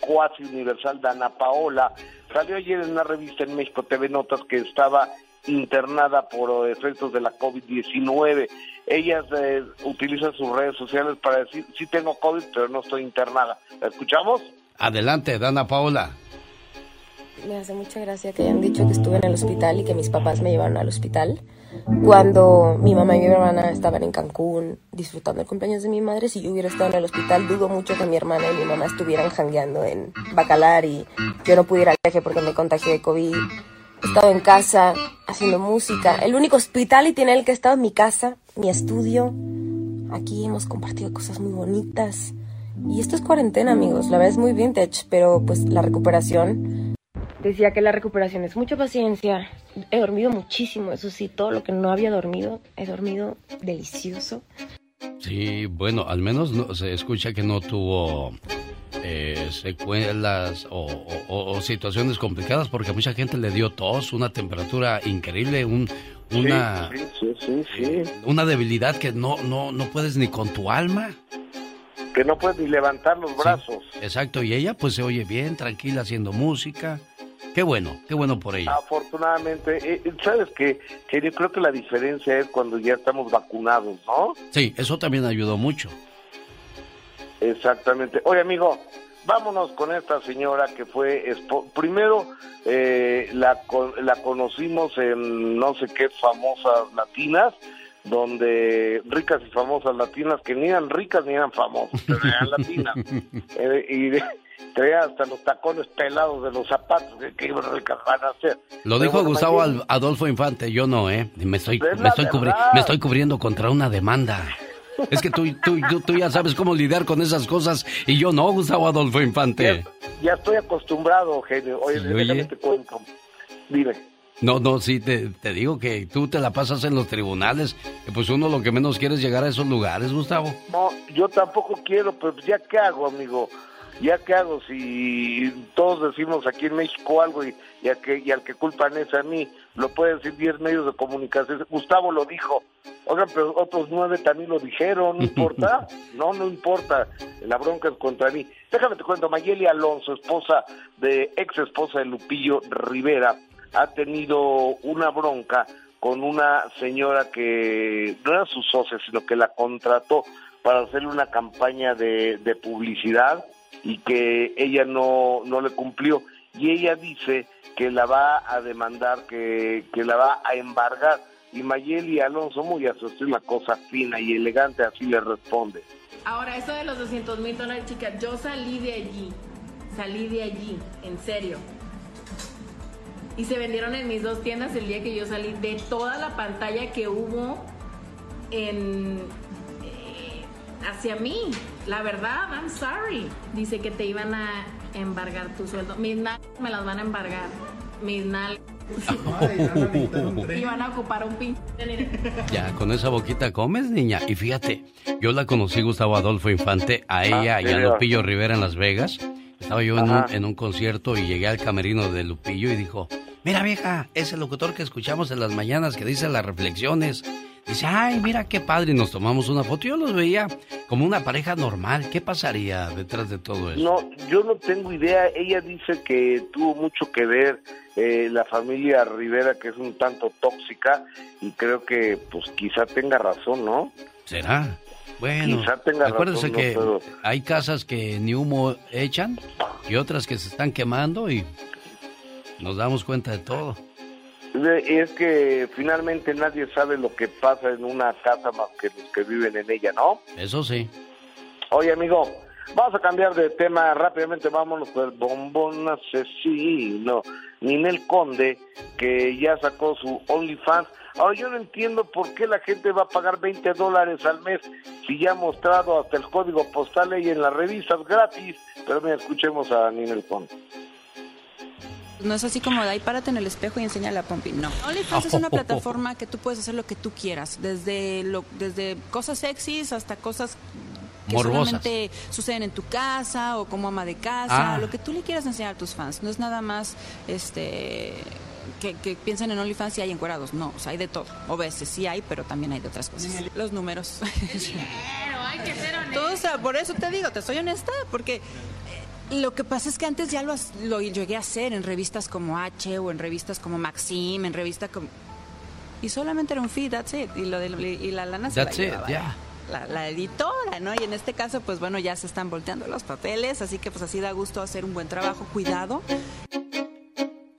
Speaker 52: cuasi universal, Dana Paola, salió ayer en una revista en México TV Notas que estaba internada por efectos de la COVID-19. Ella eh, utiliza sus redes sociales para decir, sí tengo COVID, pero no estoy internada. ¿La escuchamos?
Speaker 2: Adelante, Dana Paola.
Speaker 53: Me hace mucha gracia que hayan dicho que estuve en el hospital y que mis papás me llevaron al hospital cuando mi mamá y mi hermana estaban en Cancún disfrutando el cumpleaños de mi madre. Si yo hubiera estado en el hospital, dudo mucho que mi hermana y mi mamá estuvieran jangueando en Bacalar y yo no pudiera viaje porque me contagié de COVID. he estado en casa haciendo música. El único hospitality en el que he estado es mi casa, mi estudio. Aquí hemos compartido cosas muy bonitas. Y esto es cuarentena, amigos. La verdad es muy vintage, pero pues la recuperación. Decía que la recuperación es mucha paciencia. He dormido muchísimo, eso sí, todo lo que no había dormido, he dormido delicioso.
Speaker 2: Sí, bueno, al menos no, se escucha que no tuvo eh, secuelas o, situaciones complicadas porque mucha gente le dio tos, una temperatura increíble, un, una, una debilidad que no, no, no puedes ni con tu alma.
Speaker 52: Que no puedes ni levantar los brazos.
Speaker 2: exacto, y ella pues se oye bien, tranquila, haciendo música. Qué bueno, qué bueno por ella.
Speaker 52: Afortunadamente, eh, eh, ¿sabes qué? Que yo creo que la diferencia es cuando ya estamos vacunados, ¿no?
Speaker 2: Sí, eso también ayudó mucho.
Speaker 52: Exactamente. Oye, amigo, vámonos con esta señora que fue, primero eh, la, la conocimos en no sé qué famosas latinas, donde ricas y famosas latinas, que ni eran ricas ni eran famosas, pero eran latinas. Eh, y traía hasta los tacones pelados de los zapatos que, iban a hacer.
Speaker 2: Lo dijo Gustavo Adolfo Infante, yo no, ¿eh? Me estoy, me estoy, me estoy cubriendo contra una demanda. Es que tú, tú, tú, ya sabes cómo lidiar con esas cosas y yo no, Gustavo Adolfo Infante.
Speaker 52: Ya, estoy acostumbrado, genio. Oye, déjame te cuento. Dime.
Speaker 2: No, no, sí, te, te, digo que tú te la pasas en los tribunales. pues uno lo que menos quiere es llegar a esos lugares, Gustavo.
Speaker 52: No, yo tampoco quiero, pero ya qué hago, amigo. ¿Ya qué hago si todos decimos aquí en México algo y, y, que, y al que culpan es a mí? Lo pueden decir 10 medios de comunicación. Gustavo lo dijo. Oigan, pero otros nueve también lo dijeron. ¿No importa? no, no importa. La bronca es contra mí. Déjame te cuento. Mayeli Alonso, esposa de, ex esposa de Lupillo Rivera, ha tenido una bronca con una señora que no era su socia, sino que la contrató para hacerle una campaña de, publicidad y que ella no, no le cumplió. Y ella dice que la va a demandar, que, que la va a embargar. Y Mayeli Alonso, muy asustó una cosa fina y elegante, así le responde.
Speaker 10: Ahora, eso de los 200 mil dólares, chica, yo salí de allí, salí de allí, en serio. Y se vendieron en mis dos tiendas el día que yo salí de toda la pantalla que hubo en, hacia mí. La verdad, I'm sorry. Dice que te iban a embargar tu sueldo. Mis nalgas me las van a embargar. Mis nalgas. Iban a ocupar un pin.
Speaker 2: Ya, con esa boquita comes, niña. Y fíjate, yo la conocí, Gustavo Adolfo Infante, a ah, ella y a Lupillo Rivera en Las Vegas. Estaba yo en un, en un, concierto y llegué al camerino de Lupillo y dijo, mira vieja, es el locutor que escuchamos en las mañanas que dice las reflexiones. Dice, ay, mira qué padre, y nos tomamos una foto. Yo los veía como una pareja normal. ¿Qué pasaría detrás de todo eso?
Speaker 52: No, yo no tengo idea. Ella dice que tuvo mucho que ver eh, la familia Rivera, que es un tanto tóxica, y creo que, pues, quizá tenga razón, ¿no?
Speaker 2: ¿Será? Bueno, acuérdense que hay casas que ni humo echan y otras que se están quemando y nos damos cuenta de todo
Speaker 52: es que finalmente nadie sabe lo que pasa en una casa más que los que viven en ella, ¿no?
Speaker 2: Eso sí.
Speaker 52: Oye, amigo, vamos a cambiar de tema rápidamente, vámonos con el bombón asesino. Ninel Conde, que ya sacó su OnlyFans. Ahora yo no entiendo por qué la gente va a pagar 20 dólares al mes si ya ha mostrado hasta el código postal y en las revistas gratis. Pero mira, escuchemos a Ninel Conde
Speaker 54: no es así como de ahí párate en el espejo y enseña la pompi. No. OnlyFans es una plataforma que tú puedes hacer lo que tú quieras, desde lo, desde cosas sexys hasta cosas que solamente suceden en tu casa o como ama de casa, ah. lo que tú le quieras enseñar a tus fans. No es nada más este que, que piensen en OnlyFans y hay encuerados. No, o sea, hay de todo. O veces sí hay, pero también hay de otras cosas. Los números. Pero hay que ser o sea, por eso te digo, te soy honesta, porque lo que pasa es que antes ya lo, lo llegué a hacer en revistas como H o en revistas como Maxim, en revistas como... Y solamente era un feed, that's it. Y, lo de, y la lana se
Speaker 2: that's la it,
Speaker 54: La, editora, ¿no? Y en este caso, pues bueno, ya se están volteando los papeles, así que pues así da gusto hacer un buen trabajo, cuidado.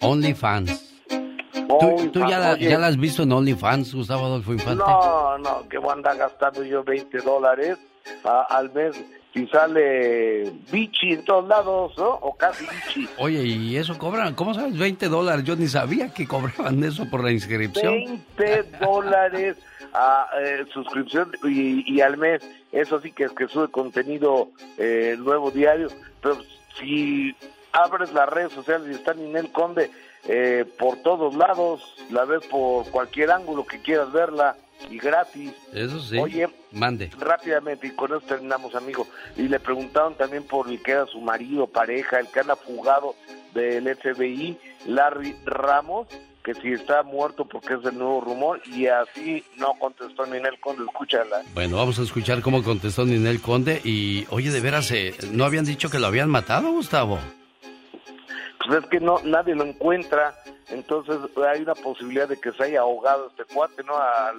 Speaker 2: OnlyFans. ¿Tú, tú ya, la, has visto en OnlyFans, Gustavo Adolfo Infante?
Speaker 52: No, no, que voy a andar gastando yo 20 dólares al mes si sale bichi en todos lados, ¿no? O casi bichi.
Speaker 2: Oye, ¿y eso cobran? ¿Cómo sabes 20 dólares? Yo ni sabía que cobraban eso por la inscripción.
Speaker 52: 20 dólares a eh, suscripción y, al mes. Eso sí que es que sube contenido eh, nuevo diario. Pero si abres las redes sociales y está Ninel Conde eh, por todos lados, la ves por cualquier ángulo que quieras verla y gratis.
Speaker 2: Eso sí.
Speaker 52: Oye,
Speaker 2: mande.
Speaker 52: Rápidamente, y con eso terminamos, amigo. Y le preguntaron también por el que era su marido, pareja, el que anda fugado del FBI, Larry Ramos, que si está muerto porque es el nuevo rumor, y así no contestó Ninel Conde, escúchala.
Speaker 2: Bueno, vamos a escuchar cómo contestó Ninel Conde, y oye, de veras, eh, ¿no habían dicho que lo habían matado, Gustavo?
Speaker 52: Pues es que no, nadie lo encuentra, entonces hay una posibilidad de que se haya ahogado este cuate, ¿no? Al,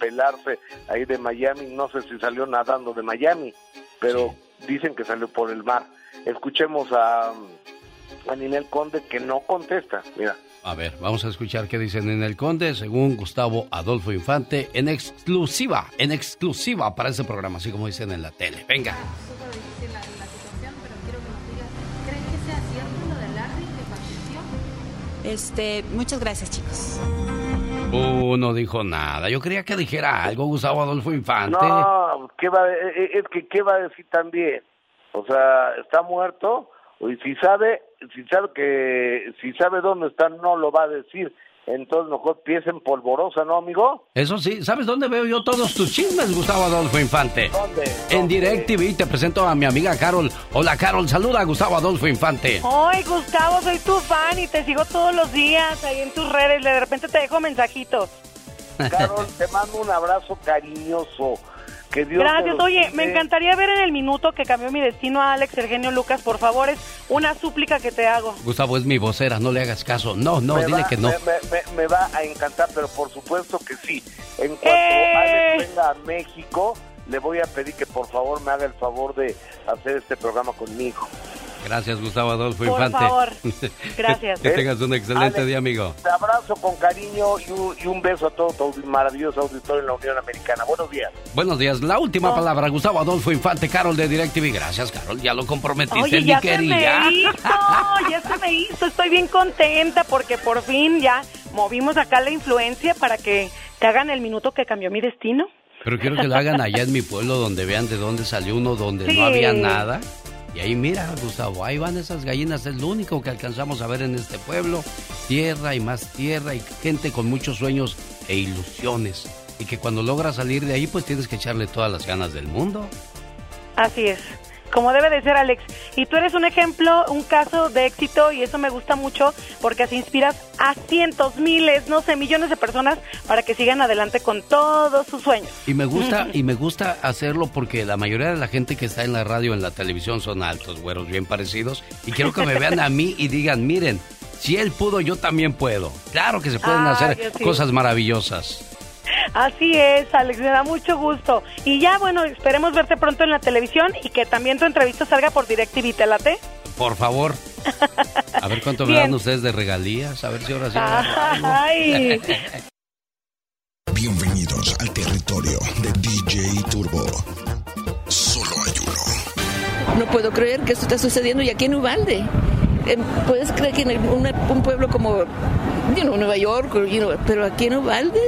Speaker 52: pelarse ahí de Miami, no sé si salió nadando de Miami, pero dicen que salió por el mar. Escuchemos a, a Ninel Conde que no contesta, mira.
Speaker 2: A ver, vamos a escuchar qué dicen en el Conde, según Gustavo Adolfo Infante, en exclusiva, en exclusiva para ese programa, así como dicen en la tele. Venga.
Speaker 54: Este, muchas gracias, chicos.
Speaker 2: Uh, no dijo nada. Yo creía que dijera algo, Gustavo Adolfo Infante.
Speaker 52: No, ¿qué va, eh, eh, es que, ¿qué va a decir también? O sea, está muerto, y si sabe, si sabe que, si sabe dónde está, no lo va a decir entonces mejor pies en polvorosa, ¿no, amigo?
Speaker 2: Eso sí, ¿sabes dónde veo yo todos tus chismes, Gustavo Adolfo Infante?
Speaker 52: ¿Dónde?
Speaker 2: En DirecTV te presento a mi amiga Carol. Hola, Carol, saluda a Gustavo Adolfo Infante.
Speaker 55: Ay, Gustavo, soy tu fan y te sigo todos los días ahí en tus redes. De repente te dejo mensajitos.
Speaker 52: Carol, te mando un abrazo cariñoso.
Speaker 55: Gracias. Oye, me encantaría ver en el minuto que cambió mi destino a Alex Eugenio Lucas. Por favor, es una súplica que te hago.
Speaker 2: Gustavo es mi vocera, no le hagas caso. No, no, dile que no.
Speaker 52: Me, va a encantar, pero por supuesto que sí. En cuanto eh. Alex venga a México, le voy a pedir que por favor me haga el favor de hacer este programa conmigo.
Speaker 2: Gracias, Gustavo Adolfo Por
Speaker 55: Infante. Por favor. Gracias.
Speaker 2: que tengas un excelente día, amigo.
Speaker 52: Te abrazo con cariño y un, beso a todo tu maravilloso auditorio en la Unión Americana. Buenos días.
Speaker 2: Buenos días. La última palabra, Gustavo Adolfo Infante, Carol de DirecTV. Gracias, Carol. Ya lo comprometiste,
Speaker 55: Oye,
Speaker 2: ya
Speaker 55: Se me hizo, ya se me hizo. Estoy bien contenta porque por fin ya movimos acá la influencia para que te hagan el minuto que cambió mi destino.
Speaker 2: Pero quiero que lo hagan allá en mi pueblo donde vean de dónde salió uno, donde no había nada. Y ahí mira, Gustavo, ahí van esas gallinas, es lo único que alcanzamos a ver en este pueblo. Tierra y más tierra y gente con muchos sueños e ilusiones. Y que cuando logras salir de ahí, pues tienes que echarle todas las ganas del mundo.
Speaker 55: Así es como debe de ser Alex. Y tú eres un ejemplo, un caso de éxito y eso me gusta mucho porque así inspiras a cientos, miles, no sé, millones de personas para que sigan adelante con todos sus sueños.
Speaker 2: Y me gusta y me gusta hacerlo porque la mayoría de la gente que está en la radio, en la televisión son altos, güeros, bien parecidos y quiero que me vean a mí y digan, miren, si él pudo, yo también puedo. Claro que se pueden hacer cosas maravillosas.
Speaker 55: Así es, Alex, me da mucho gusto. Y ya, bueno, esperemos verte pronto en la televisión y que también tu entrevista salga por DirecTV, ¿te late?
Speaker 2: Por favor. A ver cuánto me dan ustedes de regalías, a ver si ahora sí. Ay.
Speaker 44: Bienvenidos al territorio de DJ Turbo. Solo hay uno.
Speaker 56: No puedo creer que esto está sucediendo y aquí en Ubalde. Eh, puedes creer que en un pueblo como Nueva York, pero aquí en Ubalde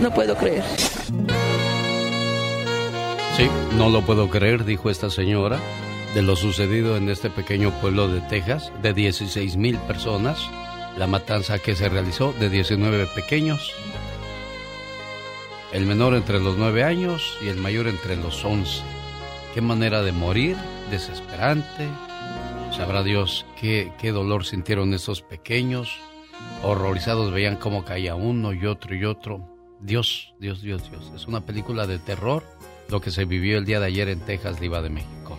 Speaker 56: no puedo creer.
Speaker 2: Sí, no lo puedo creer, dijo esta señora, de lo sucedido en este pequeño pueblo de Texas, de 16 mil personas, la matanza que se realizó de 19 pequeños, el menor entre los 9 años y el mayor entre los 11. Qué manera de morir, desesperante. Sabrá Dios qué, qué dolor sintieron estos pequeños horrorizados veían cómo caía uno y otro y otro. Dios, Dios, Dios, Dios. Es una película de terror lo que se vivió el día de ayer en Texas, Liva de México.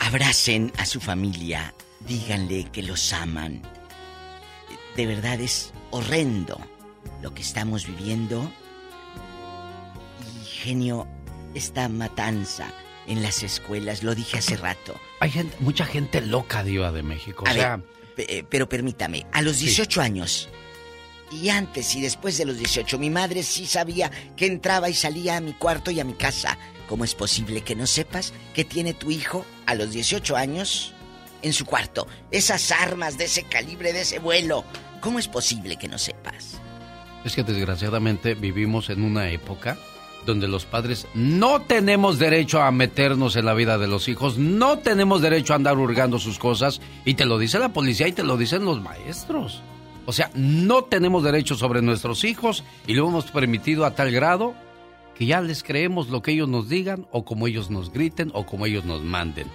Speaker 39: Abracen a su familia, díganle que los aman. De verdad es horrendo lo que estamos viviendo. Y genio, esta matanza en las escuelas, lo dije hace rato.
Speaker 2: Hay gente, mucha gente loca, Diva de México. o sea,
Speaker 39: pero permítame, a los 18 años, y antes y después de los 18. Mi madre sí sabía que entraba y salía a mi cuarto y a mi casa. ¿Cómo es posible que no sepas que tiene tu hijo a los 18 años en su cuarto? Esas armas de ese calibre, de ese vuelo. ¿Cómo es posible que no sepas?
Speaker 2: Es que desgraciadamente vivimos en una época donde los padres no tenemos derecho a meternos en la vida de los hijos, no tenemos derecho a andar hurgando sus cosas, y te lo dice la policía y te lo dicen los maestros. O sea, no tenemos derecho sobre nuestros hijos y lo hemos permitido a tal grado que ya les creemos lo que ellos nos digan o como ellos nos griten o como ellos nos manden.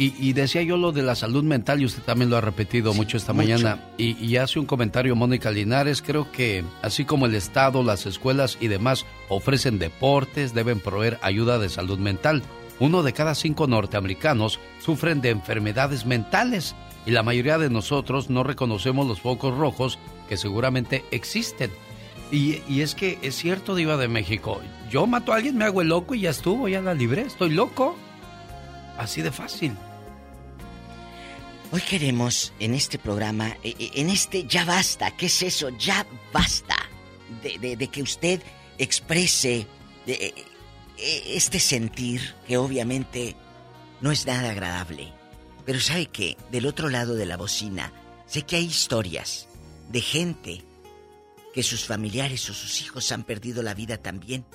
Speaker 2: Y, decía yo lo de la salud mental y usted también lo ha repetido mucho esta mañana. Y, y, hace un comentario Mónica Linares, creo que así como el Estado, las escuelas y demás ofrecen deportes, deben proveer ayuda de salud mental. Uno de cada cinco norteamericanos sufren de enfermedades mentales y la mayoría de nosotros no reconocemos los focos rojos que seguramente existen. Y, y, es que es cierto, Diva de México. Yo mato a alguien, me hago el loco y ya estuvo, ya la libré, estoy loco. Así de fácil.
Speaker 39: Hoy queremos en este programa, eh, eh, en este ya basta, ¿qué es eso? Ya basta de, que usted exprese eh, este sentir que obviamente no es nada agradable. Pero sabe que del otro lado de la bocina sé que hay historias de gente que sus familiares o sus hijos han perdido la vida también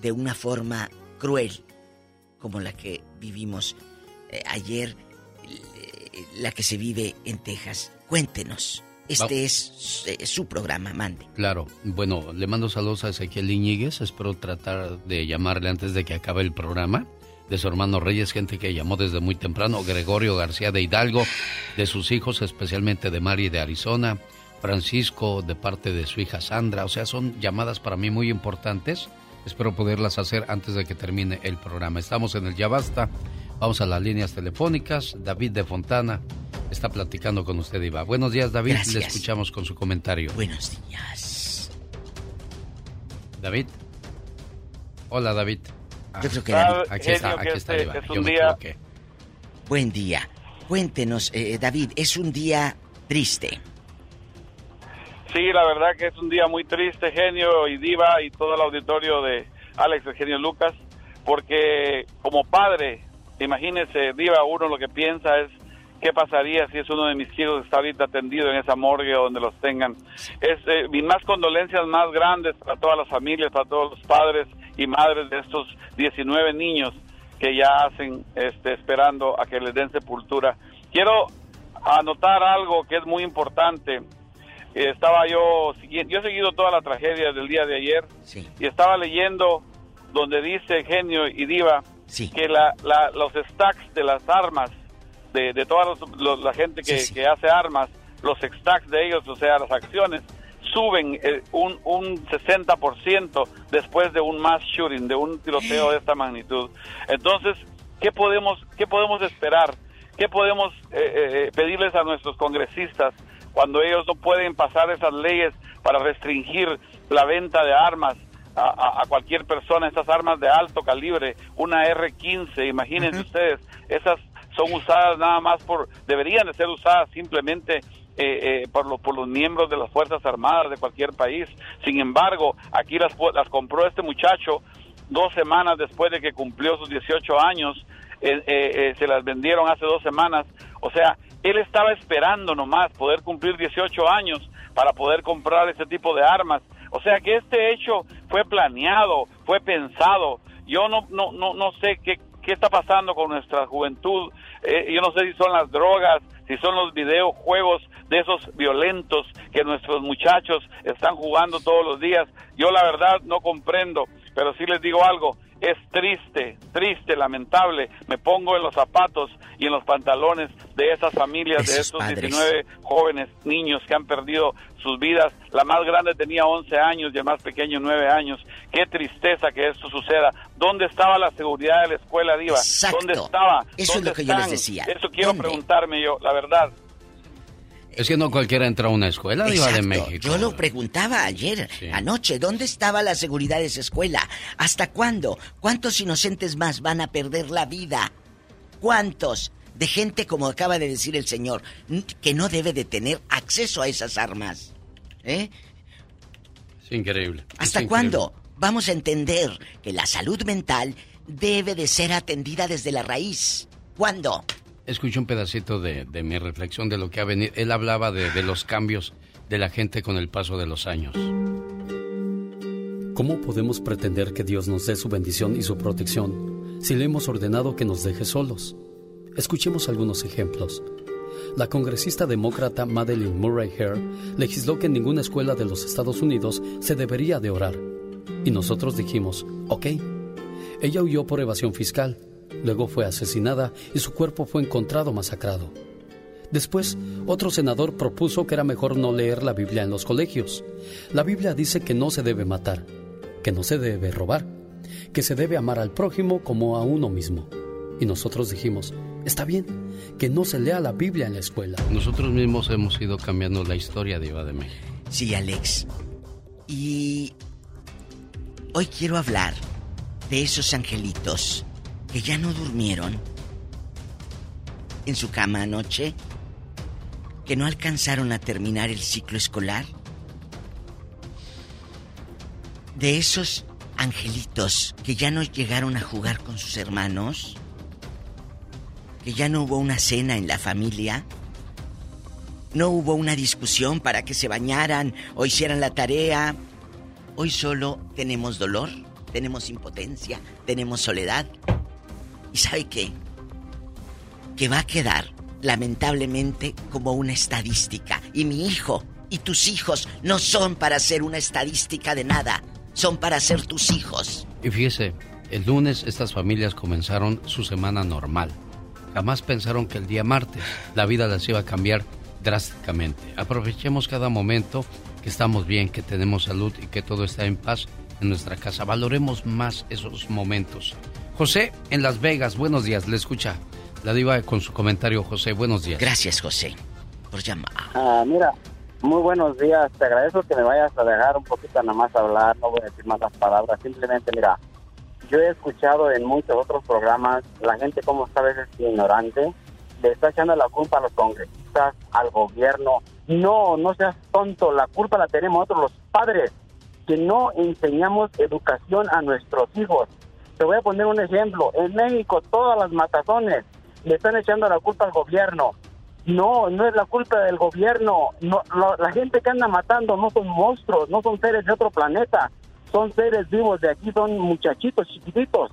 Speaker 39: de una forma cruel como la que vivimos ayer la que se vive en Texas. Cuéntenos. Este es, eh, su programa, mande.
Speaker 2: Claro, bueno, le mando saludos a Ezequiel Iñiguez. Espero tratar de llamarle antes de que acabe el programa. De su hermano Reyes, gente que llamó desde muy temprano. Gregorio García de Hidalgo, de sus hijos, especialmente de Mari de Arizona. Francisco, de parte de su hija Sandra. O sea, son llamadas para mí muy importantes. Espero poderlas hacer antes de que termine el programa. Estamos en el Ya Basta. Vamos a las líneas telefónicas. David de Fontana está platicando con usted, Iba. Buenos días, David. Le escuchamos con su comentario.
Speaker 39: Buenos días.
Speaker 2: David. Hola, David.
Speaker 39: Yo creo que David.
Speaker 2: Aquí está, aquí está,
Speaker 57: este
Speaker 2: Iba.
Speaker 57: Es un día...
Speaker 39: Buen día. Cuéntenos, eh, David, es un día triste.
Speaker 57: Sí, la verdad que es un día muy triste, genio y diva y todo el auditorio de Alex, el genio Lucas, porque como padre Imagínese, Diva, uno lo que piensa es qué pasaría si es uno de mis hijos que está ahorita atendido en esa morgue donde los tengan. Es eh, mis más condolencias más grandes para todas las familias, para todos los padres y madres de estos 19 niños que ya hacen este, esperando a que les den sepultura. Quiero anotar algo que es muy importante. estaba yo yo he seguido toda la tragedia del día de ayer y estaba leyendo donde dice genio y diva que la, los stacks de las armas, de, de toda la gente que, que, hace armas, los stacks de ellos, o sea, las acciones, suben eh, un, un 60% después de un mass shooting, de un tiroteo de esta magnitud. Entonces, ¿qué podemos, qué podemos esperar? ¿Qué podemos eh, eh, pedirles a nuestros congresistas cuando ellos no pueden pasar esas leyes para restringir la venta de armas a, cualquier persona estas armas de alto calibre, una R-15, imagínense ustedes, esas son usadas nada más por, deberían de ser usadas simplemente eh, eh, por, por los miembros de las Fuerzas Armadas de cualquier país. Sin embargo, aquí las, las compró este muchacho dos semanas después de que cumplió sus 18 años, eh, se las vendieron hace dos semanas. O sea, él estaba esperando nomás poder cumplir 18 años para poder comprar ese tipo de armas o sea que este hecho fue planeado, fue pensado. Yo no, no, no, no sé qué, qué está pasando con nuestra juventud. Eh, yo no sé si son las drogas, si son los videojuegos de esos violentos que nuestros muchachos están jugando todos los días. Yo la verdad no comprendo, pero sí les digo algo, es triste, triste, lamentable. Me pongo en los zapatos y en los pantalones de esas familias, de estos 19 jóvenes niños que han perdido sus vidas. La más grande tenía 11 años y el más pequeño 9 años. Qué tristeza que esto suceda. ¿Dónde estaba la seguridad de la escuela, Diva? ¿Dónde estaba?
Speaker 39: Eso es lo que yo les decía.
Speaker 57: Eso quiero preguntarme yo, la verdad.
Speaker 2: Es que no cualquiera entra a una escuela, Diva de México.
Speaker 39: Yo lo preguntaba ayer, anoche, ¿dónde estaba la seguridad de esa escuela? ¿Hasta cuándo? ¿Cuántos inocentes más van a perder la vida? ¿Cuántos? De gente, como acaba de decir el señor, que no debe de tener acceso a esas armas. ¿Eh?
Speaker 2: Es increíble.
Speaker 39: ¿Hasta cuándo vamos a entender que la salud mental debe de ser atendida desde la raíz? ¿Cuándo?
Speaker 2: Escuché un pedacito de, mi reflexión de lo que ha venido. Él hablaba de, los cambios de la gente con el paso de los años.
Speaker 58: ¿Cómo podemos pretender que Dios nos dé su bendición y su protección si le hemos ordenado que nos deje solos? Escuchemos algunos ejemplos. La congresista demócrata Madeleine Murray Hare legisló que en ninguna escuela de los Estados Unidos se debería de orar. Y nosotros dijimos, ok. Ella huyó por evasión fiscal, luego fue asesinada y su cuerpo fue encontrado masacrado. Después, otro senador propuso que era mejor no leer la Biblia en los colegios. La Biblia dice que no se debe matar, que no se debe robar, que se debe amar al prójimo como a uno mismo. Y nosotros dijimos, está bien, que no se lea la Biblia en la escuela.
Speaker 2: Nosotros mismos hemos ido cambiando la historia de Iba de México.
Speaker 39: Sí, Alex. Y hoy quiero hablar de esos angelitos que ya no durmieron en su cama anoche, que no alcanzaron a terminar el ciclo escolar de esos angelitos que ya no llegaron a jugar con sus hermanos, que ya no hubo una cena en la familia, no hubo una discusión para que se bañaran o hicieran la tarea. Hoy solo tenemos dolor, tenemos impotencia, tenemos soledad. ¿Y sabe qué? Que va a quedar, lamentablemente, como una estadística. Y mi hijo y tus hijos no son para ser una estadística de nada son para ser tus hijos.
Speaker 2: Y fíjese, el lunes estas familias comenzaron su semana normal. Jamás pensaron que el día martes la vida las iba a cambiar drásticamente. Aprovechemos cada momento que estamos bien, que tenemos salud y que todo está en paz en nuestra casa. Valoremos más esos momentos. José, en Las Vegas, buenos días, le escucha. La diva con su comentario, José, buenos días.
Speaker 39: Gracias, José, por llamar.
Speaker 59: Ah, mira, muy buenos días, te agradezco que me vayas a dejar un poquito nada más hablar, no voy a decir más las palabras, simplemente mira, yo he escuchado en muchos otros programas la gente como está a veces ignorante, le está echando la culpa a los congresistas, al gobierno, no, no seas tonto, la culpa la tenemos nosotros los padres, que no enseñamos educación a nuestros hijos. Te voy a poner un ejemplo, en México todas las matazones le están echando la culpa al gobierno, no, no es la culpa del gobierno. No, la gente que anda matando no son monstruos, no son seres de otro planeta. Son seres vivos de aquí, son muchachitos chiquititos.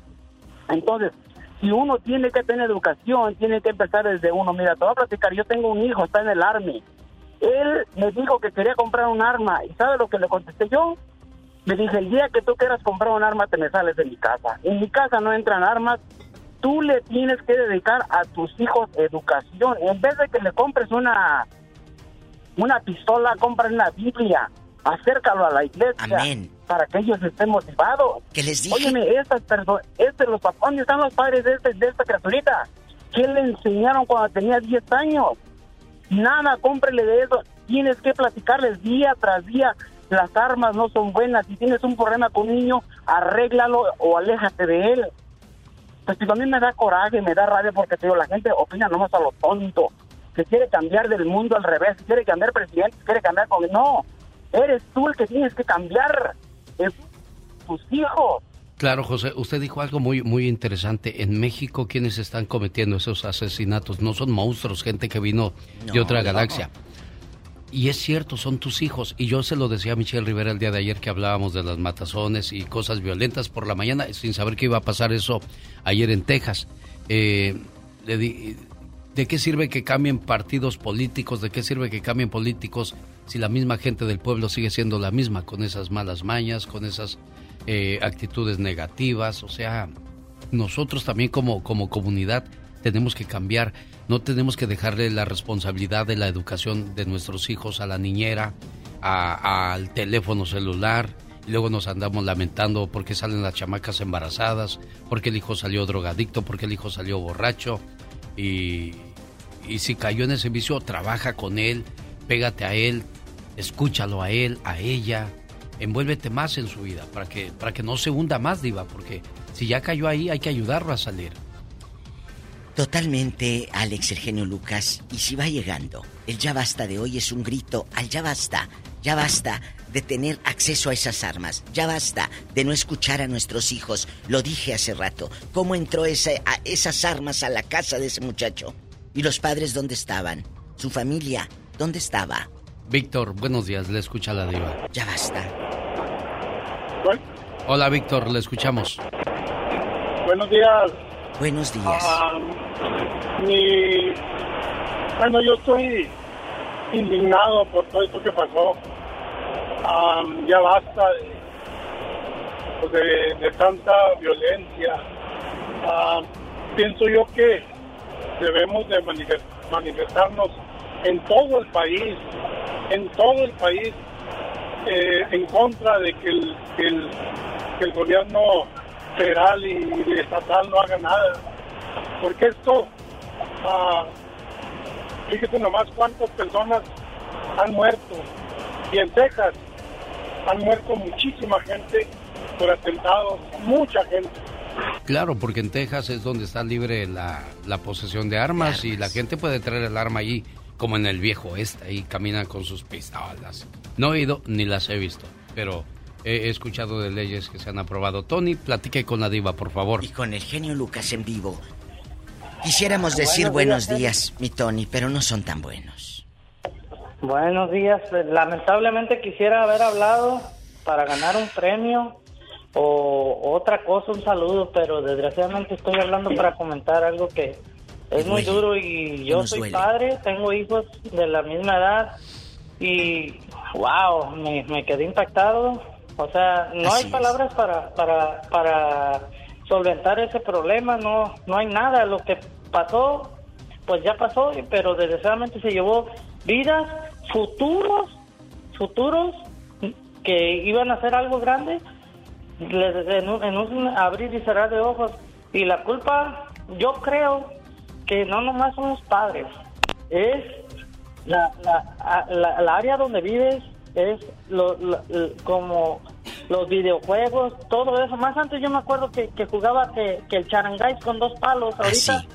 Speaker 59: Entonces, si uno tiene que tener educación, tiene que empezar desde uno. Mira, te voy a platicar, yo tengo un hijo, está en el Army. Él me dijo que quería comprar un arma. ¿Y sabe lo que le contesté yo? Me dije, el día que tú quieras comprar un arma, te me sales de mi casa. En mi casa no entran armas, tú le tienes que dedicar a tus hijos educación. En vez de que le compres una, una pistola, compra una Biblia. Acércalo a la iglesia. Para que ellos estén motivados.
Speaker 39: Que les dije.
Speaker 59: Óyeme, estas personas, este, los ¿dónde están los padres de, este, de esta criaturita? ¿Qué le enseñaron cuando tenía 10 años? Nada, cómprele de eso. Tienes que platicarles día tras día. Las armas no son buenas. Si tienes un problema con un niño, arréglalo o aléjate de él pues a mí me da coraje, me da rabia porque te digo, la gente opina nomás a lo tonto, que quiere cambiar del mundo al revés, que quiere cambiar presidente, quiere cambiar con... No, eres tú el que tienes que cambiar, es tus hijos.
Speaker 2: Claro, José, usted dijo algo muy muy interesante. En México, quienes están cometiendo esos asesinatos no son monstruos, gente que vino de otra galaxia. Y es cierto, son tus hijos. Y yo se lo decía a Michelle Rivera el día de ayer que hablábamos de las matazones y cosas violentas por la mañana, sin saber que iba a pasar eso ayer en Texas. Eh, ¿De qué sirve que cambien partidos políticos? ¿De qué sirve que cambien políticos si la misma gente del pueblo sigue siendo la misma, con esas malas mañas, con esas eh, actitudes negativas? O sea, nosotros también como, como comunidad tenemos que cambiar no tenemos que dejarle la responsabilidad de la educación de nuestros hijos a la niñera, al teléfono celular, y luego nos andamos lamentando porque salen las chamacas embarazadas, porque el hijo salió drogadicto, porque el hijo salió borracho, y, y si cayó en ese vicio, trabaja con él, pégate a él, escúchalo a él, a ella, envuélvete más en su vida para que, para que no se hunda más, Diva, porque si ya cayó ahí hay que ayudarlo a salir.
Speaker 39: Totalmente, Alex, el genio Lucas. Y si va llegando, el ya basta de hoy es un grito al ya basta Ya basta de tener acceso a esas armas. Ya basta de no escuchar a nuestros hijos. Lo dije hace rato. ¿Cómo entró ese, a esas armas a la casa de ese muchacho? ¿Y los padres dónde estaban? ¿Su familia dónde estaba?
Speaker 2: Víctor, buenos días. Le escucha la diva.
Speaker 39: Ya basta.
Speaker 2: Hola, Víctor. Le escuchamos.
Speaker 60: Buenos días.
Speaker 39: Buenos días. Ah.
Speaker 60: Bueno, yo estoy indignado por todo esto que pasó. Ah, ya basta de, de, tanta violencia. Ah, pienso yo que debemos de manifestarnos en todo el país, en todo el país, eh, en contra de que el gobierno federal y estatal no haga nada. Porque esto, uh, fíjate nomás cuántas personas han muerto. Y en Texas han muerto muchísima gente por atentados, mucha gente.
Speaker 2: Claro, porque en Texas es donde está libre la, la posesión de armas, y la gente puede traer el arma allí, como en el viejo oeste, ahí caminan con sus pistolas. No he ido ni las he visto, pero he escuchado de leyes que se han aprobado. Tony, platique con la diva, por favor.
Speaker 39: Y con el genio Lucas en vivo. Quisiéramos decir buenos días, mi Tony, pero no son tan buenos.
Speaker 61: Buenos días. Pues, lamentablemente quisiera haber hablado para ganar un premio o otra cosa, un saludo, pero desgraciadamente estoy hablando para comentar algo que es muy duro y yo soy padre, tengo hijos de la misma edad y wow, me, me quedé impactado o sea, no hay palabras para, para, para solventar ese problema, no, no hay nada. Lo que pasó, pues ya pasó, pero desgraciadamente se llevó vidas, futuros, futuros que iban a hacer algo grande en un, en un abrir y cerrar de ojos. Y la culpa, yo creo que no nomás son los padres, es la, la, la, la área donde vives, es lo, como los videojuegos, todo eso. Más antes yo me acuerdo que, jugaba que, el charangáis con dos palos. Ah, Ahorita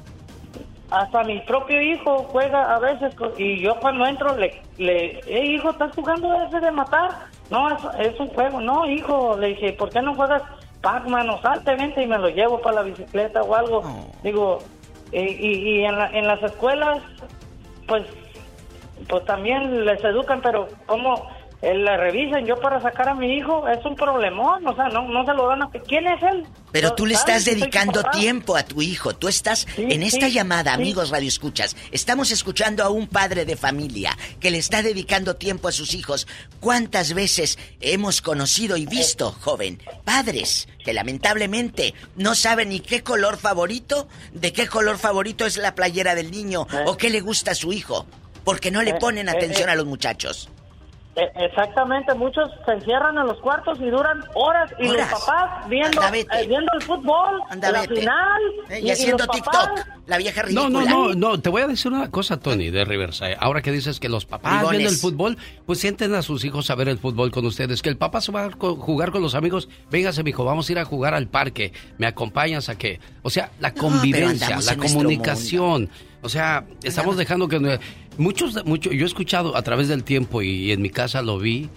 Speaker 61: hasta mi propio hijo juega a veces y yo cuando entro le, le hey hijo, ¿estás jugando ese de matar? No, es, un juego. No, hijo, le dije, ¿por qué no juegas Pac-Man o salte, vente y me lo llevo para la bicicleta o algo? Digo, y, y, en, en las escuelas, pues pues también les educan, pero ¿cómo, la revisan yo para sacar a mi hijo es un problemón, o sea, no, no se lo dan a... ¿Quién es él?
Speaker 39: Pero tú le estás dedicando tiempo a tu hijo, tú estás en esta llamada, amigos Radio Escuchas, estamos escuchando a un padre de familia que le está dedicando tiempo a sus hijos. ¿Cuántas veces hemos conocido y visto, joven, padres que lamentablemente no saben ni qué color favorito, de qué color favorito es la playera del niño o qué le gusta a su hijo? Porque no le eh, ponen eh, atención
Speaker 61: eh.
Speaker 39: a los muchachos.
Speaker 61: E, exactamente, muchos se encierran en los cuartos y duran horas y los papás viendo, eh, viendo el fútbol, la final
Speaker 39: eh, y, haciendo TikTok, la vieja ridícula.
Speaker 2: No, no, no, no, te voy a decir una cosa, Tony, de Riverside. Ahora que dices que los papás viendo el fútbol, pues sienten a sus hijos a ver el fútbol con ustedes, que el papá se va a jugar con los amigos, véngase, mijo, vamos a ir a jugar al parque, me acompañas a qué, o sea, la convivencia, la comunicación. O sea, estamos dejando que muchos, mucho, yo he escuchado a través del tiempo y, en mi casa lo vi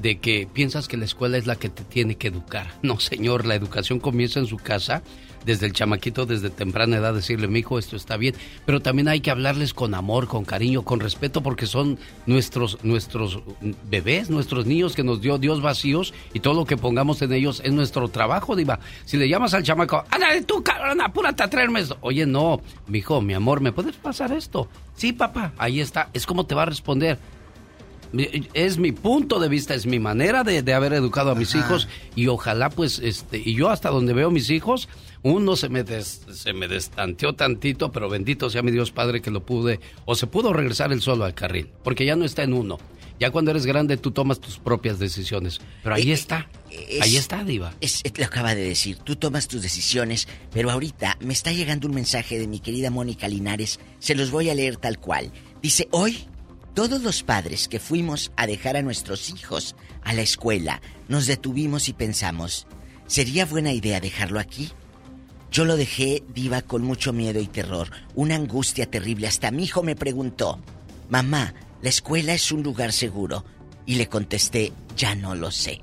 Speaker 2: de que piensas que la escuela es la que te tiene que educar. No, señor, la educación comienza en su casa desde el chamaquito, desde temprana edad, decirle, mi hijo, esto está bien, pero también hay que hablarles con amor, con cariño, con respeto, porque son nuestros, nuestros bebés, nuestros niños que nos dio Dios vacíos y todo lo que pongamos en ellos es nuestro trabajo, Diva. Si le llamas al chamaco, ándale tú, cabrón, apúrate a traerme esto. Oye, no, mi hijo, mi amor, ¿me puedes pasar esto? Sí, papá, ahí está, es como te va a responder es mi punto de vista, es mi manera de, haber educado a mis hijos y ojalá pues este y yo hasta donde veo mis hijos uno se me, se me destanteó tantito, pero bendito sea mi Dios Padre que lo pude, o se pudo regresar el solo al carril, porque ya no está en uno. Ya cuando eres grande tú tomas tus propias decisiones. Pero ahí eh, está. ahí está, Diva.
Speaker 39: Es, lo acaba de decir. Tú tomas tus decisiones. Pero ahorita me está llegando un mensaje de mi querida Mónica Linares. Se los voy a leer tal cual. Dice, hoy todos los padres que fuimos a dejar a nuestros hijos a la escuela nos detuvimos y pensamos, ¿sería buena idea dejarlo aquí? Yo lo dejé, diva, con mucho miedo y terror, una angustia terrible. Hasta mi hijo me preguntó, mamá, ¿la escuela es un lugar seguro? Y le contesté, ya no lo sé.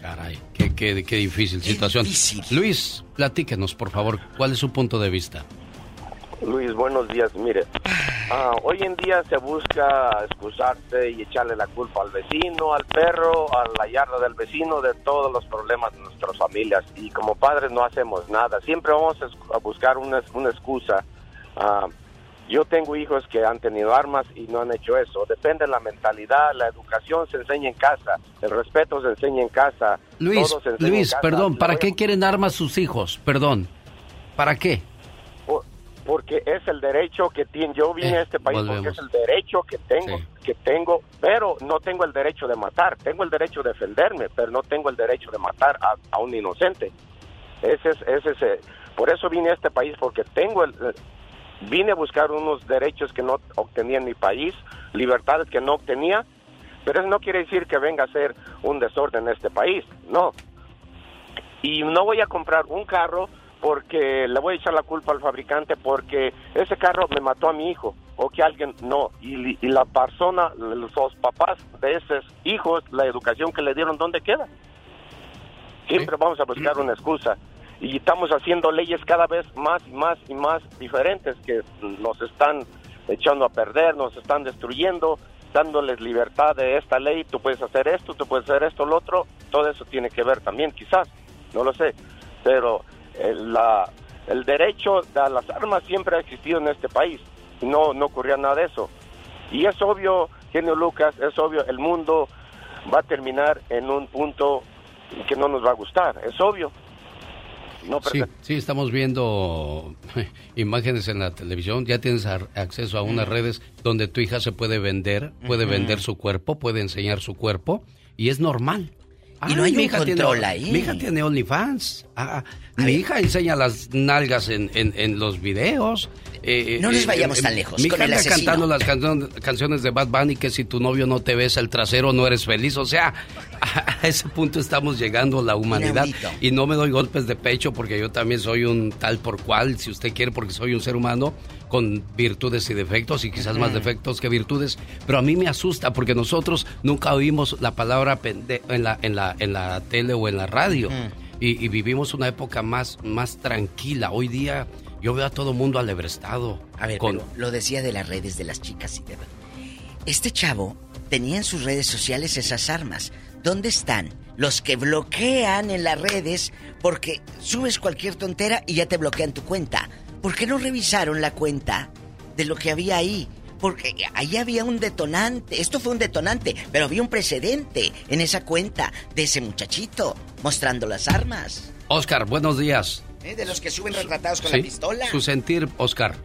Speaker 2: Caray, qué, qué, qué difícil situación. Luis, platíquenos, por favor, ¿cuál es su punto de vista?
Speaker 52: Luis, buenos días. Mire, ah, hoy en día se busca excusarse y echarle la culpa al vecino, al perro, a la yarda del vecino de todos los problemas de nuestras familias. Y como padres no hacemos nada. Siempre vamos a buscar una, una excusa. Ah, yo tengo hijos que han tenido armas y no han hecho eso. Depende de la mentalidad, la educación se enseña en casa, el respeto se enseña en casa.
Speaker 2: Luis, Luis, perdón, ¿para qué quieren armas sus hijos? Perdón, ¿para qué?
Speaker 52: Porque es el derecho que tiene. Yo vine a este país porque es el derecho que tengo, que tengo, pero no tengo el derecho de matar. Tengo el derecho de defenderme, pero no tengo el derecho de matar a, un inocente. Ese es, ese es, eh, por eso vine a este país porque tengo el, Vine a buscar unos derechos que no obtenía en mi país, libertades que no obtenía, pero eso no quiere decir que venga a ser un desorden en este país, no. Y no voy a comprar un carro porque le voy a echar la culpa al fabricante porque ese carro me mató a mi hijo o que alguien no. Y, y la persona, los papás de esos hijos, la educación que le dieron, ¿dónde queda? Siempre vamos a buscar una excusa y estamos haciendo leyes cada vez más y más y más diferentes que nos están echando a perder, nos están destruyendo, dándoles libertad de esta ley, tú puedes hacer esto, tú puedes hacer esto, lo otro, todo eso tiene que ver también, quizás, no lo sé, pero la, el derecho a las armas siempre ha existido en este país y no, no ocurría nada de eso. Y es obvio, genio Lucas, es obvio, el mundo va a terminar en un punto que no nos va a gustar, es obvio
Speaker 2: sí, sí, estamos viendo imágenes en la televisión. Ya tienes acceso a unas redes donde tu hija se puede vender, puede vender su cuerpo, puede enseñar su cuerpo y es normal.
Speaker 39: Y no hay un control ahí.
Speaker 2: Mi hija tiene OnlyFans. Ah, mi hija enseña las nalgas en, en, los videos.
Speaker 39: Eh, no nos eh, vayamos eh, tan lejos.
Speaker 2: Mi hija está cantando las canciones de Bad Bunny que si tu novio no te besa el trasero no eres feliz. O sea, a ese punto estamos llegando la humanidad. Y no me doy golpes de pecho porque yo también soy un tal por cual, si usted quiere, porque soy un ser humano con virtudes y defectos y quizás más defectos que virtudes, pero a mí me asusta porque nosotros nunca oímos la palabra pende en la en la en la tele o en la radio y, vivimos una época más más tranquila. Hoy día yo veo a todo mundo alebrestado.
Speaker 39: A ver, con... lo decía de las redes de las chicas y de este chavo tenía en sus redes sociales esas armas. ¿Dónde están? Los que bloquean en las redes porque subes cualquier tontera y ya te bloquean tu cuenta. ¿Por qué no revisaron la cuenta de lo que había ahí? Porque ahí había un detonante. Esto fue un detonante, pero había un precedente en esa cuenta de ese muchachito mostrando las armas.
Speaker 2: Oscar, buenos días.
Speaker 39: ¿Eh? De los que suben retratados con la pistola.
Speaker 2: Su sentir, Oscar.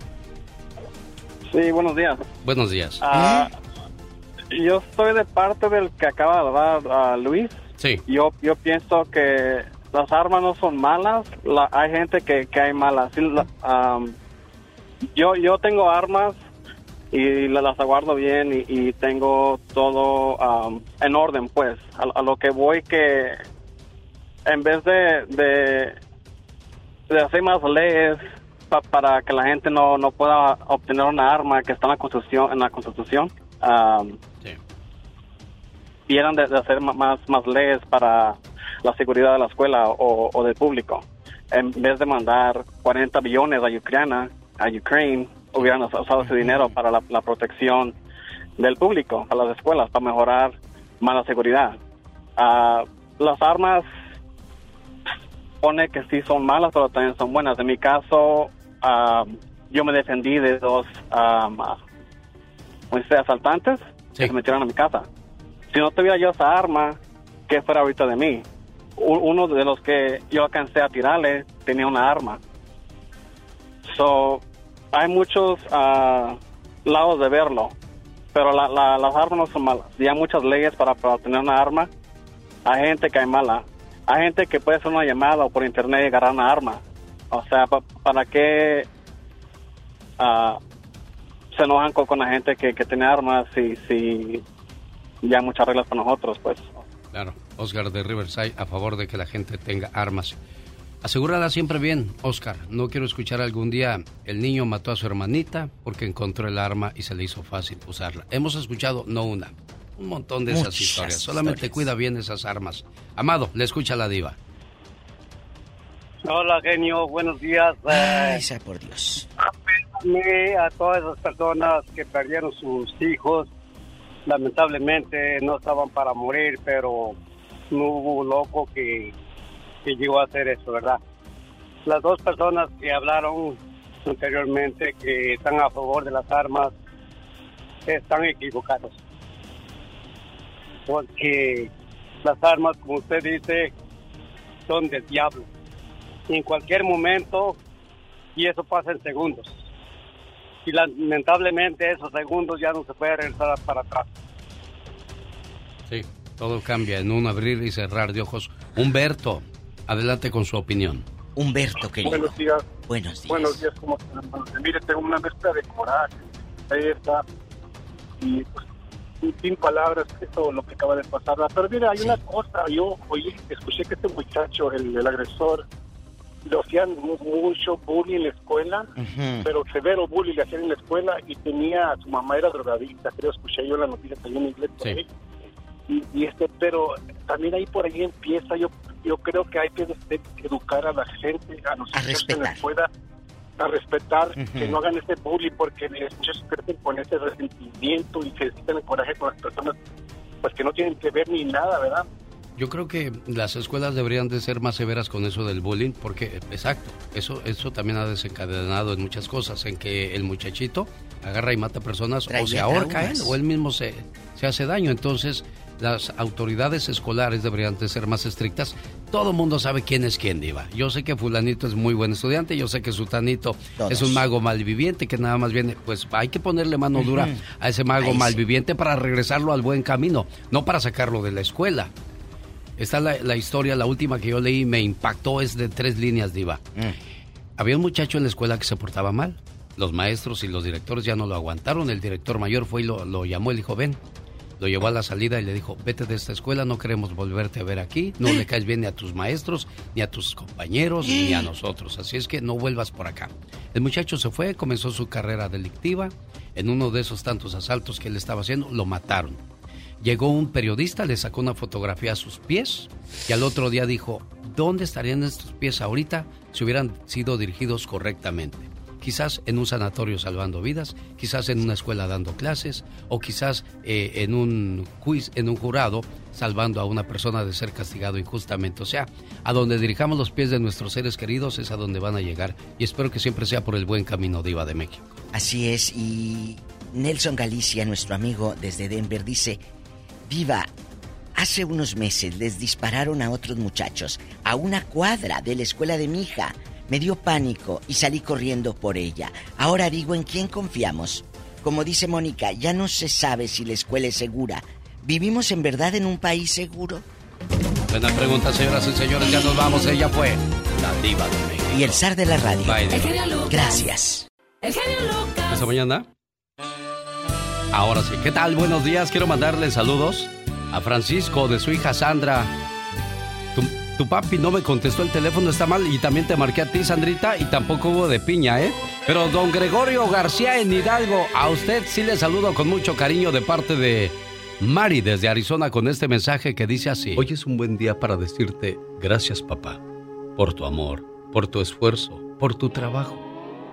Speaker 62: Sí, buenos días.
Speaker 2: Buenos días.
Speaker 62: Ah, yo estoy de parte del que acaba de dar a Luis.
Speaker 2: Sí.
Speaker 62: Yo, yo pienso que las armas no son malas, hay gente que, que hay malas. yo, yo tengo armas y las aguardo bien y, tengo todo en orden, pues. A, lo que voy que en vez de, de, hacer más leyes para que la gente no, no pueda obtener una arma que está en la Constitución, en la Constitución um, de, hacer más, más leyes para la seguridad de la escuela o, del público. En vez de mandar 40 billones a Ucrania, a Ukraine, hubieran usado ese dinero para la, protección del público, para las escuelas, para mejorar más la seguridad. Ah, las armas pone que sí son malas, pero también son buenas. En mi caso, ah, yo me defendí de dos um, asaltantes que se metieron a mi casa. Si no tuviera yo esa arma, ¿qué fuera ahorita de mí? Uno de los que yo alcancé a tirarle tenía una arma. So, hay muchos uh, lados de verlo, pero las armas no son malas. Y hay muchas leyes para, tener una arma. Hay gente que hay mala. Hay gente que puede hacer una llamada o por internet y agarrar una arma. O sea, ¿para qué uh, se enojan con, la gente que, que tiene armas si, si ya hay muchas reglas para nosotros? Pues
Speaker 2: Claro, Oscar de Riverside a favor de que la gente tenga armas. Asegúrala siempre bien, Oscar. No quiero escuchar algún día el niño mató a su hermanita porque encontró el arma y se le hizo fácil usarla. Hemos escuchado no una, Un montón de esas historias. Solamente cuida bien esas armas. Amado, le escucha la diva.
Speaker 63: Hola, genio. Buenos días.
Speaker 39: Ay, sea por Dios.
Speaker 63: A todas esas personas que perdieron sus hijos, lamentablemente no estaban para morir, pero hubo loco que, que llegó a hacer eso, ¿verdad? Las dos personas que hablaron anteriormente que están a favor de las armas están equivocados. Porque las armas, como usted dice, son del diablo. En cualquier momento, y eso pasa en segundos. Y lamentablemente esos segundos ya no se puede regresar para atrás.
Speaker 2: Sí, todo cambia en un abrir y cerrar de ojos. Humberto, adelante con su opinión.
Speaker 39: Humberto, querido.
Speaker 60: Buenos días.
Speaker 39: Buenos días.
Speaker 60: Buenos días, ¿cómo están? Mire, tengo una mezcla de coraje, tristeza y pues, sin palabras esto lo que acaba de pasar. Pero mire, hay una cosa, yo oí, escuché que este muchacho, el, el agresor, le hacían mu- mucho bullying en la escuela, pero severo bullying le hacían en la escuela y tenía, su mamá era drogadicta, creo, escuché yo en la noticia también en inglés por ahí. Y, y este, pero también ahí por ahí empieza, yo yo creo que hay que educar a la gente, a los hijos en la escuela, a respetar, que no hagan ese bullying, porque los muchachos crecen con ese resentimiento y se sienten el coraje con las personas pues que no tienen que ver ni nada, ¿verdad?
Speaker 2: Yo creo que las escuelas deberían de ser más severas con eso del bullying, porque, exacto, eso, eso también ha desencadenado en muchas cosas, en que el muchachito agarra y mata personas o se ahorca él o él mismo se, se hace daño. Entonces, las autoridades escolares deberían de ser más estrictas. Todo mundo sabe quién es quién, Diva. Yo sé que fulanito es muy buen estudiante, yo sé que sutanito
Speaker 39: Todos.
Speaker 2: es un mago malviviente que nada más viene, pues hay que ponerle mano dura a ese mago
Speaker 39: Ahí sí.
Speaker 2: malviviente para regresarlo al buen camino, no para sacarlo de la escuela. Está la, la historia, la última que yo leí me impactó, es de tres líneas, Diva. Había un muchacho en la escuela que se portaba mal. Los maestros y los directores ya no lo aguantaron. El director mayor fue y lo, lo llamó y le dijo, ven. Lo llevó a la salida y le dijo, vete de esta escuela, no queremos volverte a ver aquí. No le caes bien ni a tus maestros, ni a tus compañeros, ni a nosotros. Así es que no vuelvas por acá. El muchacho se fue, comenzó su carrera delictiva. En uno de esos tantos asaltos que él estaba haciendo, lo mataron. Llegó un periodista, le sacó una fotografía a sus pies y al otro día dijo, ¿dónde estarían estos pies ahorita si hubieran sido dirigidos correctamente? Quizás en un sanatorio salvando vidas, quizás en una escuela dando clases o quizás eh, en un quiz, en un jurado salvando a una persona de ser castigado injustamente. O sea, a donde dirijamos los pies de nuestros seres queridos es a donde van a llegar y espero que siempre sea por el buen camino diva de México.
Speaker 39: Así es, y Nelson Galicia, nuestro amigo desde Denver, dice, Viva, hace unos meses les dispararon a otros muchachos a una cuadra de la escuela de mi hija. Me dio pánico y salí corriendo por ella. Ahora digo, ¿en quién confiamos? Como dice Mónica, ya no se sabe si la escuela es segura. ¿Vivimos en verdad en un país seguro?
Speaker 2: Buena pregunta, señoras y señores, ya nos vamos. Ella fue la diva de México.
Speaker 39: Y el zar de la radio.
Speaker 2: Bye, diva.
Speaker 4: El genio Lucas.
Speaker 39: Gracias.
Speaker 4: El genio Lucas.
Speaker 2: ¿Esta mañana? Ahora sí, ¿qué tal? Buenos días, quiero mandarle saludos a Francisco de su hija Sandra. Tu, papi no me contestó el teléfono, está mal, y también te marqué a ti, Sandrita, y tampoco hubo de piña, ¿eh? Pero don Gregorio García en Hidalgo, a usted sí le saludo con mucho cariño de parte de Mari desde Arizona con este mensaje que dice así. Hoy es un buen día para decirte gracias, papá, por tu amor, por tu esfuerzo, por tu trabajo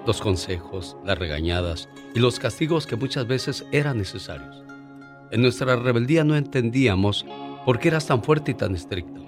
Speaker 2: los consejos, las regañadas y los castigos que muchas veces eran necesarios. En nuestra rebeldía no entendíamos por qué eras tan fuerte y tan estricto.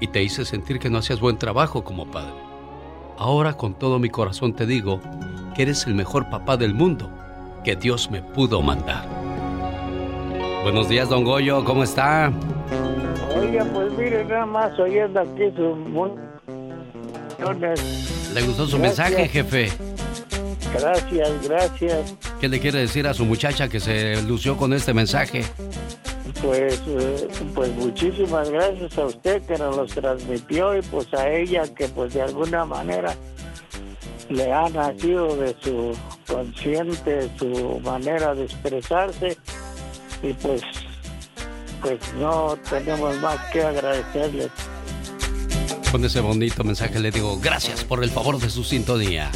Speaker 2: y te hice sentir que no hacías buen trabajo como padre. Ahora con todo mi corazón te digo que eres el mejor papá del mundo que Dios me pudo mandar. Buenos días, don Goyo, ¿cómo está?
Speaker 64: Oiga, pues mire, nada más oyendo aquí sus
Speaker 2: ¿Le gustó su
Speaker 64: Gracias.
Speaker 2: mensaje, jefe?
Speaker 64: Gracias, gracias.
Speaker 2: ¿Qué le quiere decir a su muchacha que se lució con este mensaje?
Speaker 64: Pues, eh, pues muchísimas gracias a usted que nos los transmitió y pues a ella que pues de alguna manera le ha nacido de su consciente, su manera de expresarse y pues pues no tenemos más que agradecerle.
Speaker 2: Con ese bonito mensaje le digo gracias por el favor de su sintonía.